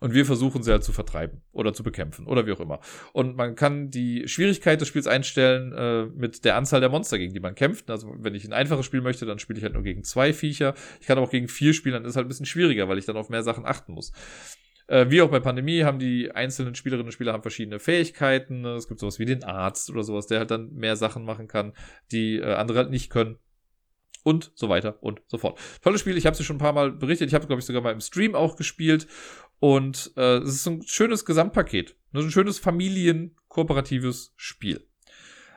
A: und wir versuchen sie halt zu vertreiben oder zu bekämpfen oder wie auch immer. Und man kann die Schwierigkeit des Spiels einstellen äh, mit der Anzahl der Monster, gegen die man kämpft. Also wenn ich ein einfaches Spiel möchte, dann spiele ich halt nur gegen zwei Viecher. Ich kann auch gegen vier spielen, dann ist es halt ein bisschen schwieriger, weil ich dann auf mehr Sachen achten muss. Äh, wie auch bei Pandemie haben die einzelnen Spielerinnen und Spieler haben verschiedene Fähigkeiten. Es gibt sowas wie den Arzt oder sowas, der halt dann mehr Sachen machen kann, die äh, andere halt nicht können. Und so weiter und so fort. Tolles Spiel, ich habe es schon ein paar Mal berichtet. Ich habe, glaube ich, sogar mal im Stream auch gespielt. Und äh, es ist ein schönes Gesamtpaket. Ein schönes familienkooperatives Spiel.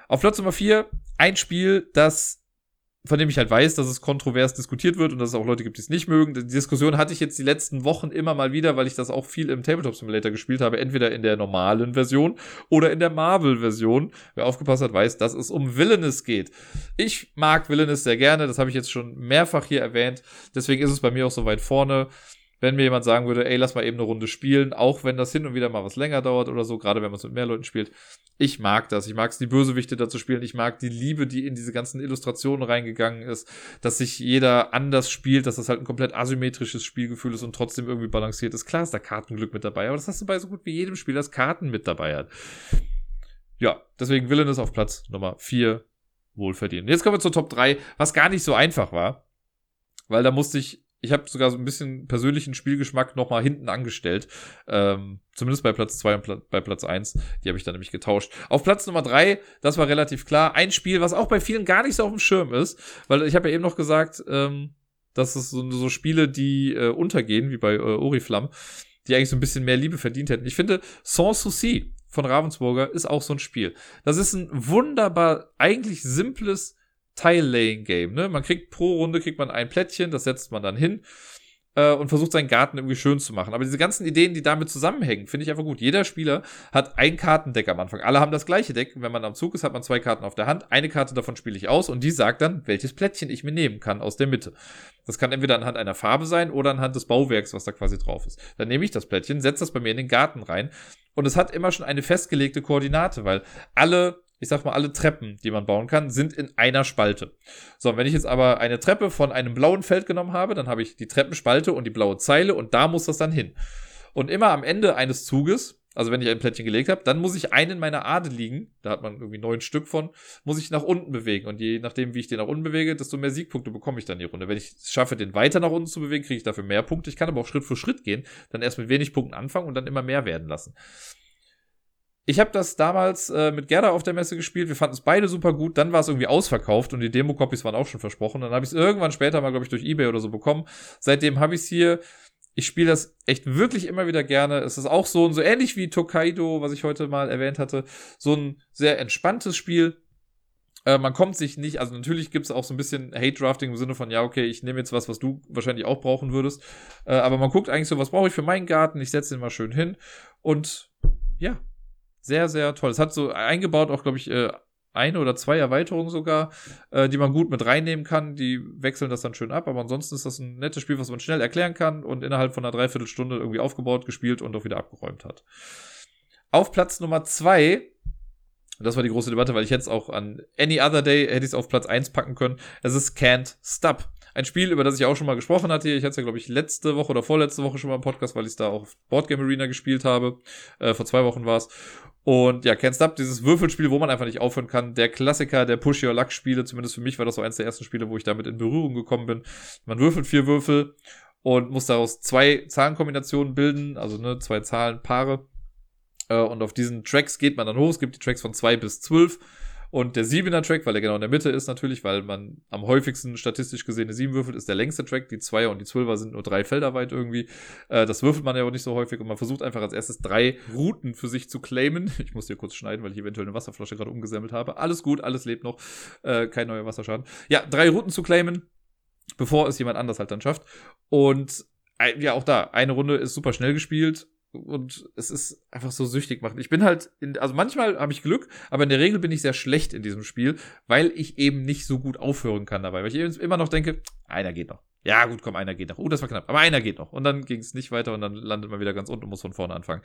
A: Auf Platz Nummer 4 ein Spiel, das von dem ich halt weiß, dass es kontrovers diskutiert wird und dass es auch Leute gibt, die es nicht mögen. Die Diskussion hatte ich jetzt die letzten Wochen immer mal wieder, weil ich das auch viel im Tabletop Simulator gespielt habe, entweder in der normalen Version oder in der Marvel-Version. Wer aufgepasst hat, weiß, dass es um Villainous geht. Ich mag Villainous sehr gerne, das habe ich jetzt schon mehrfach hier erwähnt. Deswegen ist es bei mir auch so weit vorne wenn mir jemand sagen würde, ey, lass mal eben eine Runde spielen, auch wenn das hin und wieder mal was länger dauert oder so, gerade wenn man es mit mehr Leuten spielt. Ich mag das. Ich mag es, die Bösewichte da zu spielen. Ich mag die Liebe, die in diese ganzen Illustrationen reingegangen ist, dass sich jeder anders spielt, dass das halt ein komplett asymmetrisches Spielgefühl ist und trotzdem irgendwie balanciert ist. Klar ist da Kartenglück mit dabei, aber das hast du bei so gut wie jedem Spiel, das Karten mit dabei hat. Ja, deswegen Villain ist auf Platz Nummer 4 wohlverdient. Jetzt kommen wir zur Top 3, was gar nicht so einfach war, weil da musste ich ich habe sogar so ein bisschen persönlichen Spielgeschmack nochmal hinten angestellt. Ähm, zumindest bei Platz 2 und Pla bei Platz 1. Die habe ich dann nämlich getauscht. Auf Platz Nummer 3, das war relativ klar, ein Spiel, was auch bei vielen gar nicht so auf dem Schirm ist. Weil ich habe ja eben noch gesagt, ähm, dass es so, so Spiele, die äh, untergehen, wie bei äh, Oriflamme, die eigentlich so ein bisschen mehr Liebe verdient hätten. Ich finde, Sans Souci von Ravensburger ist auch so ein Spiel. Das ist ein wunderbar, eigentlich simples Tile-Laying-Game. Ne? Man kriegt pro Runde kriegt man ein Plättchen, das setzt man dann hin äh, und versucht seinen Garten irgendwie schön zu machen. Aber diese ganzen Ideen, die damit zusammenhängen, finde ich einfach gut. Jeder Spieler hat ein Kartendeck am Anfang. Alle haben das gleiche Deck. Wenn man am Zug ist, hat man zwei Karten auf der Hand. Eine Karte davon spiele ich aus und die sagt dann, welches Plättchen ich mir nehmen kann aus der Mitte. Das kann entweder anhand einer Farbe sein oder anhand des Bauwerks, was da quasi drauf ist. Dann nehme ich das Plättchen, setze das bei mir in den Garten rein und es hat immer schon eine festgelegte Koordinate, weil alle ich sag mal, alle Treppen, die man bauen kann, sind in einer Spalte. So, wenn ich jetzt aber eine Treppe von einem blauen Feld genommen habe, dann habe ich die Treppenspalte und die blaue Zeile und da muss das dann hin. Und immer am Ende eines Zuges, also wenn ich ein Plättchen gelegt habe, dann muss ich einen meiner Adeligen, da hat man irgendwie neun Stück von, muss ich nach unten bewegen. Und je nachdem, wie ich den nach unten bewege, desto mehr Siegpunkte bekomme ich dann die Runde. Wenn ich es schaffe, den weiter nach unten zu bewegen, kriege ich dafür mehr Punkte. Ich kann aber auch Schritt für Schritt gehen, dann erst mit wenig Punkten anfangen und dann immer mehr werden lassen. Ich habe das damals äh, mit Gerda auf der Messe gespielt. Wir fanden es beide super gut. Dann war es irgendwie ausverkauft und die Demo-Copies waren auch schon versprochen. Dann habe ich es irgendwann später mal, glaube ich, durch Ebay oder so bekommen. Seitdem habe ich es hier. Ich spiele das echt wirklich immer wieder gerne. Es ist auch so, so ähnlich wie Tokaido, was ich heute mal erwähnt hatte. So ein sehr entspanntes Spiel. Äh, man kommt sich nicht, also natürlich gibt es auch so ein bisschen Hate-Drafting im Sinne von, ja, okay, ich nehme jetzt was, was du wahrscheinlich auch brauchen würdest. Äh, aber man guckt eigentlich so, was brauche ich für meinen Garten? Ich setze den mal schön hin. Und ja, sehr, sehr toll. Es hat so eingebaut auch, glaube ich, äh, eine oder zwei Erweiterungen sogar, äh, die man gut mit reinnehmen kann. Die wechseln das dann schön ab. Aber ansonsten ist das ein nettes Spiel, was man schnell erklären kann und innerhalb von einer Dreiviertelstunde irgendwie aufgebaut, gespielt und auch wieder abgeräumt hat. Auf Platz Nummer zwei das war die große Debatte, weil ich es auch an Any Other Day hätte ich es auf Platz 1 packen können. Es ist Can't Stop. Ein Spiel, über das ich auch schon mal gesprochen hatte. Ich hatte es ja, glaube ich, letzte Woche oder vorletzte Woche schon mal im Podcast, weil ich es da auf Boardgame Arena gespielt habe. Äh, vor zwei Wochen war es. Und ja, Can't Stop, dieses Würfelspiel, wo man einfach nicht aufhören kann. Der Klassiker der Push Your Luck Spiele, zumindest für mich war das so eins der ersten Spiele, wo ich damit in Berührung gekommen bin. Man würfelt vier Würfel und muss daraus zwei Zahlenkombinationen bilden, also ne, zwei Zahlenpaare. Äh, und auf diesen Tracks geht man dann hoch. Es gibt die Tracks von zwei bis zwölf. Und der siebener Track, weil er genau in der Mitte ist natürlich, weil man am häufigsten statistisch gesehen eine sieben würfelt, ist der längste Track. Die Zweier und die Zwölfer sind nur drei Felder weit irgendwie. Äh, das würfelt man ja auch nicht so häufig und man versucht einfach als erstes drei Routen für sich zu claimen. Ich muss hier kurz schneiden, weil ich eventuell eine Wasserflasche gerade umgesammelt habe. Alles gut, alles lebt noch. Äh, kein neuer Wasserschaden. Ja, drei Routen zu claimen, bevor es jemand anders halt dann schafft. Und äh, ja, auch da, eine Runde ist super schnell gespielt und es ist einfach so süchtig machen. Ich bin halt, in, also manchmal habe ich Glück, aber in der Regel bin ich sehr schlecht in diesem Spiel, weil ich eben nicht so gut aufhören kann dabei, weil ich immer noch denke, einer geht noch. Ja, gut, komm, einer geht noch. Oh, das war knapp, aber einer geht noch. Und dann ging es nicht weiter und dann landet man wieder ganz unten und muss von vorne anfangen.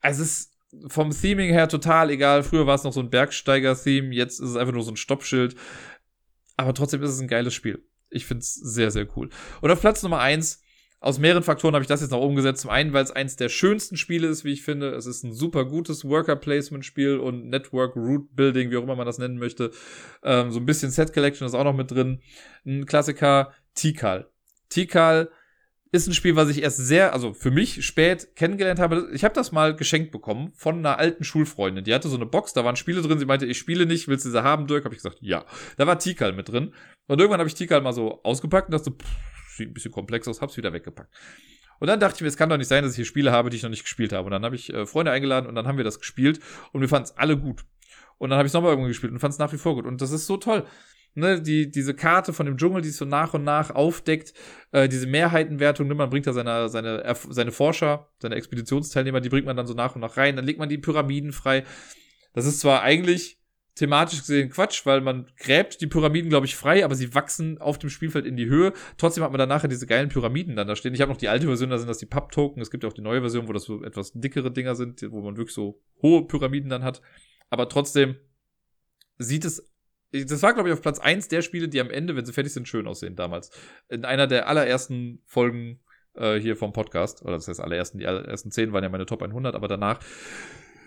A: Also es ist vom Theming her total egal. Früher war es noch so ein Bergsteiger-Theme, jetzt ist es einfach nur so ein Stoppschild. Aber trotzdem ist es ein geiles Spiel. Ich finde es sehr, sehr cool. Und auf Platz Nummer eins aus mehreren Faktoren habe ich das jetzt noch umgesetzt. Zum einen, weil es eins der schönsten Spiele ist, wie ich finde. Es ist ein super gutes Worker-Placement-Spiel und Network-Root-Building, wie auch immer man das nennen möchte. Ähm, so ein bisschen Set-Collection ist auch noch mit drin. Ein Klassiker, Tikal. Tikal ist ein Spiel, was ich erst sehr, also für mich spät kennengelernt habe. Ich habe das mal geschenkt bekommen von einer alten Schulfreundin. Die hatte so eine Box, da waren Spiele drin. Sie meinte, ich spiele nicht, willst du sie haben, Dirk? Habe ich gesagt, ja. Da war Tikal mit drin. Und irgendwann habe ich Tikal mal so ausgepackt und dachte pff, ein bisschen komplex aus, hab's wieder weggepackt. Und dann dachte ich mir, es kann doch nicht sein, dass ich hier Spiele habe, die ich noch nicht gespielt habe. Und dann habe ich äh, Freunde eingeladen und dann haben wir das gespielt und wir fanden es alle gut. Und dann habe ich es nochmal irgendwann gespielt und fand es nach wie vor gut. Und das ist so toll. Ne, die, diese Karte von dem Dschungel, die es so nach und nach aufdeckt, äh, diese Mehrheitenwertung, ne, man bringt da seine, seine, seine Forscher, seine Expeditionsteilnehmer, die bringt man dann so nach und nach rein, dann legt man die Pyramiden frei. Das ist zwar eigentlich thematisch gesehen Quatsch, weil man gräbt die Pyramiden, glaube ich, frei, aber sie wachsen auf dem Spielfeld in die Höhe. Trotzdem hat man dann nachher diese geilen Pyramiden dann da stehen. Ich habe noch die alte Version, da sind das die Pub-Token. Es gibt ja auch die neue Version, wo das so etwas dickere Dinger sind, wo man wirklich so hohe Pyramiden dann hat. Aber trotzdem sieht es das war, glaube ich, auf Platz eins der Spiele, die am Ende, wenn sie fertig sind, schön aussehen damals. In einer der allerersten Folgen äh, hier vom Podcast, oder das heißt allerersten, die allerersten zehn waren ja meine Top 100, aber danach,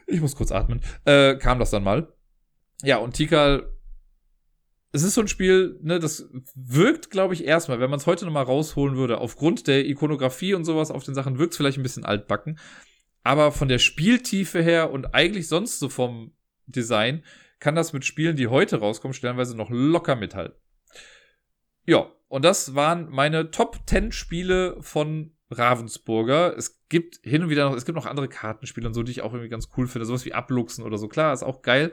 A: ich muss kurz atmen, äh, kam das dann mal. Ja, und Tikal, es ist so ein Spiel, ne, das wirkt, glaube ich, erstmal, wenn man es heute nochmal rausholen würde, aufgrund der Ikonografie und sowas auf den Sachen, wirkt es vielleicht ein bisschen altbacken. Aber von der Spieltiefe her und eigentlich sonst so vom Design kann das mit Spielen, die heute rauskommen, stellenweise noch locker mithalten. Ja, und das waren meine Top 10 Spiele von Ravensburger. Es gibt hin und wieder noch, es gibt noch andere Kartenspiele und so, die ich auch irgendwie ganz cool finde. Sowas wie Abluchsen oder so. Klar, ist auch geil.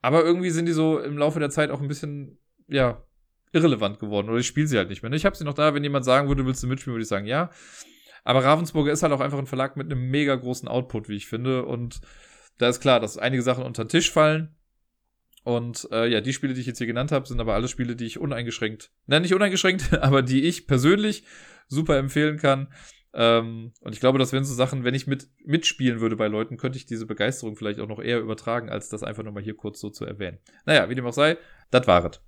A: Aber irgendwie sind die so im Laufe der Zeit auch ein bisschen, ja, irrelevant geworden. Oder ich spiele sie halt nicht mehr. Ich habe sie noch da, wenn jemand sagen würde, willst du mitspielen, würde ich sagen, ja. Aber Ravensburger ist halt auch einfach ein Verlag mit einem mega großen Output, wie ich finde. Und da ist klar, dass einige Sachen unter den Tisch fallen. Und äh, ja, die Spiele, die ich jetzt hier genannt habe, sind aber alle Spiele, die ich uneingeschränkt, nein, nicht uneingeschränkt, aber die ich persönlich super empfehlen kann. Ähm, und ich glaube, das wären so Sachen, wenn ich mit, mitspielen würde bei Leuten, könnte ich diese Begeisterung vielleicht auch noch eher übertragen, als das einfach nur mal hier kurz so zu erwähnen. Naja, wie dem auch sei, das war es.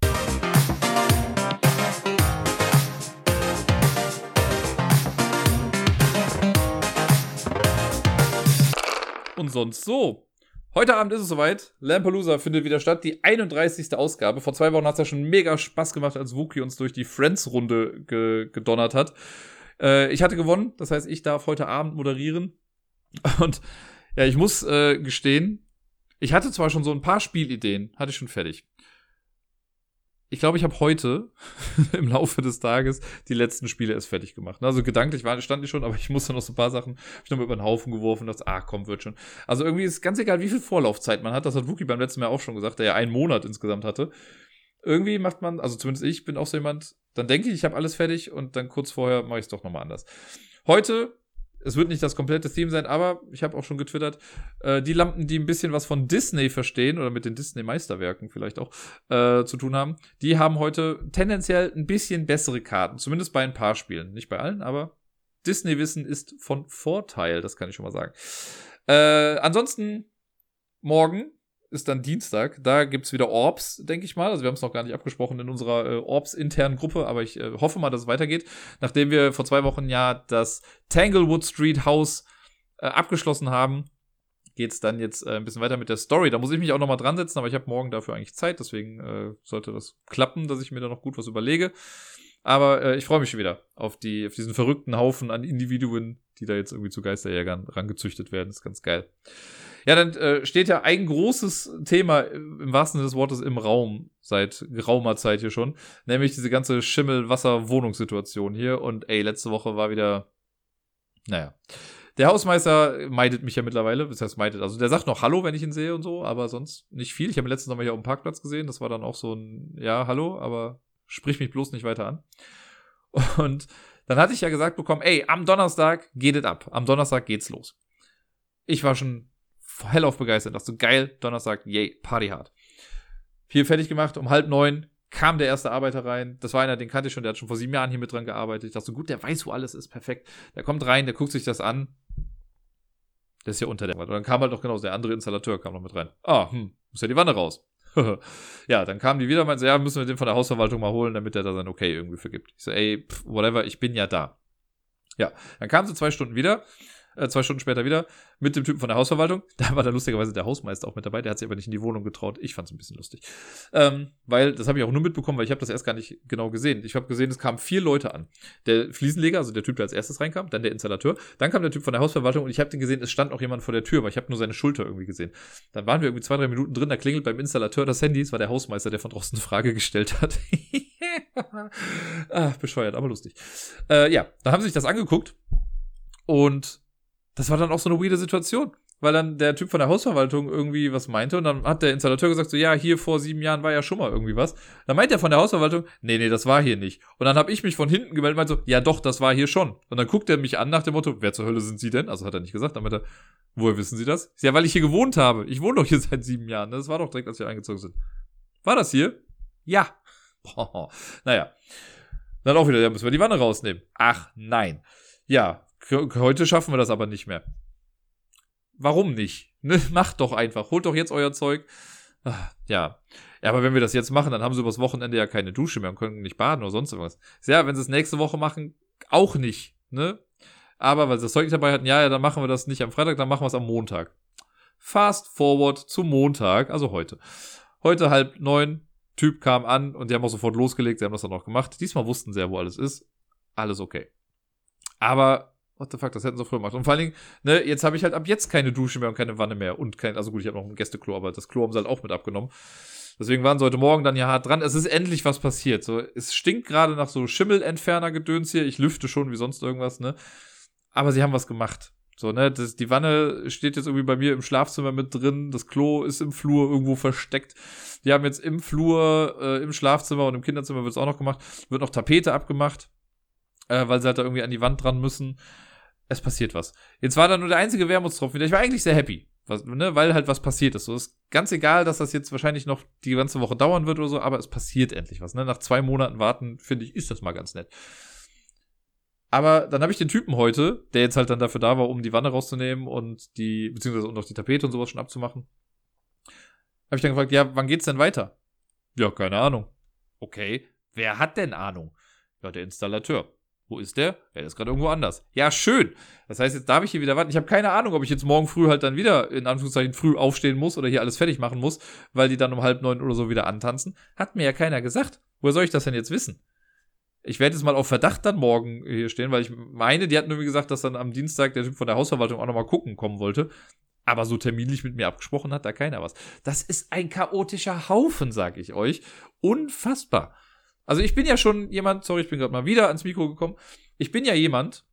A: Und sonst so. Heute Abend ist es soweit. Lampalooza findet wieder statt. Die 31. Ausgabe. Vor zwei Wochen hat es ja schon mega Spaß gemacht, als Wookie uns durch die Friends-Runde ge gedonnert hat. Äh, ich hatte gewonnen, das heißt, ich darf heute Abend moderieren. Und ja, ich muss äh, gestehen, ich hatte zwar schon so ein paar Spielideen, hatte ich schon fertig. ich glaube, ich habe heute im Laufe des Tages die letzten Spiele erst fertig gemacht. Also gedanklich war, stand ich schon, aber ich musste noch so ein paar Sachen, ich noch mal über den Haufen geworfen und dachte, ah, komm, wird schon. Also irgendwie ist ganz egal, wie viel Vorlaufzeit man hat. Das hat Wookie beim letzten Mal auch schon gesagt, der ja einen Monat insgesamt hatte. Irgendwie macht man, also zumindest ich bin auch so jemand, dann denke ich, ich habe alles fertig und dann kurz vorher mache ich es doch nochmal anders. Heute es wird nicht das komplette Theme sein, aber ich habe auch schon getwittert, äh, die Lampen, die ein bisschen was von Disney verstehen oder mit den Disney-Meisterwerken vielleicht auch äh, zu tun haben, die haben heute tendenziell ein bisschen bessere Karten. Zumindest bei ein paar Spielen. Nicht bei allen, aber Disney-Wissen ist von Vorteil, das kann ich schon mal sagen. Äh, ansonsten morgen ist dann Dienstag. Da gibt's wieder Orbs, denke ich mal. Also wir haben es noch gar nicht abgesprochen in unserer äh, Orbs-internen Gruppe, aber ich äh, hoffe mal, dass es weitergeht. Nachdem wir vor zwei Wochen ja das Tanglewood Street House äh, abgeschlossen haben, geht's dann jetzt äh, ein bisschen weiter mit der Story. Da muss ich mich auch noch mal dran setzen, aber ich habe morgen dafür eigentlich Zeit, deswegen äh, sollte das klappen, dass ich mir da noch gut was überlege. Aber äh, ich freue mich schon wieder auf, die, auf diesen verrückten Haufen an Individuen, die da jetzt irgendwie zu Geisterjägern rangezüchtet werden. Das ist ganz geil. Ja, dann äh, steht ja ein großes Thema im wahrsten Sinne des Wortes im Raum seit geraumer Zeit hier schon, nämlich diese ganze Schimmel-Wasser-Wohnungssituation hier. Und ey, letzte Woche war wieder, naja. Der Hausmeister meidet mich ja mittlerweile, das heißt meidet, also der sagt noch Hallo, wenn ich ihn sehe und so, aber sonst nicht viel. Ich habe ihn letztens nochmal hier auf dem Parkplatz gesehen, das war dann auch so ein, ja, Hallo, aber sprich mich bloß nicht weiter an. Und dann hatte ich ja gesagt bekommen, ey, am Donnerstag geht es ab. Am Donnerstag geht's los. Ich war schon hellauf begeistert. Dachte so, geil, Donnerstag, yay, Party hard. Hier fertig gemacht, um halb neun kam der erste Arbeiter rein. Das war einer, den kannte ich schon, der hat schon vor sieben Jahren hier mit dran gearbeitet. Ich dachte so, gut, der weiß, wo alles ist, perfekt. Der kommt rein, der guckt sich das an. Der ist ja unter der Wand. Und dann kam halt noch genau der andere Installateur, kam noch mit rein. Ah, hm, muss ja die Wanne raus. ja, dann kamen die wieder und meinten, ja, müssen wir den von der Hausverwaltung mal holen, damit der da sein Okay irgendwie vergibt. Ich so, ey, pff, whatever, ich bin ja da. Ja, dann kamen sie zwei Stunden wieder äh, zwei Stunden später wieder, mit dem Typen von der Hausverwaltung. Da war da lustigerweise der Hausmeister auch mit dabei, der hat sich aber nicht in die Wohnung getraut. Ich fand es ein bisschen lustig. Ähm, weil, das habe ich auch nur mitbekommen, weil ich habe das erst gar nicht genau gesehen. Ich habe gesehen, es kamen vier Leute an. Der Fliesenleger, also der Typ, der als erstes reinkam, dann der Installateur, dann kam der Typ von der Hausverwaltung und ich habe den gesehen, es stand noch jemand vor der Tür, aber ich habe nur seine Schulter irgendwie gesehen. Dann waren wir irgendwie zwei, drei Minuten drin, da klingelt beim Installateur das Handy, es war der Hausmeister, der von draußen eine Frage gestellt hat. ah, bescheuert, aber lustig. Äh, ja, dann haben sie sich das angeguckt und das war dann auch so eine weirde Situation. Weil dann der Typ von der Hausverwaltung irgendwie was meinte und dann hat der Installateur gesagt, so ja, hier vor sieben Jahren war ja schon mal irgendwie was. Dann meint der von der Hausverwaltung, nee, nee, das war hier nicht. Und dann habe ich mich von hinten gemeldet und meinte so, ja doch, das war hier schon. Und dann guckt er mich an nach dem Motto, wer zur Hölle sind Sie denn? Also hat er nicht gesagt, dann meinte er, woher wissen Sie das? Ja, weil ich hier gewohnt habe. Ich wohne doch hier seit sieben Jahren. Das war doch direkt, als wir eingezogen sind. War das hier? Ja. Boah. Naja. Dann auch wieder, da müssen wir die Wanne rausnehmen. Ach, nein. Ja, Heute schaffen wir das aber nicht mehr. Warum nicht? Ne, macht doch einfach. Holt doch jetzt euer Zeug. Ach, ja. Ja, aber wenn wir das jetzt machen, dann haben sie übers Wochenende ja keine Dusche mehr und können nicht baden oder sonst irgendwas. Ja, wenn sie es nächste Woche machen, auch nicht. Ne? Aber weil sie das Zeug nicht dabei hatten, ja, ja, dann machen wir das nicht am Freitag, dann machen wir es am Montag. Fast forward zum Montag, also heute. Heute halb neun, Typ kam an und die haben auch sofort losgelegt, sie haben das dann auch gemacht. Diesmal wussten sie ja, wo alles ist. Alles okay. Aber What the fuck, das hätten sie früher gemacht. Und vor allen Dingen, ne, jetzt habe ich halt ab jetzt keine Dusche mehr und keine Wanne mehr. Und kein, also gut, ich habe noch ein Gästeklo, aber das Klo haben sie halt auch mit abgenommen. Deswegen waren sie heute Morgen dann ja hart dran. Es ist endlich was passiert. So, es stinkt gerade nach so Schimmelentferner-Gedöns hier. Ich lüfte schon wie sonst irgendwas, ne? Aber sie haben was gemacht. So, ne, das, die Wanne steht jetzt irgendwie bei mir im Schlafzimmer mit drin. Das Klo ist im Flur irgendwo versteckt. Die haben jetzt im Flur, äh, im Schlafzimmer und im Kinderzimmer wird es auch noch gemacht. Wird noch Tapete abgemacht äh, weil sie halt da irgendwie an die Wand dran müssen. Es passiert was. Jetzt war da nur der einzige Wermutstropfen wieder. Ich war eigentlich sehr happy, was, ne, weil halt was passiert ist. So ist ganz egal, dass das jetzt wahrscheinlich noch die ganze Woche dauern wird oder so, aber es passiert endlich was. Ne? Nach zwei Monaten warten, finde ich, ist das mal ganz nett. Aber dann habe ich den Typen heute, der jetzt halt dann dafür da war, um die Wanne rauszunehmen und die, beziehungsweise und auch die Tapete und sowas schon abzumachen. Habe ich dann gefragt, ja, wann geht's denn weiter? Ja, keine Ahnung. Okay, wer hat denn Ahnung? Ja, der Installateur. Wo ist der? Er ist gerade irgendwo anders. Ja, schön. Das heißt, jetzt darf ich hier wieder warten. Ich habe keine Ahnung, ob ich jetzt morgen früh halt dann wieder in Anführungszeichen früh aufstehen muss oder hier alles fertig machen muss, weil die dann um halb neun oder so wieder antanzen. Hat mir ja keiner gesagt. Woher soll ich das denn jetzt wissen? Ich werde jetzt mal auf Verdacht dann morgen hier stehen, weil ich meine, die hatten irgendwie gesagt, dass dann am Dienstag der Typ von der Hausverwaltung auch nochmal gucken kommen wollte. Aber so terminlich mit mir abgesprochen hat da keiner was. Das ist ein chaotischer Haufen, sag ich euch. unfassbar. Also ich bin ja schon jemand, sorry, ich bin gerade mal wieder ans Mikro gekommen. Ich bin ja jemand,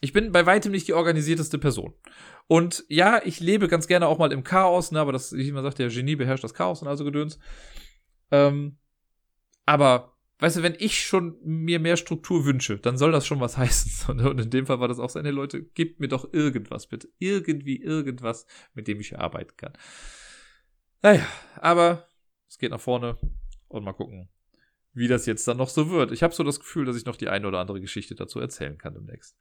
A: ich bin bei weitem nicht die organisierteste Person. Und ja, ich lebe ganz gerne auch mal im Chaos, ne, aber das, wie man sagt, der Genie beherrscht das Chaos und also Gedöns. Ähm, aber, weißt du, wenn ich schon mir mehr Struktur wünsche, dann soll das schon was heißen. Und in dem Fall war das auch hey Leute, gebt mir doch irgendwas, bitte. Irgendwie irgendwas, mit dem ich hier arbeiten kann. Naja, aber es geht nach vorne und mal gucken, wie das jetzt dann noch so wird. Ich habe so das Gefühl, dass ich noch die eine oder andere Geschichte dazu erzählen kann demnächst.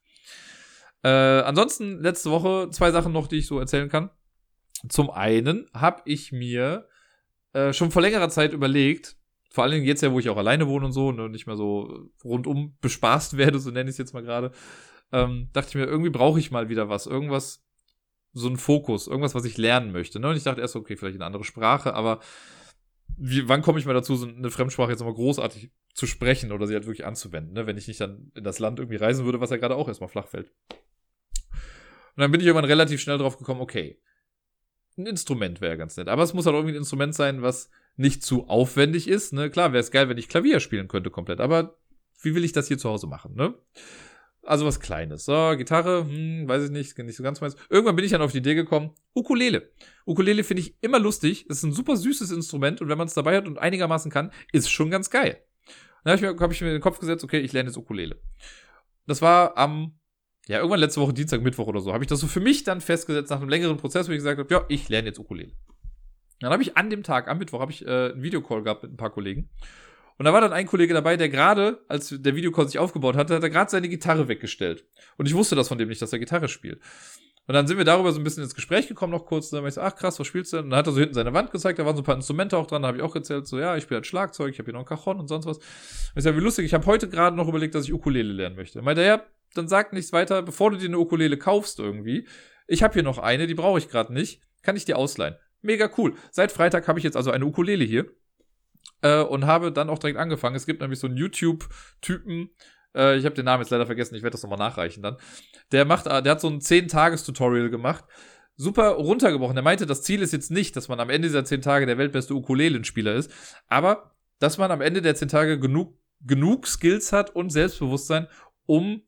A: Äh, ansonsten letzte Woche zwei Sachen noch, die ich so erzählen kann. Zum einen habe ich mir äh, schon vor längerer Zeit überlegt, vor allen Dingen jetzt ja, wo ich auch alleine wohne und so ne, und nicht mehr so rundum bespaßt werde, so nenne ich es jetzt mal gerade, ähm, dachte ich mir, irgendwie brauche ich mal wieder was, irgendwas, so ein Fokus, irgendwas, was ich lernen möchte. Ne? Und ich dachte erst, okay, vielleicht eine andere Sprache, aber wie, wann komme ich mal dazu, so eine Fremdsprache jetzt nochmal großartig zu sprechen oder sie halt wirklich anzuwenden, ne? wenn ich nicht dann in das Land irgendwie reisen würde, was ja gerade auch erstmal flach fällt. Und dann bin ich irgendwann relativ schnell drauf gekommen, okay, ein Instrument wäre ganz nett. Aber es muss halt irgendwie ein Instrument sein, was nicht zu aufwendig ist. Ne? Klar, wäre es geil, wenn ich Klavier spielen könnte komplett, aber wie will ich das hier zu Hause machen, ne? Also was Kleines. So, Gitarre, hm, weiß ich nicht, nicht so ganz meins. Irgendwann bin ich dann auf die Idee gekommen, Ukulele. Ukulele finde ich immer lustig. Das ist ein super süßes Instrument und wenn man es dabei hat und einigermaßen kann, ist schon ganz geil. Dann habe ich, mir, hab ich mir in den Kopf gesetzt, okay, ich lerne jetzt Ukulele. Das war am, ja, irgendwann letzte Woche, Dienstag, Mittwoch oder so, habe ich das so für mich dann festgesetzt nach einem längeren Prozess, wo ich gesagt habe, ja, ich lerne jetzt Ukulele. Dann habe ich an dem Tag, am Mittwoch, habe ich äh, einen Videocall gehabt mit ein paar Kollegen. Und da war dann ein Kollege dabei, der gerade, als der Videocall sich aufgebaut hatte, hat er gerade seine Gitarre weggestellt. Und ich wusste das von dem nicht, dass er Gitarre spielt. Und dann sind wir darüber so ein bisschen ins Gespräch gekommen, noch kurz. Dann habe ich so, ach krass, was spielst du denn? Und dann hat er so hinten seine Wand gezeigt, da waren so ein paar Instrumente auch dran. Da habe ich auch erzählt, so, ja, ich spiele halt Schlagzeug, ich habe hier noch ein Cajon und sonst was. Und ich sage, wie lustig, ich habe heute gerade noch überlegt, dass ich Ukulele lernen möchte. Meint er, ja, dann sag nichts weiter, bevor du dir eine Ukulele kaufst irgendwie. Ich habe hier noch eine, die brauche ich gerade nicht. Kann ich dir ausleihen? Mega cool. Seit Freitag habe ich jetzt also eine Ukulele hier äh, und habe dann auch direkt angefangen. Es gibt nämlich so einen YouTube-Typen, äh, ich habe den Namen jetzt leider vergessen, ich werde das nochmal nachreichen dann. Der macht, äh, der hat so ein 10-Tages-Tutorial gemacht. Super runtergebrochen. Er meinte, das Ziel ist jetzt nicht, dass man am Ende dieser 10 Tage der weltbeste Ukulelenspieler ist, aber dass man am Ende der 10 Tage genug, genug Skills hat und Selbstbewusstsein, um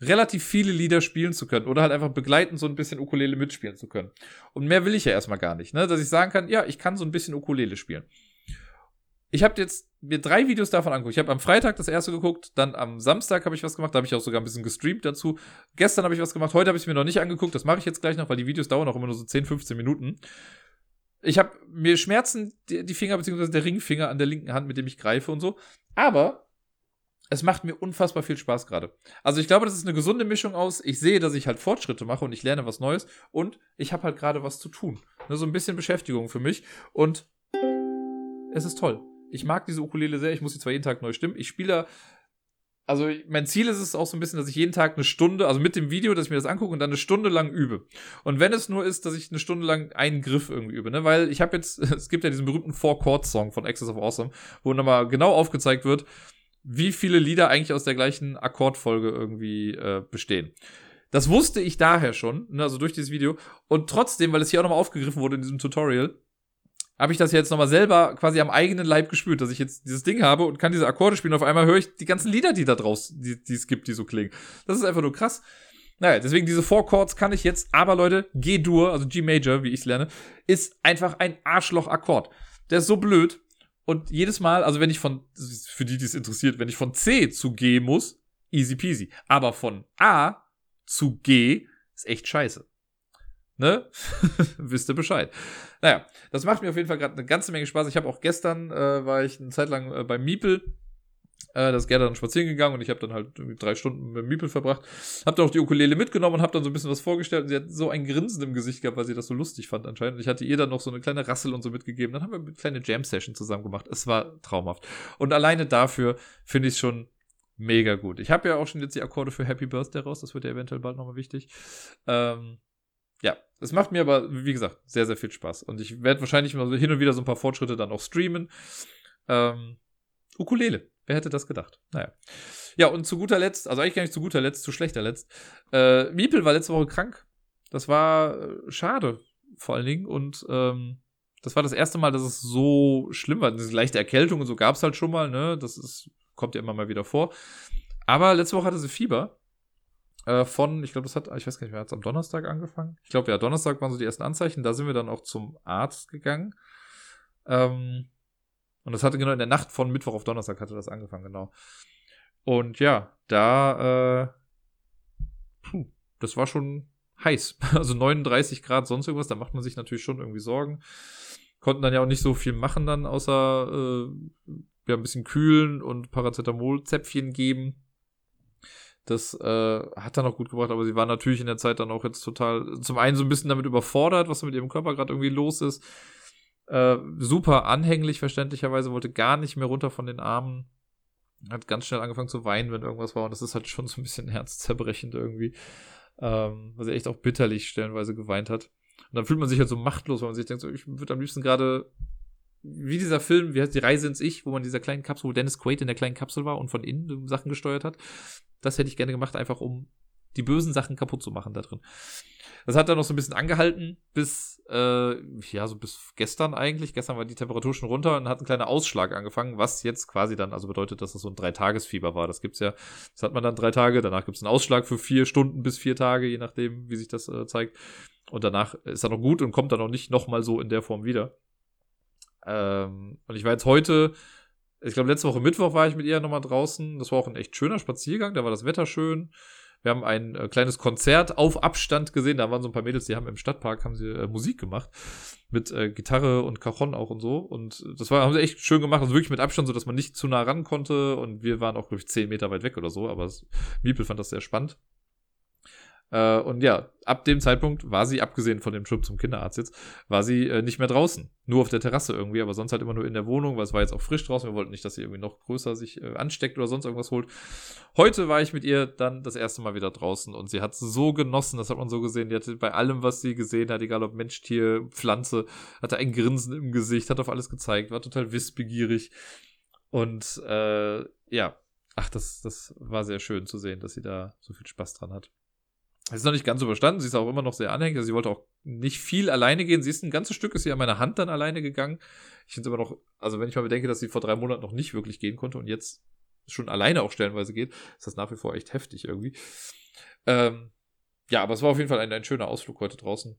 A: relativ viele Lieder spielen zu können oder halt einfach begleitend so ein bisschen Ukulele mitspielen zu können. Und mehr will ich ja erstmal gar nicht, ne? Dass ich sagen kann, ja, ich kann so ein bisschen Ukulele spielen ich habe jetzt mir drei Videos davon angeguckt. Ich habe am Freitag das erste geguckt, dann am Samstag habe ich was gemacht, da habe ich auch sogar ein bisschen gestreamt dazu. Gestern habe ich was gemacht, heute habe ich es mir noch nicht angeguckt, das mache ich jetzt gleich noch, weil die Videos dauern auch immer nur so 10, 15 Minuten. Ich habe mir schmerzen die, Finger beziehungsweise der Ringfinger an der linken Hand, mit dem ich greife und so, aber es macht mir unfassbar viel Spaß gerade. Also ich glaube, das ist eine gesunde Mischung aus, ich sehe, dass ich halt Fortschritte mache und ich lerne was Neues und ich habe halt gerade was zu tun. Ne, so ein bisschen Beschäftigung für mich und es ist toll. Ich mag diese Ukulele sehr. Ich muss sie zwar jeden Tag neu stimmen. Ich spiele also mein Ziel ist es auch so ein bisschen, dass ich jeden Tag eine Stunde, also mit dem Video, dass ich mir das angucke und dann eine Stunde lang übe. Und wenn es nur ist, dass ich eine Stunde lang einen Griff irgendwie übe, ne? Weil ich habe jetzt, es gibt ja diesen berühmten Four-Chord-Song von Access of Awesome, wo nochmal genau aufgezeigt wird, wie viele Lieder eigentlich aus der gleichen Akkordfolge irgendwie äh, bestehen. Das wusste ich daher schon, ne? also durch dieses Video. Und trotzdem, weil es hier auch nochmal aufgegriffen wurde in diesem Tutorial, habe ich das jetzt nochmal selber quasi am eigenen Leib gespürt, dass ich jetzt dieses Ding habe und kann diese Akkorde spielen. Auf einmal höre ich die ganzen Lieder, die da die, die es gibt, die so klingen. Das ist einfach nur krass. Naja, deswegen diese Four Chords kann ich jetzt, aber Leute, G-Dur, also G-Major, wie ich es lerne, ist einfach ein Arschloch-Akkord. Der ist so blöd. Und jedes Mal, also wenn ich von, für die, die es interessiert, wenn ich von C zu G muss, easy peasy. Aber von A zu G ist echt scheiße ne? Wisst ihr Bescheid. Naja, das macht mir auf jeden Fall gerade eine ganze Menge Spaß. Ich habe auch gestern, äh, war ich eine Zeit lang äh, beim Miepel. Äh, das gerne dann spazieren gegangen und ich habe dann halt drei Stunden mit Miepel verbracht. Hab dann auch die Ukulele mitgenommen und hab dann so ein bisschen was vorgestellt. Und sie hat so ein Grinsen im Gesicht gehabt, weil sie das so lustig fand anscheinend. Und ich hatte ihr dann noch so eine kleine Rassel und so mitgegeben. Dann haben wir eine kleine Jam-Session zusammen gemacht. Es war traumhaft. Und alleine dafür finde ich es schon mega gut. Ich habe ja auch schon jetzt die Akkorde für Happy Birthday raus. Das wird ja eventuell bald nochmal wichtig. Ähm, ja, es macht mir aber, wie gesagt, sehr, sehr viel Spaß. Und ich werde wahrscheinlich mal hin und wieder so ein paar Fortschritte dann auch streamen. Ähm, Ukulele. Wer hätte das gedacht? Naja. Ja, und zu guter Letzt, also eigentlich gar nicht zu guter Letzt, zu schlechter Letzt. Äh, Miepel war letzte Woche krank. Das war äh, schade, vor allen Dingen. Und ähm, Das war das erste Mal, dass es so schlimm war. Diese leichte Erkältung und so gab es halt schon mal, ne? Das ist, kommt ja immer mal wieder vor. Aber letzte Woche hatte sie Fieber. Äh, von, ich glaube, das hat, ich weiß gar nicht mehr, hat es am Donnerstag angefangen? Ich glaube, ja, Donnerstag waren so die ersten Anzeichen. Da sind wir dann auch zum Arzt gegangen. Ähm, und das hatte genau in der Nacht von Mittwoch auf Donnerstag hatte das angefangen, genau. Und ja, da, äh, puh, das war schon heiß. Also 39 Grad, sonst irgendwas, da macht man sich natürlich schon irgendwie Sorgen. Konnten dann ja auch nicht so viel machen dann, außer äh, ja, ein bisschen kühlen und Paracetamol-Zäpfchen geben. Das äh, hat dann auch gut gebracht, aber sie war natürlich in der Zeit dann auch jetzt total, zum einen so ein bisschen damit überfordert, was mit ihrem Körper gerade irgendwie los ist. Äh, super anhänglich, verständlicherweise, wollte gar nicht mehr runter von den Armen. Hat ganz schnell angefangen zu weinen, wenn irgendwas war. Und das ist halt schon so ein bisschen herzzerbrechend irgendwie. Ähm, weil sie echt auch bitterlich stellenweise geweint hat. Und dann fühlt man sich halt so machtlos, weil man sich denkt, so, ich würde am liebsten gerade wie dieser Film, wie heißt die Reise ins Ich, wo man in dieser kleinen Kapsel, wo Dennis Quaid in der kleinen Kapsel war und von innen Sachen gesteuert hat. Das hätte ich gerne gemacht, einfach um die bösen Sachen kaputt zu machen da drin. Das hat dann noch so ein bisschen angehalten, bis, äh, ja, so bis gestern eigentlich. Gestern war die Temperatur schon runter und hat ein kleiner Ausschlag angefangen, was jetzt quasi dann, also bedeutet, dass das so ein Dreitagesfieber war. Das gibt's ja, das hat man dann drei Tage, danach gibt's einen Ausschlag für vier Stunden bis vier Tage, je nachdem, wie sich das äh, zeigt. Und danach ist er noch gut und kommt dann auch nicht nochmal so in der Form wieder. Ähm, und ich war jetzt heute, ich glaube, letzte Woche Mittwoch war ich mit ihr nochmal draußen. Das war auch ein echt schöner Spaziergang, da war das Wetter schön. Wir haben ein äh, kleines Konzert auf Abstand gesehen. Da waren so ein paar Mädels, die haben im Stadtpark haben sie äh, Musik gemacht mit äh, Gitarre und Cajon auch und so. Und das war haben sie echt schön gemacht, also wirklich mit Abstand, so dass man nicht zu nah ran konnte. Und wir waren auch glaube ich zehn Meter weit weg oder so. Aber Miepel fand das sehr spannend. Äh, und ja, ab dem Zeitpunkt war sie, abgesehen von dem Trip zum Kinderarzt jetzt, war sie äh, nicht mehr draußen. Nur auf der Terrasse irgendwie, aber sonst halt immer nur in der Wohnung, weil es war jetzt auch frisch draußen. Wir wollten nicht, dass sie irgendwie noch größer sich äh, ansteckt oder sonst irgendwas holt. Heute war ich mit ihr dann das erste Mal wieder draußen und sie hat so genossen, das hat man so gesehen. Die hatte bei allem, was sie gesehen hat, egal ob Mensch, Tier, Pflanze, hatte ein Grinsen im Gesicht, hat auf alles gezeigt, war total wissbegierig. Und äh, ja, ach, das, das war sehr schön zu sehen, dass sie da so viel Spaß dran hat. Es ist noch nicht ganz überstanden. Sie ist auch immer noch sehr anhängig. Also sie wollte auch nicht viel alleine gehen. Sie ist ein ganzes Stück, ist sie an meiner Hand dann alleine gegangen. Ich finde es immer noch, also wenn ich mal bedenke, dass sie vor drei Monaten noch nicht wirklich gehen konnte und jetzt schon alleine auch stellenweise geht, ist das nach wie vor echt heftig irgendwie. Ähm, ja, aber es war auf jeden Fall ein, ein schöner Ausflug heute draußen.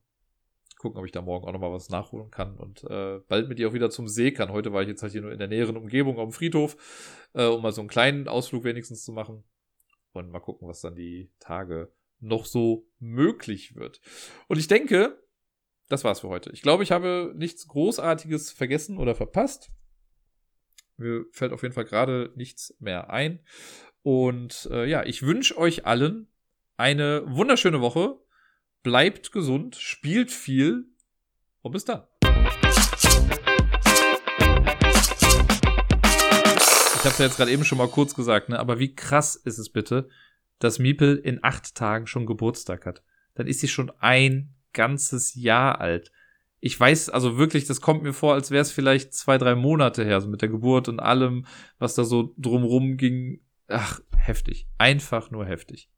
A: Gucken, ob ich da morgen auch nochmal was nachholen kann und äh, bald mit ihr auch wieder zum See kann. Heute war ich jetzt halt hier nur in der näheren Umgebung auf dem Friedhof, äh, um mal so einen kleinen Ausflug wenigstens zu machen. Und mal gucken, was dann die Tage noch so möglich wird. Und ich denke, das war's für heute. Ich glaube, ich habe nichts Großartiges vergessen oder verpasst. Mir fällt auf jeden Fall gerade nichts mehr ein. Und äh, ja, ich wünsche euch allen eine wunderschöne Woche. Bleibt gesund, spielt viel und bis dann. Ich habe es ja jetzt gerade eben schon mal kurz gesagt, ne? aber wie krass ist es bitte, dass Miepel in acht Tagen schon Geburtstag hat. Dann ist sie schon ein ganzes Jahr alt. Ich weiß, also wirklich, das kommt mir vor, als wäre es vielleicht zwei, drei Monate her, so mit der Geburt und allem, was da so drumrum ging. Ach, heftig. Einfach nur heftig.